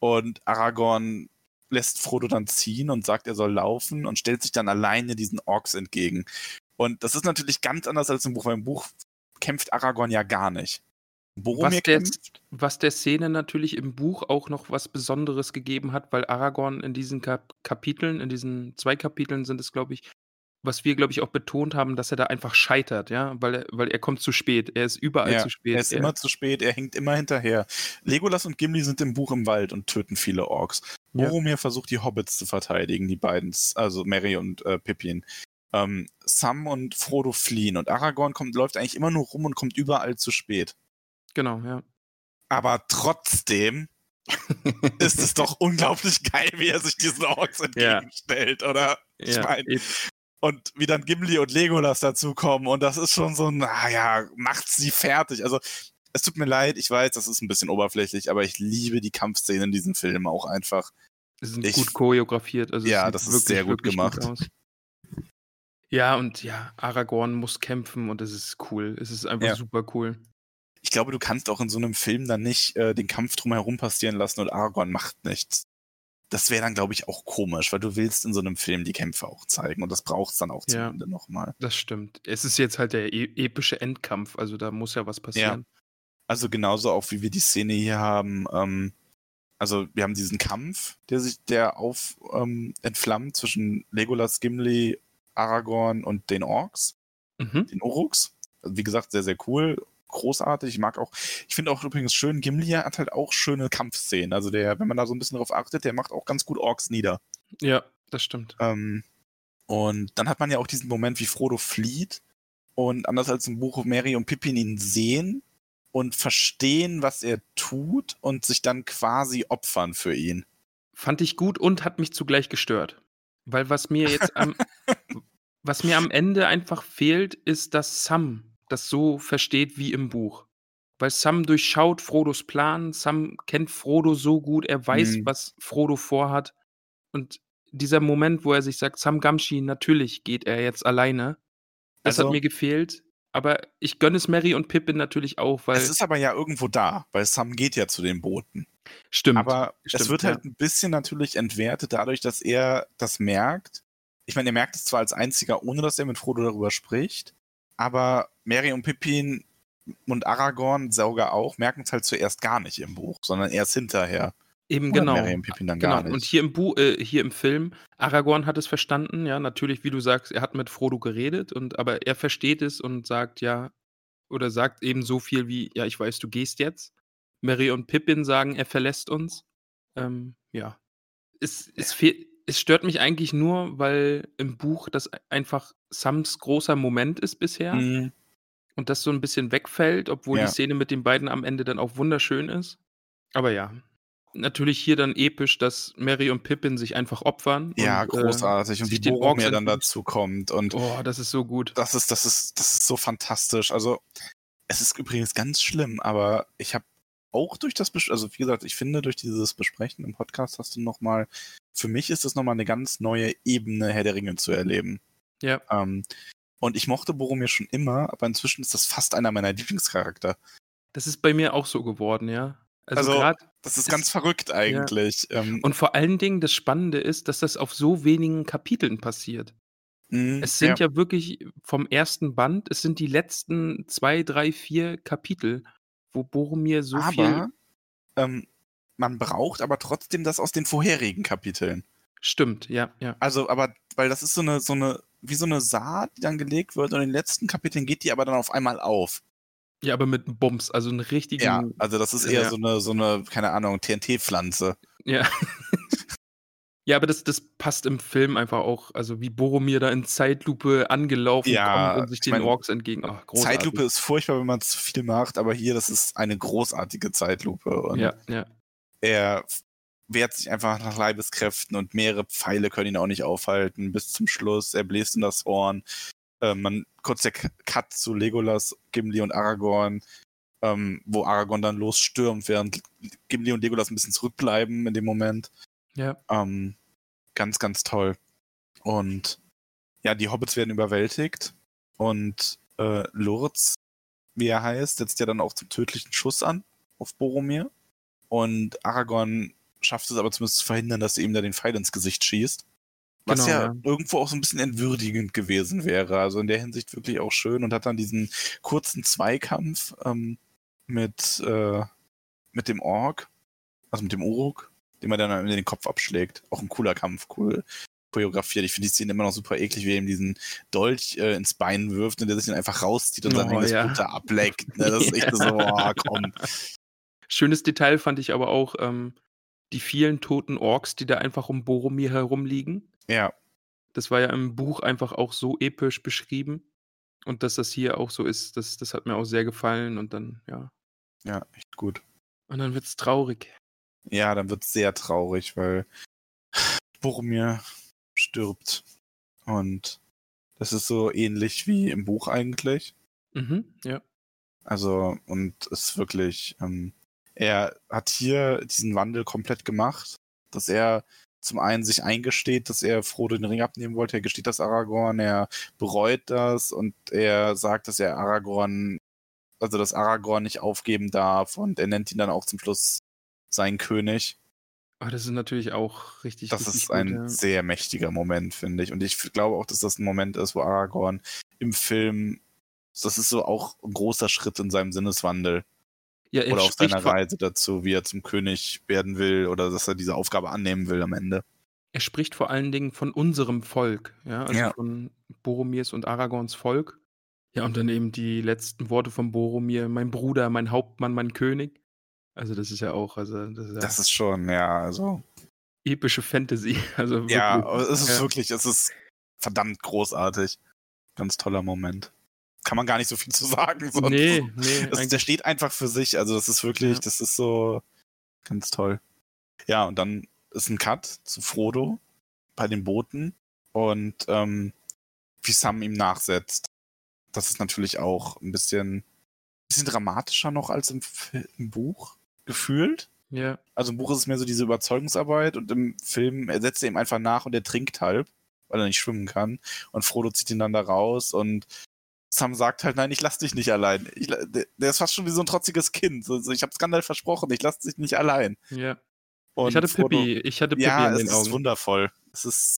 Und Aragorn lässt Frodo dann ziehen und sagt, er soll laufen und stellt sich dann alleine diesen Orks entgegen. Und das ist natürlich ganz anders als im Buch, weil im Buch kämpft Aragorn ja gar nicht. Boromir Was der, was der Szene natürlich im Buch auch noch was Besonderes gegeben hat, weil Aragorn in diesen Kap Kapiteln, in diesen zwei Kapiteln sind es, glaube ich, was wir, glaube ich, auch betont haben, dass er da einfach scheitert, ja, weil er, weil er kommt zu spät. Er ist überall Ja, zu spät. Er ist immer zu spät, er hängt immer hinterher. Legolas und Gimli sind im Buch im Wald und töten viele Orks. Ja. Boromir versucht, die Hobbits zu verteidigen, die beiden, also Merry und äh, Pippin. Ähm, Sam und Frodo fliehen und Aragorn kommt, läuft eigentlich immer nur rum und kommt überall zu spät. Genau, ja. Aber trotzdem ist es doch unglaublich geil, wie er sich diesen Orks entgegenstellt, oder? Ich ja mein, eben. und wie dann Gimli und Legolas dazukommen und das ist schon so ein, naja, macht sie fertig. Also es tut mir leid, ich weiß, das ist ein bisschen oberflächlich, aber ich liebe die Kampfszenen in diesem Film auch einfach. Sie sind Ich- gut choreografiert. Also es Ja, sieht das ist wirklich, sehr gut gemacht. aus. Ja, und ja, Aragorn muss kämpfen und es ist cool. Es ist einfach Ja. super cool. Ich glaube, du kannst auch in so einem Film dann nicht äh, den Kampf drumherum passieren lassen und Aragorn macht nichts. Das wäre dann, glaube ich, auch komisch, weil du willst in so einem Film die Kämpfe auch zeigen und das braucht es dann auch zum Ja. Ende nochmal. Das stimmt. Es ist jetzt halt der e epische Endkampf, also da muss ja was passieren. Also genauso auch wie wir die Szene hier haben. Ähm, also wir haben diesen Kampf, der sich, der auf ähm, entflammt zwischen Legolas, Gimli, Aragorn und den Orks, Mhm. den Uruks. Also, wie gesagt, sehr, sehr cool. Großartig. Ich mag auch, ich finde auch übrigens schön, Gimli hat halt auch schöne Kampfszenen. Also der, wenn man da so ein bisschen drauf achtet, der macht auch ganz gut Orks nieder. Ja, das stimmt. Ähm, und dann hat man ja auch diesen Moment, wie Frodo flieht und anders als im Buch Mary und Pippin ihn sehen und verstehen, was er tut und sich dann quasi opfern für ihn. Fand ich gut und hat mich zugleich gestört. Weil was mir jetzt am, was mir am Ende einfach fehlt, ist, dass Sam das so versteht wie im Buch. Weil Sam durchschaut Frodos Plan, Sam kennt Frodo so gut, er weiß, Mhm. was Frodo vorhat. Und dieser Moment, wo er sich sagt, Sam Gamshi, natürlich geht er jetzt alleine, das Also- hat mir gefehlt. Aber ich gönne es Mary und Pippin natürlich auch, weil es ist aber ja irgendwo da, weil Sam geht ja zu den Booten. stimmt. Aber es stimmt, wird ja. halt ein bisschen natürlich entwertet dadurch, dass er das merkt. Ich meine, er merkt es zwar als einziger, ohne dass er mit Frodo darüber spricht, aber Mary und Pippin und Aragorn, Sauger auch, merken es halt zuerst gar nicht im Buch, sondern erst hinterher. Eben genau. Mary und Pippin dann Genau, gar nicht. und hier im, Bu äh, hier im Film, Aragorn hat es verstanden, ja, natürlich, wie du sagst, er hat mit Frodo geredet, und, aber er versteht es und sagt ja, oder sagt eben so viel wie, ja, ich weiß, du gehst jetzt. Mary und Pippin sagen, er verlässt uns. Ähm, ja. Es, es, fehl- es stört mich eigentlich nur, weil im Buch das einfach Sams großer Moment ist bisher Mhm. und das so ein bisschen wegfällt, obwohl Ja. die Szene mit den beiden am Ende dann auch wunderschön ist. Aber ja, natürlich hier dann episch, dass Mary und Pippin sich einfach opfern. Ja, und, äh, großartig. und sich wie Boromir dann dazu kommt. Und Oh, das ist so gut. das ist, das ist, das ist so fantastisch. Also, es ist übrigens ganz schlimm, aber ich habe auch durch das, Bes also wie gesagt, ich finde, durch dieses Besprechen im Podcast hast du nochmal, für mich ist es nochmal eine ganz neue Ebene, Herr der Ringe zu erleben. Ja. Ähm, und ich mochte Boromir schon immer, aber inzwischen ist das fast einer meiner Lieblingscharakter. Das ist bei mir auch so geworden, ja. Also, Also. Das ist Es- ganz verrückt eigentlich. Ähm, Und vor allen Dingen, das Spannende ist, dass das auf so wenigen Kapiteln passiert. mh, Es sind ja. wirklich vom ersten Band, es sind die letzten zwei, drei, vier Kapitel, wo Boromir so viel. aber ähm, man braucht aber trotzdem das aus den vorherigen Kapiteln. Stimmt, ja, ja. Also, aber, weil das ist so eine, so eine, wie so eine Saat, die dann gelegt wird und in den letzten Kapiteln geht die aber dann auf einmal auf. Ja, aber mit einem Bums, also einen richtigen. Ja, also das ist eher Ja. so eine, so eine, keine Ahnung, TNT-Pflanze. Ja. Ja, aber das das passt im Film einfach auch. Also, wie Boromir da in Zeitlupe angelaufen Ja, kommt und sich ich den meine, Orks entgegen ach, großartig. Zeitlupe ist furchtbar, wenn man zu viel macht, aber hier, das ist eine großartige Zeitlupe und Ja, ja. er wehrt sich einfach nach Leibeskräften und mehrere Pfeile können ihn auch nicht aufhalten bis zum Schluss. Er bläst in das Horn. Ähm, man kurz der Cut zu Legolas, Gimli und Aragorn, ähm, wo Aragorn dann losstürmt, während Gimli und Legolas ein bisschen zurückbleiben in dem Moment. Ja. Ähm, ganz, ganz toll. Und ja, die Hobbits werden überwältigt und äh, Lurz, wie er heißt, setzt ja dann auch zum tödlichen Schuss an auf Boromir. Und Aragorn schafft es aber zumindest zu verhindern, dass er ihm da den Pfeil ins Gesicht schießt. Was Genau, ja, ja. irgendwo auch so ein bisschen entwürdigend gewesen wäre. Also in der Hinsicht wirklich auch schön und hat dann diesen kurzen Zweikampf ähm, mit, äh, mit dem Ork, also mit dem Uruk, dem er dann am Ende den Kopf abschlägt. Auch ein cooler Kampf, cool choreografiert. Ich finde die Szene immer noch super eklig, wie er ihm diesen Dolch äh, ins Bein wirft und der sich dann einfach rauszieht und sein Oh, eigenes ja. Da ableckt. Ne? Das ist echt so, oh, komm. Schönes Detail fand ich aber auch, ähm, die vielen toten Orks, die da einfach um Boromir herumliegen. Ja, Das war ja im Buch einfach auch so episch beschrieben. Und dass das hier auch so ist, das das hat mir auch sehr gefallen und dann ja. ja, echt gut. Und dann wird's traurig. Ja, dann wird es sehr traurig, weil Boromir stirbt. Und das ist so ähnlich wie im Buch eigentlich. Mhm, ja. Also, und es ist wirklich, ähm, er hat hier diesen Wandel komplett gemacht, dass er zum einen sich eingesteht, dass er Frodo den Ring abnehmen wollte, er gesteht das Aragorn, er bereut das und er sagt, dass er Aragorn, also dass Aragorn nicht aufgeben darf und er nennt ihn dann auch zum Schluss seinen König. Ah, das ist natürlich auch richtig, Das richtig ist gut, ein ja. sehr mächtiger Moment, finde ich. Und ich glaube auch, dass das ein Moment ist, wo Aragorn im Film, das ist so auch ein großer Schritt in seinem Sinneswandel Ja, er oder auf seiner Reise dazu, wie er zum König werden will oder dass er diese Aufgabe annehmen will am Ende. er spricht vor allen Dingen von unserem Volk, ja, also Ja. von Boromirs und Aragorns Volk. Ja, und dann eben die letzten Worte von Boromir: „Mein Bruder, mein Hauptmann, mein König.“ Also, das ist ja auch also, das ist ja Das ist schon, ja, also. epische Fantasy. Also, wirklich. Ja, es ist Ja. wirklich, es ist verdammt großartig. Ganz toller Moment. Kann man gar nicht so viel zu sagen. sonst. Ne, ne, Das, der steht einfach für sich. Also, das ist wirklich, Ja. das ist so ganz toll. Ja, und dann ist ein Cut zu Frodo bei den Booten und ähm, wie Sam ihm nachsetzt. Das ist natürlich auch ein bisschen, bisschen dramatischer noch als im, im Buch gefühlt. ja. Also im Buch ist es mehr so diese Überzeugungsarbeit und im Film er setzt er ihm einfach nach und er trinkt halb, weil er nicht schwimmen kann. Und Frodo zieht ihn dann da raus und Sam sagt halt, nein, ich lass dich nicht allein. Ich, der, der ist fast schon wie so ein trotziges Kind. So, so, ich habe Skandal versprochen, ich lass dich nicht allein. Ja. Und Ich hatte Frodo- Pippi ich hatte Pippi Ja, in es den ist Augen. wundervoll. Es ist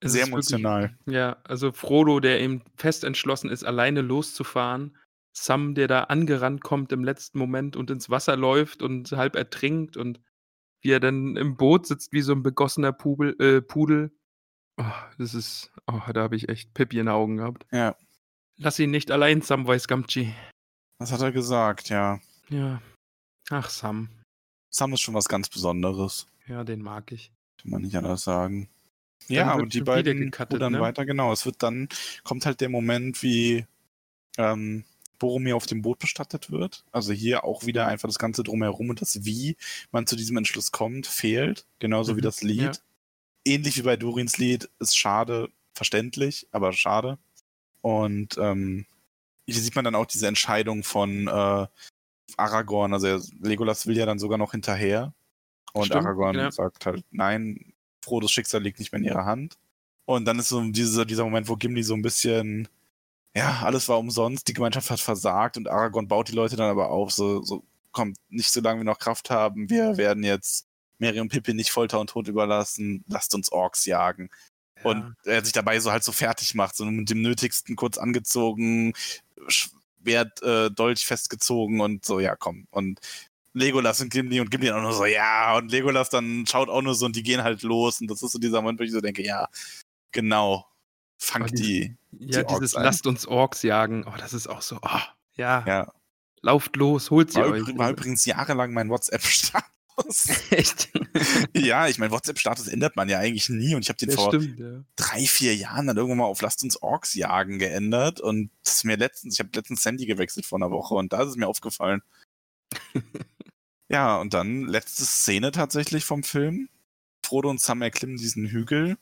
Es sehr ist wirklich emotional. ja, also Frodo, der eben fest entschlossen ist, alleine loszufahren. Sam, der da angerannt kommt im letzten Moment und ins Wasser läuft und halb ertrinkt und wie er dann im Boot sitzt wie so ein begossener Pubel äh, Pudel. Oh, das ist oh, da habe ich echt Pippi in den Augen gehabt. Ja, Lass ihn nicht allein, Samwise Gamgee. das hat er gesagt, ja. Ja. Ach, Sam. Sam ist schon was ganz Besonderes. Ja, den mag ich. Kann man nicht anders sagen. Dann Ja, und die beiden gecuttet, rudern ne? weiter, genau. Es wird dann, kommt halt der Moment, wie ähm, Boromir auf dem Boot bestattet wird. Also hier auch wieder einfach das Ganze drumherum und das Wie man zu diesem Entschluss kommt, fehlt. Genauso wie Mhm, das Lied. ja. Ähnlich wie bei Durins Lied, ist schade, verständlich, aber schade. Und ähm, hier sieht man dann auch diese Entscheidung von äh, Aragorn. Also Legolas will ja dann sogar noch hinterher. Und Stimmt, Aragorn ja. sagt halt, nein, Frodos Schicksal liegt nicht mehr in ihrer Hand. Und dann ist so dieser, dieser Moment, wo Gimli so ein bisschen, ja, alles war umsonst, die Gemeinschaft hat versagt und Aragorn baut die Leute dann aber auf, so, so kommt nicht so lange wir noch Kraft haben, wir werden jetzt Mary und Pippin nicht Folter und Tod überlassen, lasst uns Orks jagen. Und er sich dabei so halt so fertig macht, so mit dem Nötigsten kurz angezogen, Schwert, äh, Dolch festgezogen und so, ja, komm. Und Legolas und Gimli und Gimli auch nur so, ja, und Legolas dann schaut auch nur so und die gehen halt los. Und das ist so dieser Moment, wo ich so denke, ja, genau, fangt Aber die, Ja, die dieses ein. lasst uns Orks jagen. Oh, das ist auch so. Oh, ja, ja. lauft los, holt sie War, euch. übr- war übrigens jahrelang mein WhatsApp-Stand. aus. Echt? ja, ich meine, WhatsApp-Status ändert man ja eigentlich nie und ich habe den Ja, vor stimmt, ja. drei, vier Jahren dann irgendwann mal auf Lasst uns Orks jagen geändert und das ist mir letztens, ich habe letztens Handy gewechselt vor einer Woche und da ist es mir aufgefallen. ja, und dann letzte Szene tatsächlich vom Film. Frodo und Sam erklimmen diesen Hügel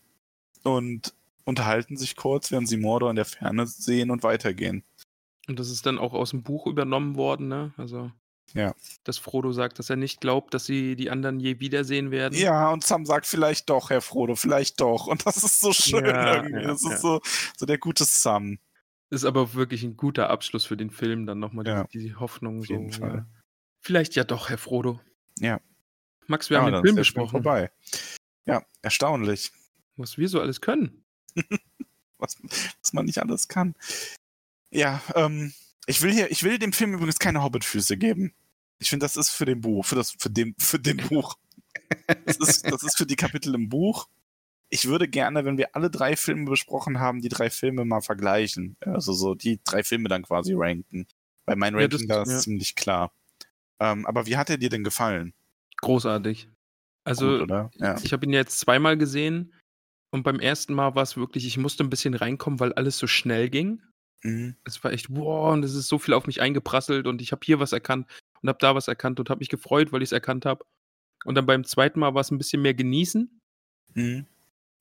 und unterhalten sich kurz, während sie Mordor in der Ferne sehen und weitergehen. Und das ist dann auch aus dem Buch übernommen worden, ne? Also, Ja. dass Frodo sagt, dass er nicht glaubt, dass sie die anderen je wiedersehen werden. Ja, und Sam sagt vielleicht doch, Herr Frodo, vielleicht doch. Und das ist so schön Ja, irgendwie. ja, das ist ja. so, so der gute Sam. Ist aber wirklich ein guter Abschluss für den Film, dann nochmal Ja, die, die Hoffnung. auf jeden so, Fall. Ja. Vielleicht ja doch, Herr Frodo. Ja. Max, wir ja, haben den ist Film besprochen. vorbei. Ja, erstaunlich, Was wir so alles können. was, was man nicht alles kann. Ja, ähm, ich will hier, ich will dem Film übrigens keine Hobbit-Füße geben. Ich finde, das ist für den Buch, für das, für dem, für dem Buch. Das ist, das ist für die Kapitel im Buch. Ich würde gerne, wenn wir alle drei Filme besprochen haben, die drei Filme mal vergleichen. Also so die drei Filme dann quasi ranken. Weil mein Ja, das- Ranking da ist ja. ziemlich klar. Ähm, aber wie hat er dir denn gefallen? Großartig. Also, Gut? Ja. ich habe ihn jetzt zweimal gesehen und beim ersten Mal war es wirklich, ich musste ein bisschen reinkommen, weil alles so schnell ging. Mhm. Es war echt, wow, und es ist so viel auf mich eingeprasselt und ich habe hier was erkannt und habe da was erkannt und habe mich gefreut, weil ich es erkannt habe. Und dann beim zweiten Mal war es ein bisschen mehr genießen. Mhm.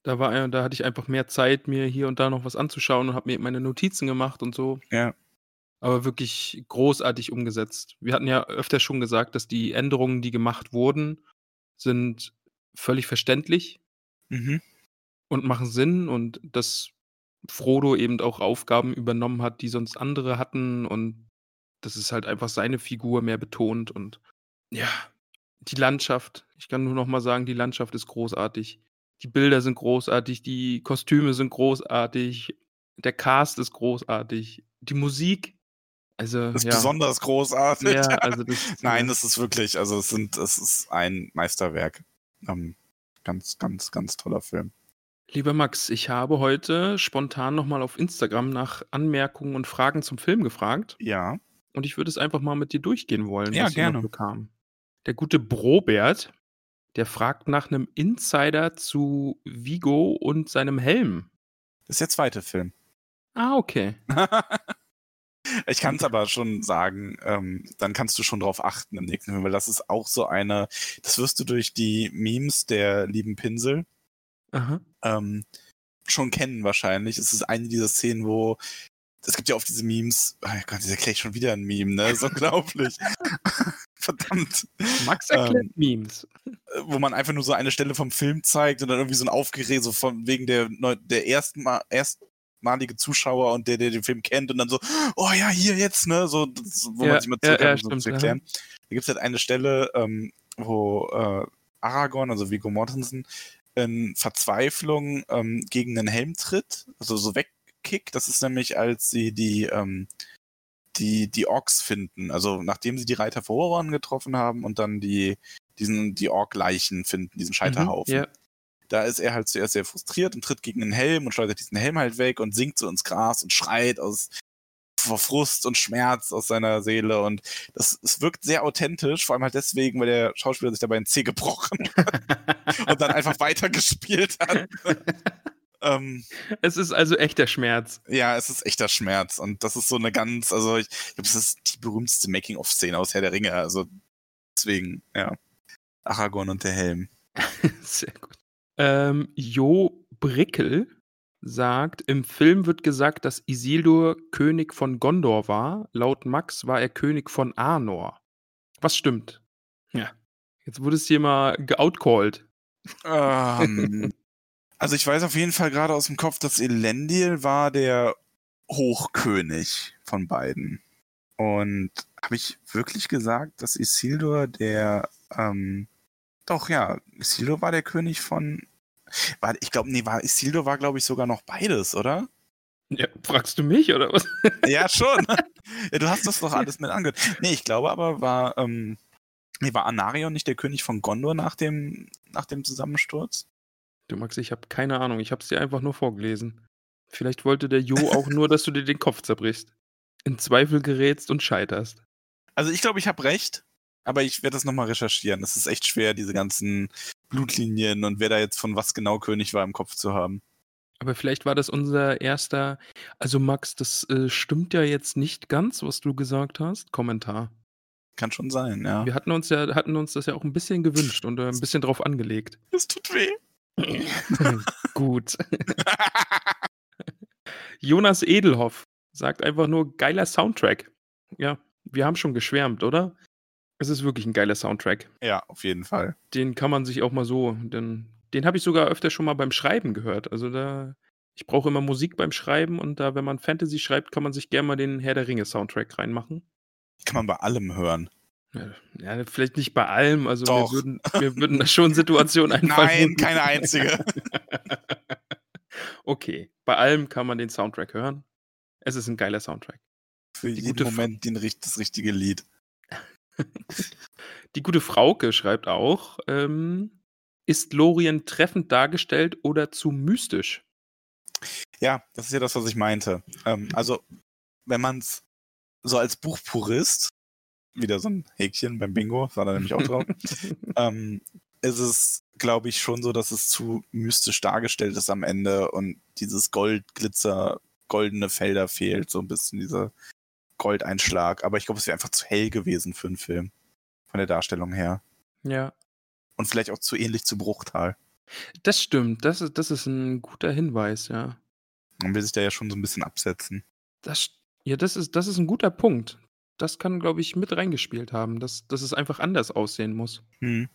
Da, war, äh, da hatte ich einfach mehr Zeit, mir hier und da noch was anzuschauen und habe mir meine Notizen gemacht und so. Ja. Aber wirklich großartig umgesetzt. Wir hatten ja öfter schon gesagt, dass die Änderungen, die gemacht wurden, sind völlig verständlich Mhm. Und machen Sinn und dass Frodo eben auch Aufgaben übernommen hat, die sonst andere hatten und das ist halt einfach seine Figur mehr betont und ja, die Landschaft, ich kann nur noch mal sagen, die Landschaft ist großartig. Die Bilder sind großartig, die Kostüme sind großartig, der Cast ist großartig, die Musik, also Das ist ja, besonders großartig. ja, also das Nein, es ist wirklich, also es sind, es ist ein Meisterwerk. Ähm, ganz, ganz, ganz toller Film. Lieber Max, ich habe heute spontan nochmal auf Instagram nach Anmerkungen und Fragen zum Film gefragt Ja. und ich würde es einfach mal mit dir durchgehen wollen, Ja, was hier noch gerne. so kam. Der gute Brobert, der fragt nach einem Insider zu Vigo und seinem Helm. Das ist der zweite Film. Ah, okay. ich kann es aber schon sagen, ähm, dann kannst du schon drauf achten im nächsten Film, weil das ist auch so eine, das wirst du durch die Memes der lieben Pinsel Aha. Ähm, schon kennen wahrscheinlich. Es ist eine dieser Szenen, wo es gibt ja oft diese Memes, oh Gott, das erkläre schon wieder ein Meme, ne? Das ist unglaublich. Verdammt. Max erklärt Ähm, Memes. wo man einfach nur so eine Stelle vom Film zeigt und dann irgendwie so ein Aufgerät, so von wegen der, der ersten Mal, erstmalige Zuschauer und der, der den Film kennt und dann so, oh ja, hier jetzt, ne, so, das, wo Ja, man sich mal ja, ja, um so stimmt, zu erklären. Da gibt es halt eine Stelle, ähm, wo äh, Aragorn, also Viggo Mortensen, in Verzweiflung ähm, gegen den Helm tritt, also so wegkickt. Das ist nämlich, als sie die, ähm, die, die Orks finden. Also nachdem sie die Reiter vor Rohan getroffen haben und dann die, diesen, die Ork-Leichen finden, diesen Scheiterhaufen. Mhm, ja. Da ist er halt zuerst sehr frustriert und tritt gegen den Helm und schleudert diesen Helm halt weg und sinkt so ins Gras und schreit aus vor Frust und Schmerz aus seiner Seele und das es wirkt sehr authentisch, vor allem halt deswegen, weil der Schauspieler sich dabei einen Zeh gebrochen hat und dann einfach weitergespielt hat. ähm, es ist also echter Schmerz. ja, es ist echter Schmerz und das ist so eine ganz, also ich glaube, das ist die berühmteste Making-of-Szene aus Herr der Ringe, also deswegen, ja. Aragorn und der Helm. Sehr gut. Ähm, Jo Brickel sagt, im Film wird gesagt, dass Isildur König von Gondor war. Laut Max war er König von Arnor. Was stimmt? Ja. Jetzt wurde es hier mal geoutcalled. Ähm, also ich weiß auf jeden Fall gerade aus dem Kopf, dass Elendil war der Hochkönig von beiden. Und habe ich wirklich gesagt, dass Isildur der, ähm, doch ja, Isildur war der König von, war, ich glaube, nee, war, Isildur war glaube ich sogar noch beides, oder? Ja, fragst du mich oder was? Ja, schon. ja, du hast das doch alles mit angehört. Nee, ich glaube aber, war, ähm, nee, war Anarion nicht der König von Gondor nach dem, nach dem Zusammensturz? Du Max, ich habe keine Ahnung. Ich habe es dir einfach nur vorgelesen. Vielleicht wollte der Jo auch nur, dass du dir den Kopf zerbrichst. In Zweifel gerätst und scheiterst. Also ich glaube, ich habe recht. Aber ich werde das nochmal recherchieren. Es ist echt schwer, diese ganzen Blutlinien und wer da jetzt von was genau König war im Kopf zu haben. Aber vielleicht war das unser erster. Also, Max, das äh, stimmt ja jetzt nicht ganz, was du gesagt hast. Kommentar. Kann schon sein, ja. Wir hatten uns ja, hatten uns das ja auch ein bisschen gewünscht und äh, ein bisschen drauf angelegt. Das tut weh. Gut. Jonas Edelhoff sagt einfach nur geiler Soundtrack. Ja, wir haben schon geschwärmt, oder? Es ist wirklich ein geiler Soundtrack. Ja, auf jeden Fall. Den kann man sich auch mal so, den, den habe ich sogar öfter schon mal beim Schreiben gehört. Also da, ich brauche immer Musik beim Schreiben und da, wenn man Fantasy schreibt, kann man sich gerne mal den Herr der Ringe Soundtrack reinmachen. Kann man bei allem hören. Ja, vielleicht nicht bei allem. Also Doch. wir würden, wir würden da schon Situationen einfallen. Nein, keine einzige. okay, bei allem kann man den Soundtrack hören. Es ist ein geiler Soundtrack. Für Die jeden Moment den, das richtige Lied. Die gute Frauke schreibt auch, ähm, ist Lorien treffend dargestellt oder zu mystisch? Ja, das ist ja das, was ich meinte. Ähm, also, wenn man es so als Buchpurist, wieder so ein Häkchen beim Bingo, war da nämlich auch drauf, ähm, ist es, glaube ich, schon so, dass es zu mystisch dargestellt ist am Ende und dieses Gold, Glitzer, goldene Felder fehlt, so ein bisschen dieser Goldeinschlag. Aber ich glaube, es wäre einfach zu hell gewesen für einen Film. Von der Darstellung her. ja, Und vielleicht auch zu ähnlich zu Bruchtal. das stimmt. Das ist, das ist ein guter Hinweis, ja. Man will sich da ja schon so ein bisschen absetzen. Das, ja, das ist, das ist ein guter Punkt. Das kann, glaube ich, mit reingespielt haben, dass, dass es einfach anders aussehen muss. Hm.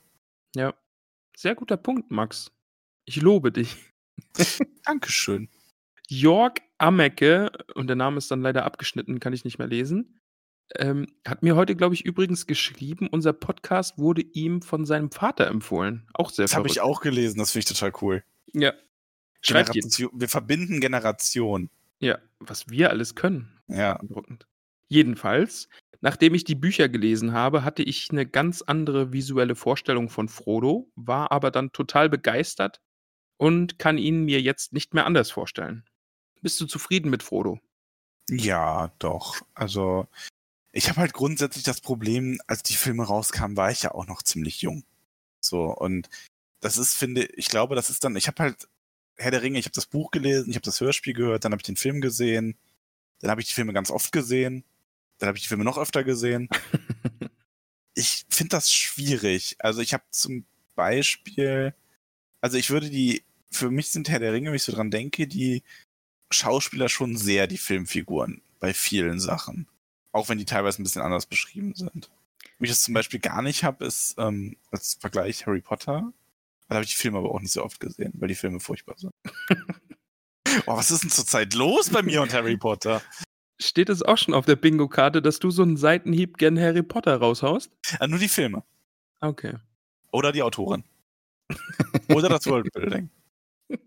Ja. Sehr guter Punkt, Max. Ich lobe dich. Dankeschön. Jörg Amecke, und der Name ist dann leider abgeschnitten, kann ich nicht mehr lesen, ähm, hat mir heute, glaube ich, übrigens geschrieben, unser Podcast wurde ihm von seinem Vater empfohlen. Auch sehr Das habe ich auch gelesen, das finde ich total cool. Ja. Schreibt. Generation, wir verbinden Generationen. Ja, was wir alles können. Ja. Jedenfalls, nachdem ich die Bücher gelesen habe, hatte ich eine ganz andere visuelle Vorstellung von Frodo, war aber dann total begeistert und kann ihn mir jetzt nicht mehr anders vorstellen. Bist du zufrieden mit Frodo? Ja, doch. Also, ich habe halt grundsätzlich das Problem, als die Filme rauskamen, war ich ja auch noch ziemlich jung. So, und das ist, finde ich, glaube, das ist dann, ich habe halt Herr der Ringe, ich habe das Buch gelesen, ich habe das Hörspiel gehört, dann habe ich den Film gesehen, dann habe ich die Filme ganz oft gesehen, dann habe ich die Filme noch öfter gesehen. ich finde das schwierig. Also ich habe zum Beispiel, also ich würde die, für mich sind Herr der Ringe, wenn ich so dran denke, die Schauspieler schon sehr die Filmfiguren bei vielen Sachen. Auch wenn die teilweise ein bisschen anders beschrieben sind. Wo ich das zum Beispiel gar nicht habe, ist ähm, als Vergleich Harry Potter. Da habe ich die Filme aber auch nicht so oft gesehen, weil die Filme furchtbar sind. oh, was ist denn zurzeit los bei mir und Harry Potter? Steht es auch schon auf der Bingo-Karte, dass du so einen Seitenhieb gern Harry Potter raushaust? Äh, nur die Filme. Okay. Oder die Autorin. Oder das Worldbuilding.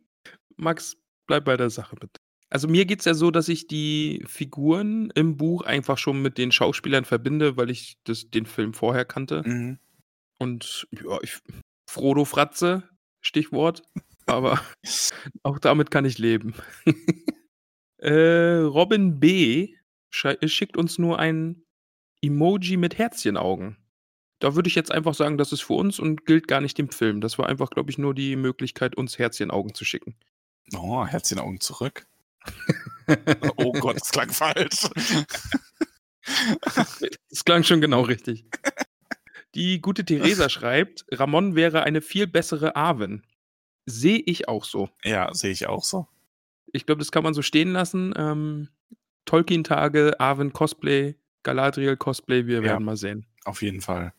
Max, bleib bei der Sache bitte. Also mir geht's ja so, dass ich die Figuren im Buch einfach schon mit den Schauspielern verbinde, weil ich das, den Film vorher kannte. Mhm. Und ja, ich, Frodo Fratze, Stichwort. Aber auch damit kann ich leben. äh, Robin B. schickt uns nur ein Emoji mit Herzchenaugen. Da würde ich jetzt einfach sagen, das ist für uns und gilt gar nicht dem Film. Das war einfach, glaube ich, nur die Möglichkeit, uns Herzchenaugen zu schicken. Oh, Herzchen Augen zurück. Oh Gott, das klang falsch. Das klang schon genau richtig. Die gute Theresa schreibt, Ramon wäre eine viel bessere Arwen. Sehe ich auch so. ja, sehe ich auch so. Ich glaube, das kann man so stehen lassen. Ähm, Tolkien-Tage, Arwen Cosplay, Galadriel Cosplay, wir Ja. werden mal sehen. Auf jeden Fall.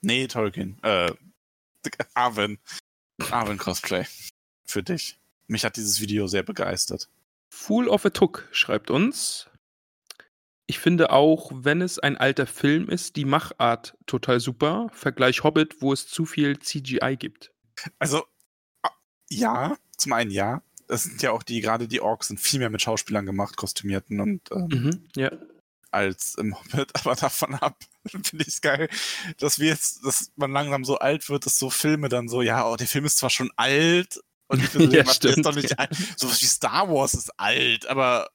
Nee, Tolkien. Äh, Arwen. Arwen Cosplay. Für dich. Mich hat dieses Video sehr begeistert. Fool of a Took schreibt uns. Ich finde auch, wenn es ein alter Film ist, die Machart total super. Vergleich Hobbit, wo es zu viel CGI gibt. Also, ja, zum einen ja. Das sind ja auch die, gerade die Orks sind viel mehr mit Schauspielern gemacht, kostümierten und ähm, Mhm, ja. als im Hobbit, aber davon ab finde ich es geil, dass wir jetzt, dass man langsam so alt wird, dass so Filme dann so, ja, oh, der Film ist zwar schon alt und ich finde, Ja, was, der ist stimmt. doch nicht alt. Sowas wie Star Wars ist alt, aber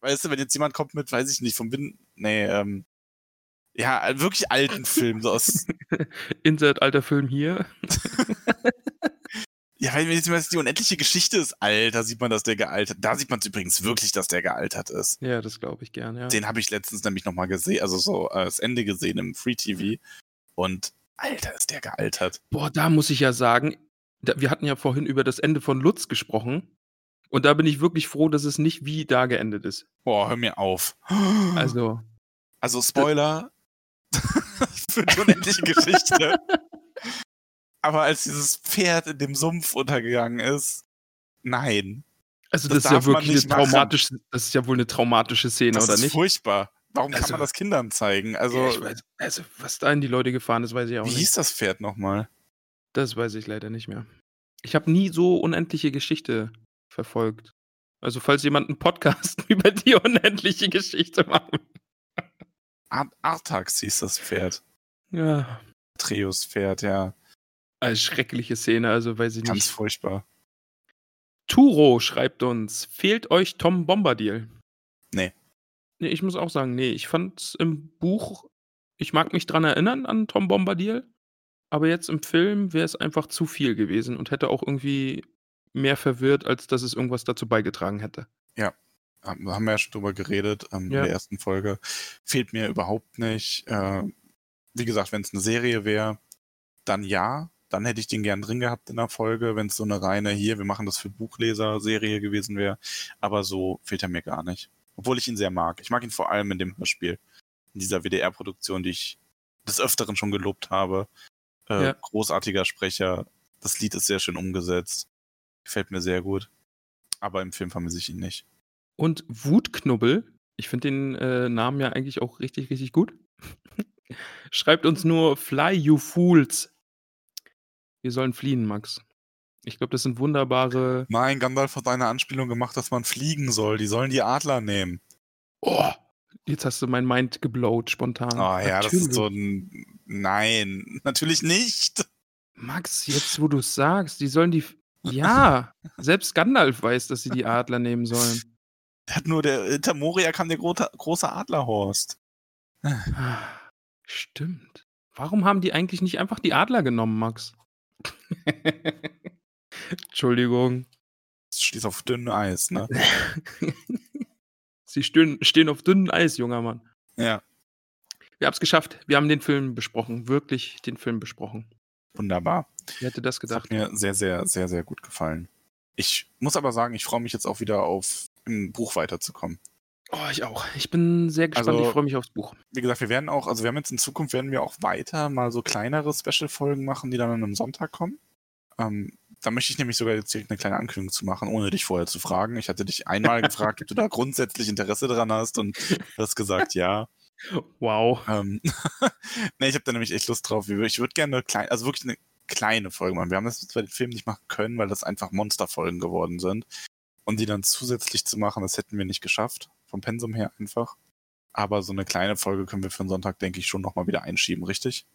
weißt du, wenn jetzt jemand kommt mit, weiß ich nicht, vom Wind, nee, ähm, Ja, wirklich alten Film, so aus. Insert alter Film hier. ja, wenn jetzt mal die unendliche Geschichte ist alt, da sieht man, dass der gealtert Da sieht man es übrigens wirklich, dass der gealtert ist. Ja, das glaube ich gern, ja. Den habe ich letztens nämlich nochmal gesehen, also so äh, das Ende gesehen im Free TV. Und Alter, ist der gealtert. Boah, da muss ich ja sagen, da, wir hatten ja vorhin über das Ende von Lutz gesprochen. Und da bin ich wirklich froh, dass es nicht wie da geendet ist. Boah, hör mir auf. Also. Also Spoiler, für die unendliche Geschichte. Aber als dieses Pferd in dem Sumpf untergegangen ist, nein. Also das, das ist ja wirklich eine traumatische, das ist ja wohl eine traumatische Szene, das oder nicht? Das ist furchtbar. Warum also, kann man das Kindern zeigen? Also, ja, weiß, also, was da in die Leute gefahren ist, weiß ich auch wie nicht. Wie hieß das Pferd nochmal? Das weiß ich leider nicht mehr. Ich habe nie so unendliche Geschichte verfolgt. Also, falls jemand einen Podcast über die unendliche Geschichte macht. Artax hieß das Pferd. Ja. Treus Pferd, ja. Eine schreckliche Szene, also weiß ich Ganz nicht. Ganz furchtbar. Turo schreibt uns, fehlt euch Tom Bombadil? Nee. Nee, ich muss auch sagen, nee, ich fand im Buch, ich mag mich dran erinnern an Tom Bombadil, aber jetzt im Film wäre es einfach zu viel gewesen und hätte auch irgendwie mehr verwirrt, als dass es irgendwas dazu beigetragen hätte. Ja, haben wir ja schon drüber geredet ähm, ja. in der ersten Folge. Fehlt mir überhaupt nicht. Äh, wie gesagt, wenn es eine Serie wäre, dann ja. Dann hätte ich den gern drin gehabt in der Folge, wenn es so eine reine hier, wir machen das für Buchleser-Serie gewesen wäre. Aber so fehlt er mir gar nicht. Obwohl ich ihn sehr mag. Ich mag ihn vor allem in dem Hörspiel. In dieser WDR-Produktion, die ich des Öfteren schon gelobt habe. Äh, ja. Großartiger Sprecher. Das Lied ist sehr schön umgesetzt. Gefällt mir sehr gut. Aber im Film vermisse ich ihn nicht. Und Wutknubbel, ich finde den äh, Namen ja eigentlich auch richtig, richtig gut. Schreibt uns nur Fly, you fools. Wir sollen fliehen, Max. Ich glaube, das sind wunderbare. Nein, Gandalf hat eine Anspielung gemacht, dass man fliegen soll. Die sollen die Adler nehmen. Oh, jetzt hast du mein Mind geblowt spontan. Oh ja, natürlich. das ist so ein. Nein, natürlich nicht. Max, jetzt wo du es sagst, die sollen die. Ja, selbst Gandalf weiß, dass sie die Adler nehmen sollen. Hat nur der hinter Moria kam der gro große Adlerhorst. Stimmt. Warum haben die eigentlich nicht einfach die Adler genommen, Max? Entschuldigung. Stehst auf dünnem Eis, ne? Sie stehen, stehen auf dünnem Eis, junger Mann. Ja. Wir haben es geschafft. Wir haben den Film besprochen. Wirklich den Film besprochen. Wunderbar. Wer hätte das gedacht? Das hat mir sehr, sehr, sehr, sehr gut gefallen. Ich muss aber sagen, ich freue mich jetzt auch wieder auf im Buch weiterzukommen. Oh, ich auch. Ich bin sehr gespannt. Also, ich freue mich aufs Buch. Wie gesagt, wir werden auch, also wir haben jetzt in Zukunft werden wir auch weiter mal so kleinere Special-Folgen machen, die dann an einem Sonntag kommen. Ähm, da möchte ich nämlich sogar jetzt direkt eine kleine Ankündigung zu machen, ohne dich vorher zu fragen. Ich hatte dich einmal gefragt, ob du da grundsätzlich Interesse dran hast und du hast gesagt, ja. Wow. Ähm, ne, ich habe da nämlich echt Lust drauf. Ich würde gerne eine kleine, also wirklich eine kleine Folge machen. Wir haben das bei den Filmen nicht machen können, weil das einfach Monsterfolgen geworden sind. Und die dann zusätzlich zu machen, das hätten wir nicht geschafft. Vom Pensum her einfach. Aber so eine kleine Folge können wir für den Sonntag, denke ich, schon nochmal wieder einschieben, richtig?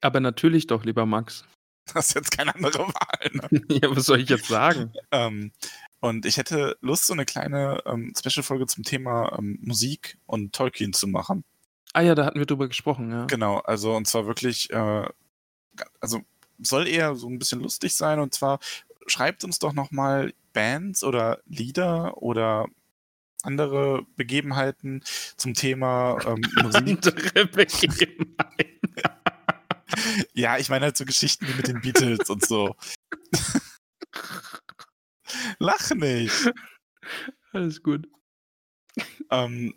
Aber natürlich doch, lieber Max. Das ist jetzt keine andere Wahl. Ne? ja, was soll ich jetzt sagen? ähm, und ich hätte Lust, so eine kleine ähm, Special-Folge zum Thema ähm, Musik und Tolkien zu machen. Ah ja, da hatten wir drüber gesprochen, ja. Genau, also und zwar wirklich, äh, also soll eher so ein bisschen lustig sein und zwar schreibt uns doch nochmal Bands oder Lieder oder andere Begebenheiten zum Thema ähm, Musik. Andere Begebenheiten. Ja, ich meine halt so Geschichten wie mit den Beatles und so. Lach nicht. Alles gut. Ähm,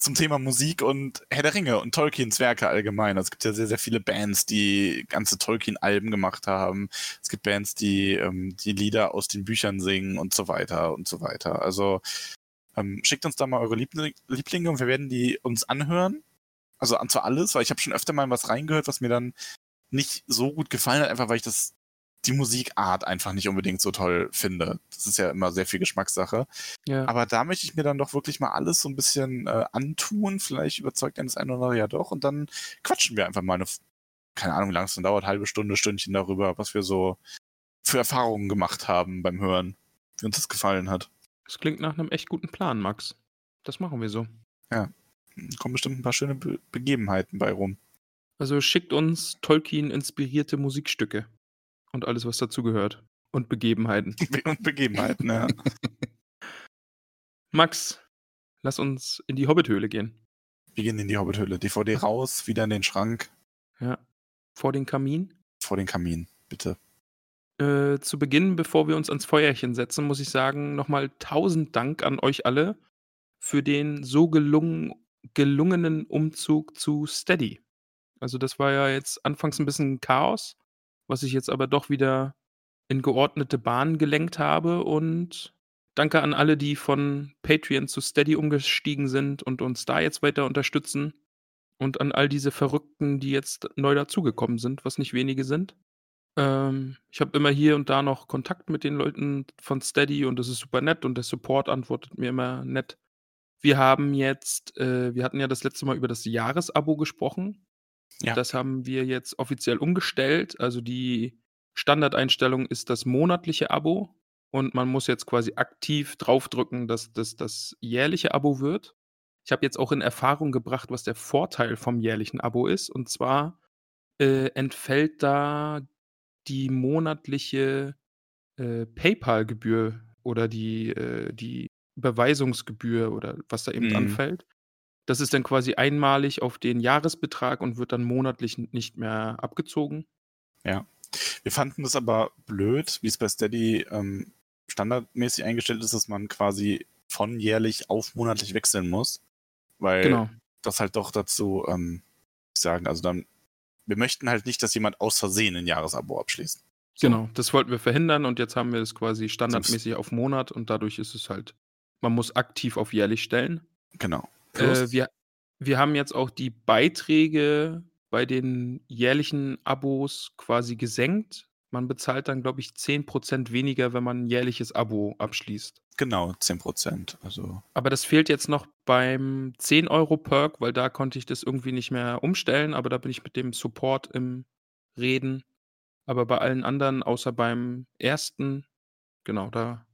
zum Thema Musik und Herr der Ringe und Tolkiens Werke allgemein. Also es gibt ja sehr, sehr viele Bands, die ganze Tolkien-Alben gemacht haben. Es gibt Bands, die ähm, die Lieder aus den Büchern singen und so weiter und so weiter. Also ähm, schickt uns da mal eure Lieblinge und wir werden die uns anhören. Also an zu alles, weil ich habe schon öfter mal was reingehört, was mir dann nicht so gut gefallen hat, einfach weil ich das die Musikart einfach nicht unbedingt so toll finde. Das ist ja immer sehr viel Geschmackssache. Ja. Aber da möchte ich mir dann doch wirklich mal alles so ein bisschen äh, antun. Vielleicht überzeugt einen das eine oder andere ja doch. Und dann quatschen wir einfach mal eine, keine Ahnung, wie lange es dann dauert, halbe Stunde, Stündchen darüber, was wir so für Erfahrungen gemacht haben beim Hören, wie uns das gefallen hat. Das klingt nach einem echt guten Plan, Max. Das machen wir so. Ja. Kommen bestimmt ein paar schöne Be Begebenheiten bei rum. Also schickt uns Tolkien-inspirierte Musikstücke und alles, was dazugehört. Und Begebenheiten. Und Begebenheiten, ja. Max, lass uns in die Hobbithöhle gehen. Wir gehen in die Hobbithöhle. DVD raus, wieder in den Schrank, Ja. Vor den Kamin. vor den Kamin, bitte. Äh, zu Beginn, bevor wir uns ans Feuerchen setzen, muss ich sagen, nochmal tausend Dank an euch alle für den so gelungen, gelungenen Umzug zu Steady. Also das war ja jetzt anfangs ein bisschen Chaos, was ich jetzt aber doch wieder in geordnete Bahnen gelenkt habe und danke an alle, die von Patreon zu Steady umgestiegen sind und uns da jetzt weiter unterstützen und an all diese Verrückten, die jetzt neu dazugekommen sind, was nicht wenige sind. Ähm, ich habe immer hier und da noch Kontakt mit den Leuten von Steady und das ist super nett und der Support antwortet mir immer nett. Wir haben jetzt, äh, wir hatten ja das letzte Mal über das Jahresabo gesprochen. Ja. Das haben wir jetzt offiziell umgestellt. Also die Standardeinstellung ist das monatliche Abo und man muss jetzt quasi aktiv draufdrücken, dass das das jährliche Abo wird. Ich habe jetzt auch in Erfahrung gebracht, was der Vorteil vom jährlichen Abo ist. Und zwar äh, entfällt da die monatliche äh, PayPal-Gebühr oder die, äh, die Überweisungsgebühr oder was da eben Mhm. anfällt. Das ist dann quasi einmalig auf den Jahresbetrag und wird dann monatlich nicht mehr abgezogen. Ja. Wir fanden das aber blöd, wie es bei Steady ähm, standardmäßig eingestellt ist, dass man quasi von jährlich auf monatlich wechseln muss. Weil Genau. das halt doch dazu, ähm, ich sagen, also dann, wir möchten halt nicht, dass jemand aus Versehen ein Jahresabo abschließt. So. Genau, das wollten wir verhindern und jetzt haben wir es quasi standardmäßig auf Monat und dadurch ist es halt, man muss aktiv auf jährlich stellen. Genau. Äh, wir, wir haben jetzt auch die Beiträge bei den jährlichen Abos quasi gesenkt. Man bezahlt dann, glaube ich, 10% weniger, wenn man ein jährliches Abo abschließt. genau, 10%. Also, Aber das fehlt jetzt noch beim 10-Euro-Perk, weil da konnte ich das irgendwie nicht mehr umstellen, aber da bin ich mit dem Support im Reden. Aber bei allen anderen, außer beim ersten, genau, da.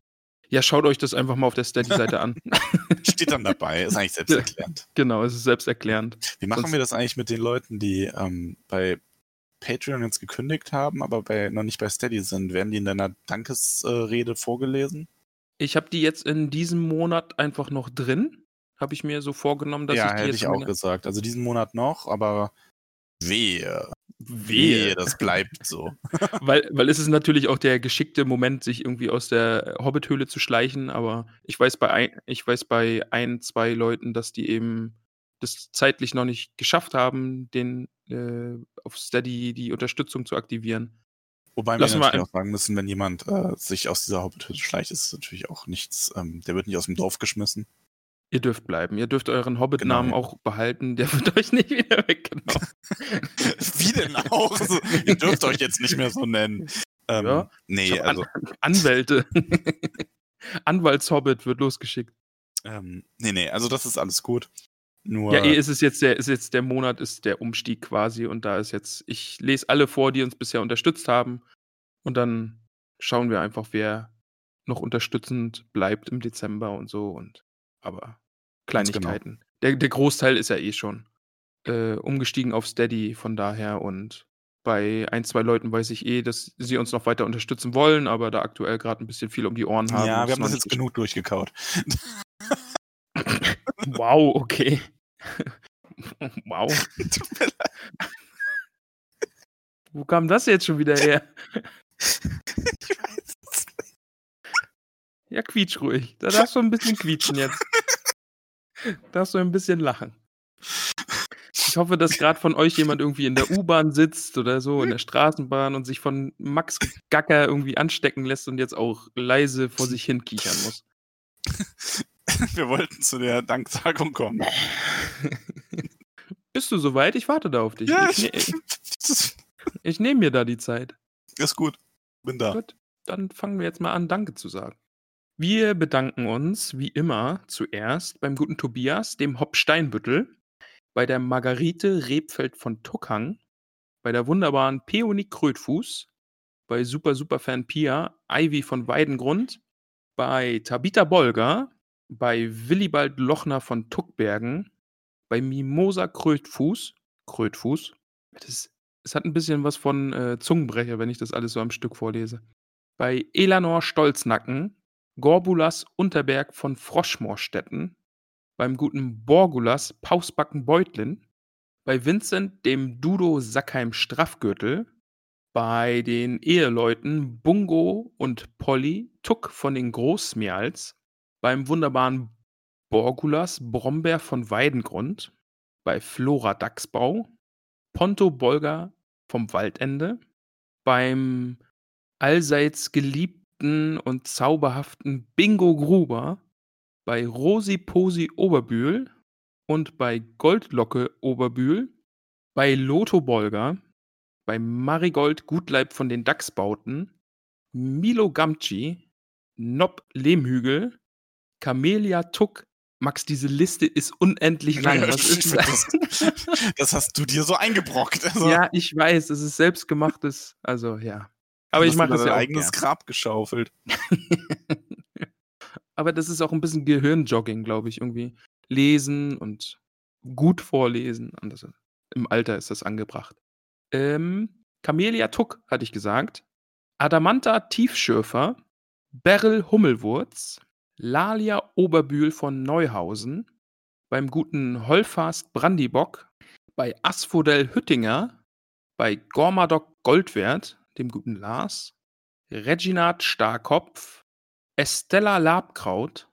Ja, schaut euch das einfach mal auf der Steady-Seite an. steht dann dabei, ist eigentlich selbsterklärend. genau, es ist selbsterklärend. Wie machen Sonst- wir das eigentlich mit den Leuten, die ähm, bei Patreon jetzt gekündigt haben, aber bei, noch nicht bei Steady sind? Werden die in deiner Dankesrede vorgelesen? Ich habe die jetzt in diesem Monat einfach noch drin. Habe ich mir so vorgenommen, dass ja, ich die hätte jetzt ich auch gesagt. Also diesen Monat noch, aber wehe. Wehe. Das bleibt so. weil, weil es ist natürlich auch der geschickte Moment, sich irgendwie aus der Hobbithöhle zu schleichen, aber ich weiß bei ein, ich weiß bei ein, zwei Leuten, dass die eben das zeitlich noch nicht geschafft haben, den äh, auf Steady die Unterstützung zu aktivieren. Wobei Lassen wir natürlich auch sagen müssen, wenn jemand äh, sich aus dieser Hobbithütte schleicht, ist es natürlich auch nichts, ähm, der wird nicht aus dem Dorf geschmissen. Ihr dürft bleiben. Ihr dürft euren Hobbit-Namen Genau. auch behalten. Der wird euch nicht wieder weggenommen. Wie denn auch? So, ihr dürft euch jetzt nicht mehr so nennen. Ähm, Ja. Nee, also An Anwälte. Anwaltshobbit wird losgeschickt. ähm, nee, nee, also das ist alles gut. Nur Ja, eh ist es jetzt der, ist jetzt der Monat, ist der Umstieg quasi und da ist jetzt, ich lese alle vor, die uns bisher unterstützt haben und dann schauen wir einfach, wer noch unterstützend bleibt im Dezember und so und aber genau. Kleinigkeiten. Der, der Großteil ist ja eh schon äh, umgestiegen auf Steady, von daher und bei ein, zwei Leuten weiß ich eh, dass sie uns noch weiter unterstützen wollen, aber da aktuell gerade ein bisschen viel um die Ohren haben. ja, wir haben das jetzt genug durchgekaut. Wow, okay. wow. Tut mir leid. Wo kam das jetzt schon wieder her? Ich weiß. Ja, quietsch ruhig. Da darfst du ein bisschen quietschen jetzt. Darfst du ein bisschen lachen. Ich hoffe, dass gerade von euch jemand irgendwie in der U-Bahn sitzt oder so, in der Straßenbahn und sich von Max Gacker irgendwie anstecken lässt und jetzt auch leise vor sich hin kichern muss. Wir wollten zu der Danksagung kommen. Bist du soweit? Ich warte da auf dich. Ja, ich ich, ne- das ich nehme mir da die Zeit. ist gut. Bin da. Gut, dann fangen wir jetzt mal an, Danke zu sagen. Wir bedanken uns, wie immer, zuerst beim guten Tobias, dem Hopp Steinbüttel, bei der Margarete Rebfeld von Tuckhang, bei der wunderbaren Peony Krötfuß, bei Super Superfan Pia, Ivy von Weidengrund, bei Tabita Bolger, bei Willibald Lochner von Tuckbergen, bei Mimosa Krötfuß. Krötfuß. Das, das hat ein bisschen was von äh, Zungenbrecher, wenn ich das alles so am Stück vorlese. Bei Elanor Stolznacken, Gorbulas Unterberg von Froschmoorstetten, beim guten Borgulas Pausbacken Beutlin, bei Vincent dem Dudo Sackheim Straffgürtel, bei den Eheleuten Bungo und Polly Tuck von den Großmials, beim wunderbaren Borgulas Brombeer von Weidengrund, bei Flora Dachsbau, Ponto Bolger vom Waldende, beim allseits geliebten und zauberhaften Bingo Gruber, bei Rosi Posi Oberbühl und bei Goldlocke Oberbühl, bei Lotho Bolger, bei Marigold Gutleib von den Dachsbauten, Milo Gamci, Nob Lehmhügel, Camelia Tuck. Max, diese Liste ist unendlich lang. Was ist das? das hast du dir so eingebrockt. Also. Ja, ich weiß, es ist selbstgemachtes, also ja. Aber ich mache das ja auch eigenes gern. Grab geschaufelt. Aber das ist auch ein bisschen Gehirnjogging, glaube ich, irgendwie. Lesen und gut vorlesen. Das, Im Alter ist das angebracht. Ähm, Camelia Tuck, hatte ich gesagt. Adamanta Tiefschürfer. Beryl Hummelwurz. Lalia Oberbühl von Neuhausen. Beim guten Holfast Brandibock. Bei Asphodel Hüttinger. Bei Gormadok Goldwert, dem guten Lars. Reginat Starkopf. Estella Labkraut.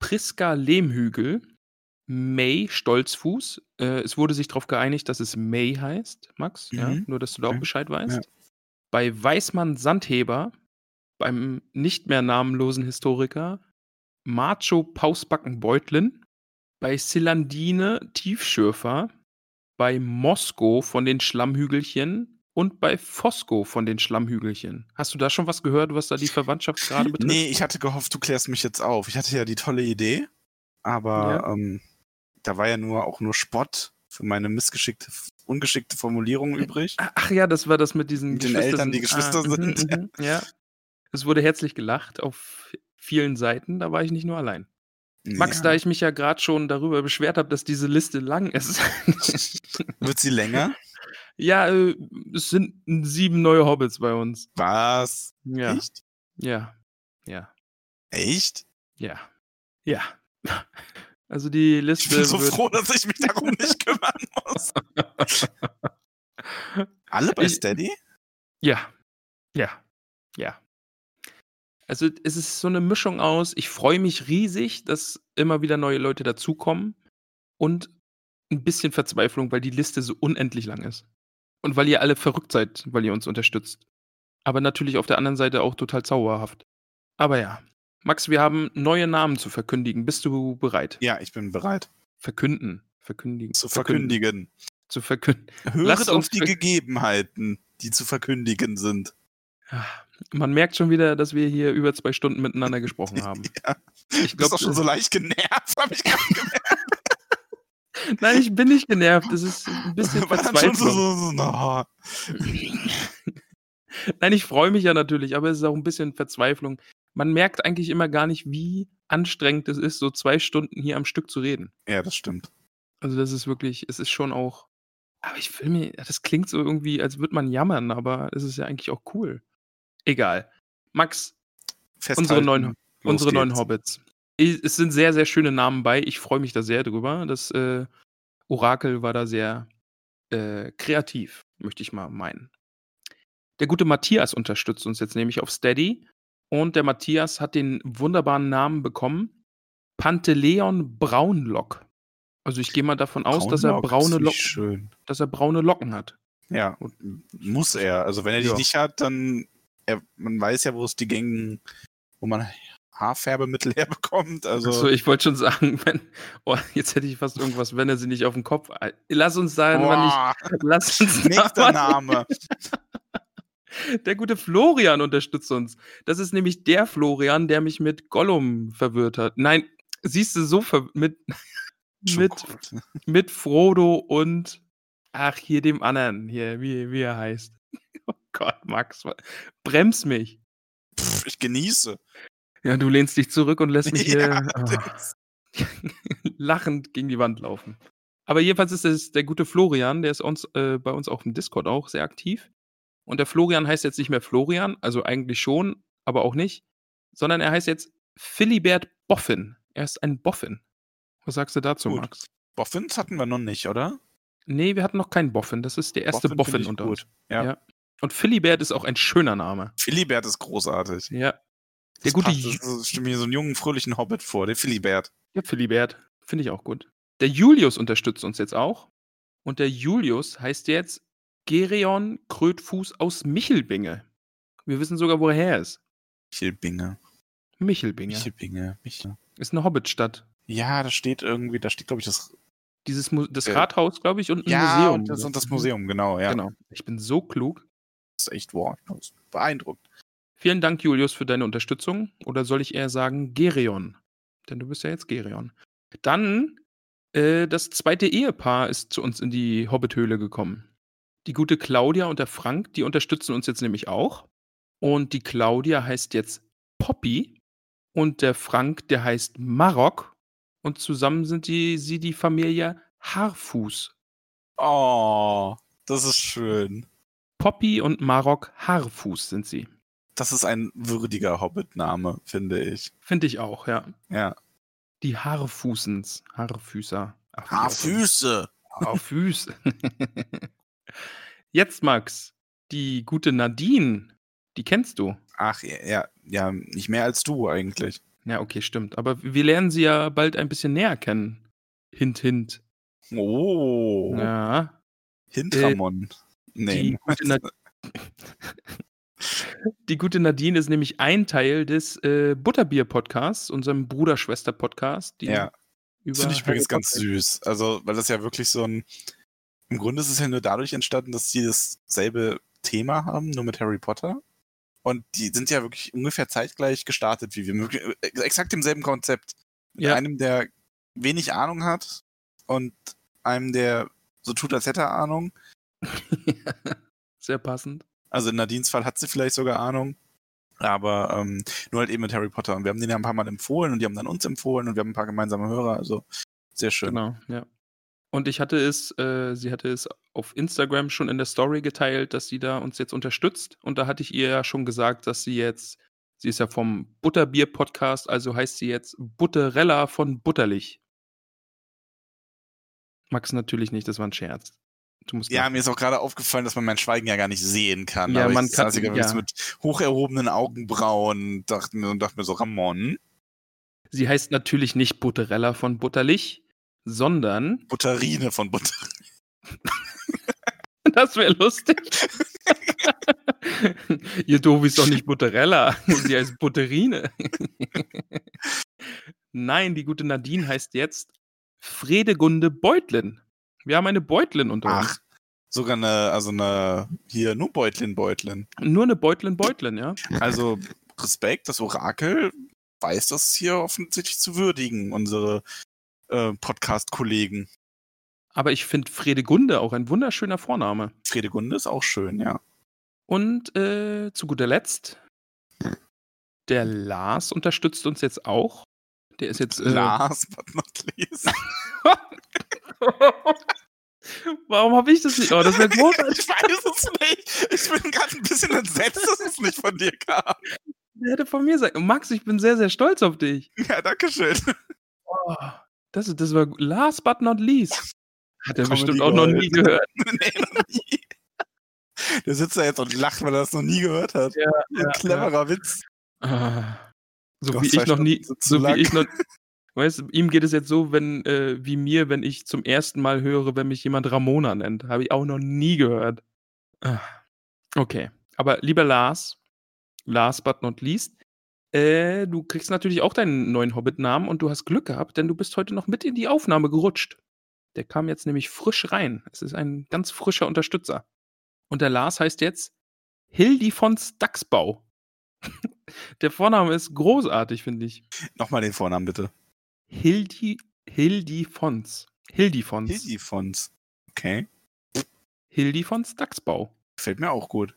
Priska Lehmhügel. May Stolzfuß. Äh, es wurde sich darauf geeinigt, dass es May heißt, Max. Mhm. Ja, nur, dass du da auch Bescheid weißt. Ja. Bei Weißmann Sandheber, beim nicht mehr namenlosen Historiker, Macho Pausbacken Beutlin, bei Silandine Tiefschürfer, bei Mosko von den Schlammhügelchen und bei Fosco von den Schlammhügelchen. Hast du da schon was gehört, was da die Verwandtschaft gerade betrifft? Nee, ich hatte gehofft, du klärst mich jetzt auf. Ich hatte ja die tolle Idee, aber ja. ähm, da war ja nur auch nur Spott für meine missgeschickte, ungeschickte Formulierung übrig. Ach ja, das war das mit diesen mit den Eltern, die Geschwister ah, sind. Mhm, mhm, ja. Es wurde herzlich gelacht auf vielen Seiten, da war ich nicht nur allein. Max, ja. da ich mich ja gerade schon darüber beschwert habe, dass diese Liste lang ist. Wird sie länger? Ja, äh, es sind sieben neue Hobbits bei uns. Was? Ja. Echt? Ja. Ja. Echt? Ja. Ja. Also die Liste. Ich bin so froh, dass ich mich darum nicht kümmern muss. Alle bei Steady? Ja. Ja. Ja. Also es ist so eine Mischung aus, ich freue mich riesig, dass immer wieder neue Leute dazukommen und ein bisschen Verzweiflung, weil die Liste so unendlich lang ist. Und weil ihr alle verrückt seid, weil ihr uns unterstützt. Aber natürlich auf der anderen Seite auch total zauberhaft. Aber ja, Max, wir haben neue Namen zu verkündigen. Bist du bereit? Ja, ich bin bereit. Verkünden. Verkündigen. Zu verkündigen. Zu verkünden. Höret auf die Gegebenheiten, die zu verkündigen sind. Man merkt schon wieder, dass wir hier über zwei Stunden miteinander gesprochen haben. ja. Ich glaub, du bist doch schon so leicht genervt, habe ich gerade gemerkt. Nein, ich bin nicht genervt. Das ist ein bisschen Verzweiflung. So, so, no. Nein, ich freue mich ja natürlich, aber es ist auch ein bisschen Verzweiflung man merkt eigentlich immer gar nicht, wie anstrengend es ist, so zwei Stunden hier am Stück zu reden. Ja, das stimmt. Also das ist wirklich, es ist schon auch, aber ich will mir, das klingt so irgendwie, als würde man jammern, aber es ist ja eigentlich auch cool. Egal. Max, unsere neuen, unsere neuen Hobbits. Es sind sehr, sehr schöne Namen bei. Ich freue mich da sehr drüber. Das äh, Orakel war da sehr äh, kreativ, möchte ich mal meinen. Der gute Matthias unterstützt uns jetzt nämlich auf Steady und der Matthias hat den wunderbaren Namen bekommen: Panteleon Braunlock. Also ich gehe mal davon aus, dass er braune Locken, dass er braune Locken hat. Ja, und muss er. Also wenn er die ja. nicht hat, dann er, man weiß ja, wo es die Gängen, wo man Haarfärbemittel herbekommt. Also so, ich wollte schon sagen, wenn, oh, jetzt hätte ich fast irgendwas, wenn er sie nicht auf den Kopf. Lass uns da nicht. Lass uns Nächster Name. Der gute Florian unterstützt uns. Das ist nämlich der Florian, der mich mit Gollum verwirrt hat. Nein, siehst du, so mit, mit, mit Frodo und ach, hier dem anderen, hier, wie, wie er heißt. Oh Gott, Max, brems mich. Pff, ich genieße. Ja, du lehnst dich zurück und lässt mich hier oh, lachend gegen die Wand laufen. Aber jedenfalls ist es der gute Florian, der ist uns, äh, bei uns auch im Discord auch sehr aktiv. Und der Florian heißt jetzt nicht mehr Florian, also eigentlich schon, aber auch nicht, sondern er heißt jetzt Philibert Boffin. Er ist ein Boffin. Was sagst du dazu, Gut. Max? Boffins hatten wir noch nicht, oder? Nee, wir hatten noch keinen Boffin. Das ist der erste Boffin Boffin, unter gut. uns. Ja. Ja. Und Philibert ist auch ein schöner Name. Philibert ist großartig. Ja. Der Das gute passt, das, das stimmt mir so einen jungen, fröhlichen Hobbit vor, der Philibert. Ja, Philibert. Finde ich auch gut. Der Julius unterstützt uns jetzt auch. Und der Julius heißt jetzt Gereon Krötfuß aus Michelbinge. Wir wissen sogar, wo er her ist. Michelbinge. Michelbinge. Michelbinge. Michel. Ist eine Hobbitstadt. Ja, da steht irgendwie, da steht, glaube ich, das. Dieses Mu das Äh, Rathaus, glaube ich, und ein ja, Museum. Und das, und das Museum, genau, ja. Genau. Ich bin so klug. Das ist echt wow. Beeindruckt. Vielen Dank, Julius, für deine Unterstützung. Oder soll ich eher sagen Gereon? Denn du bist ja jetzt Gereon. Dann, äh, das zweite Ehepaar ist zu uns in die Hobbithöhle gekommen. Die gute Claudia und der Frank, die unterstützen uns jetzt nämlich auch. Und die Claudia heißt jetzt Poppy und der Frank, der heißt Marok. Und zusammen sind die, sie die Familie Haarfuß. Oh, das ist schön. Poppy und Marok Haarfuß sind sie. Das ist ein würdiger Hobbit-Name, finde ich. Finde ich auch, ja. Ja. Die Haarfußens. Haarfüßer. Ach. Haarfüße. Haarfüß. Jetzt, Max, die gute Nadine, die kennst du. Ach, ja, ja, nicht mehr als du eigentlich. Ja, okay, stimmt. Aber wir lernen sie ja bald ein bisschen näher kennen. Hint, hint. Oh, Ja. Hintramon. nee. Die gute, Nadine ist nämlich ein Teil des äh, Butterbier-Podcasts, unserem Bruder-Schwester-Podcast. ja, das finde ich übrigens ganz süß. Also, weil das ja wirklich so ein. Im Grunde ist es ja nur dadurch entstanden, dass die dasselbe Thema haben, nur mit Harry Potter. Und die sind ja wirklich ungefähr zeitgleich gestartet wie wir. Möglich- äh, Exakt demselben Konzept. Mit Ja. einem, der wenig Ahnung hat und einem, der so tut, als hätte er Ahnung. Sehr passend. Also in Nadines Fall hat sie vielleicht sogar Ahnung. Aber ähm, nur halt eben mit Harry Potter. Und wir haben den ja ein paar Mal empfohlen und die haben dann uns empfohlen und wir haben ein paar gemeinsame Hörer. Also sehr schön. Genau, ja. Und ich hatte es, äh, sie hatte es auf Instagram schon in der Story geteilt, dass sie da uns jetzt unterstützt. Und da hatte ich ihr ja schon gesagt, dass sie jetzt, sie ist ja vom Butterbier-Podcast, also heißt sie jetzt Butterella von Butterlich. Max natürlich nicht, das war ein Scherz. Du musst Ja, mir ist auch gerade aufgefallen, dass man mein Schweigen ja gar nicht sehen kann. Ja, man ich kann- saß ja. so mit hoch erhobenen Augenbrauen dachte mir, und dachte mir so, Ramon, Sie heißt natürlich nicht Butterella von Butterlich, sondern, Butterine von Butter. das wäre lustig. Ihr doof ist doch nicht Butterella, sie heißt Butterine. Nein, die gute Nadine heißt jetzt Fredegunde Beutlin. Wir haben eine Beutlin unter Ach, uns. sogar eine, also eine, hier, nur Beutlin, Beutlin. Nur eine Beutlin Beutlin, ja. Also Respekt, das Orakel weiß das hier offensichtlich zu würdigen, unsere äh, Podcast-Kollegen. Aber ich finde Fredegunde auch ein wunderschöner Vorname. Fredegunde ist auch schön, ja. Und äh, zu guter Letzt, der Lars unterstützt uns jetzt auch. Der ist jetzt. Äh, Last but not least. Warum habe ich das nicht? Oh, das wäre großartig. ich weiß es nicht. Ich bin gerade ein bisschen entsetzt, dass es nicht von dir kam. Der hätte von mir sein. Max, ich bin sehr, sehr stolz auf dich. Ja, danke schön. Oh, das, das war last but not least. Hat er bestimmt auch noch nie gehört. nee, noch nie. Der sitzt da jetzt und lacht, weil er das noch nie gehört hat. Ja, Ein ja, cleverer Witz. Ah, so wie ich noch nie, so wie ich noch, weißt ihm geht es jetzt so, wenn, äh, wie mir, wenn ich zum ersten Mal höre, wenn mich jemand Ramona nennt. Habe ich auch noch nie gehört. Ah, Okay, aber lieber Lars, last but not least, äh, du kriegst natürlich auch deinen neuen Hobbit-Namen und du hast Glück gehabt, denn du bist heute noch mit in die Aufnahme gerutscht. Der kam jetzt nämlich frisch rein. Es ist ein ganz frischer Unterstützer. Und der Lars heißt jetzt Hildi von Staxbau. Der Vorname ist großartig, finde ich. Nochmal den Vornamen bitte. Hildi, Hildi Fons. Hildi Fons. Hildi. Hildifons. Okay. von Staxbau. Gefällt mir auch gut.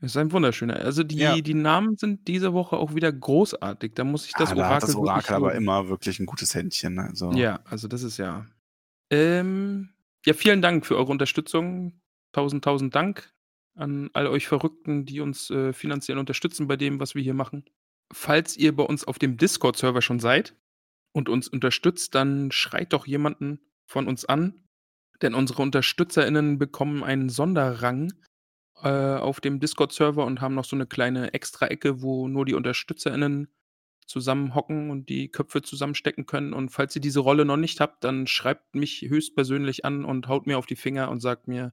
Das ist ein wunderschöner. Also die, Ja. die Namen sind diese Woche auch wieder großartig. Da muss ich das ah, da Orakel hat das Orakel aber immer wirklich ein gutes Händchen. Also. Ja, also das ist ja. Ähm, ja, vielen Dank für eure Unterstützung. Tausend, tausend Dank an all euch Verrückten, die uns äh, finanziell unterstützen bei dem, was wir hier machen. Falls ihr bei uns auf dem Discord-Server schon seid und uns unterstützt, dann schreit doch jemanden von uns an, denn unsere UnterstützerInnen bekommen einen Sonderrang äh, auf dem Discord-Server und haben noch so eine kleine Extra-Ecke, wo nur die UnterstützerInnen zusammenhocken und die Köpfe zusammenstecken können. Und falls ihr diese Rolle noch nicht habt, dann schreibt mich höchstpersönlich an und haut mir auf die Finger und sagt mir,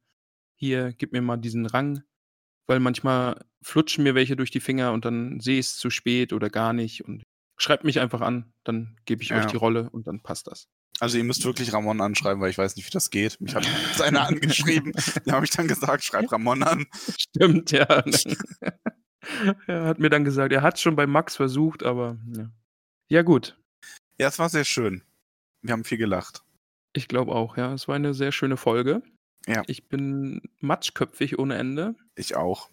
hier, gib mir mal diesen Rang. Weil manchmal flutschen mir welche durch die Finger und dann sehe ich es zu spät oder gar nicht. Und schreibt mich einfach an, dann gebe ich Ja. euch die Rolle und dann passt das. Also ihr müsst wirklich Ramon anschreiben, weil ich weiß nicht, wie das geht. Mich hat einer angeschrieben. Da habe ich dann gesagt, schreib Ramon an. Stimmt, ja. er hat mir dann gesagt, er hat es schon bei Max versucht, aber ja. Ja, gut. Ja, es war sehr schön. Wir haben viel gelacht. Ich glaube auch, ja. Es war eine sehr schöne Folge. Ja. Ich bin matschköpfig ohne Ende. Ich auch.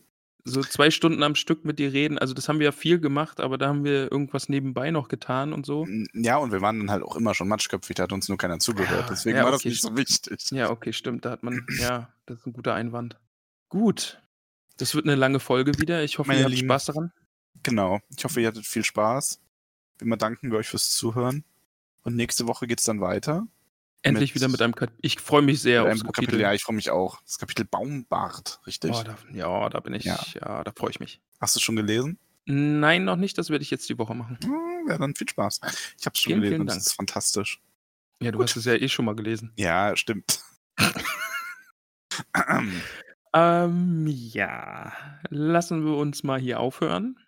So zwei Stunden am Stück mit dir reden. Also, das haben wir ja viel gemacht, aber da haben wir irgendwas nebenbei noch getan und so. Ja, und wir waren dann halt auch immer schon matschköpfig, da hat uns nur keiner zugehört. Deswegen ja, war das okay. nicht so wichtig. Ja, okay, stimmt. Da hat man, ja, das ist ein guter Einwand. Gut. Das wird eine lange Folge wieder. Ich hoffe, Meine ihr habt Lieben. Spaß daran. Genau. Ich hoffe, ihr hattet viel Spaß. Wie immer danken wir euch fürs Zuhören. Und nächste Woche geht's dann weiter. Endlich Mit- wieder mit einem Kapitel. Ich freue mich sehr aufs Kapitel. Kapitel. Ja, ich freue mich auch. Das Kapitel Baumbart, richtig? Oh, da, ja, da bin ich. Ja, Ja. da freue ich mich. Hast du schon gelesen? Nein, noch nicht. Das werde ich jetzt die Woche machen. Hm, Ja, dann viel Spaß. Ich habe es schon Vielen, gelesen vielen es ist fantastisch. Ja, du Gut. hast es ja eh schon mal gelesen. Ja, stimmt. Ähm, ja. Lassen wir uns mal hier aufhören.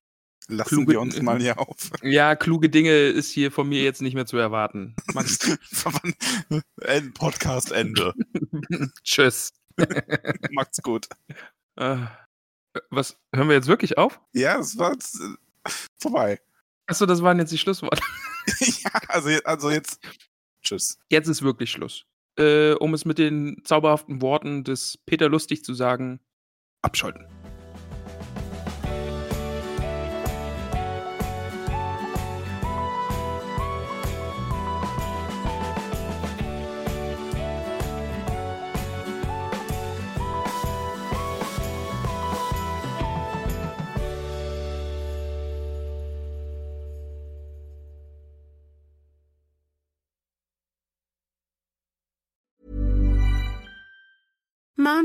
Lassen Kluge- wir uns mal hier auf. Ja, kluge Dinge ist hier von mir jetzt nicht mehr zu erwarten. Podcast Ende. tschüss. Macht's gut. Äh, was, hören wir jetzt wirklich auf? Ja, es war jetzt, äh, vorbei. Achso, das waren jetzt die Schlussworte. ja, also, jetzt- also jetzt. Tschüss. Jetzt ist wirklich Schluss. Äh, um es mit den zauberhaften Worten des Peter Lustig zu sagen, abschalten.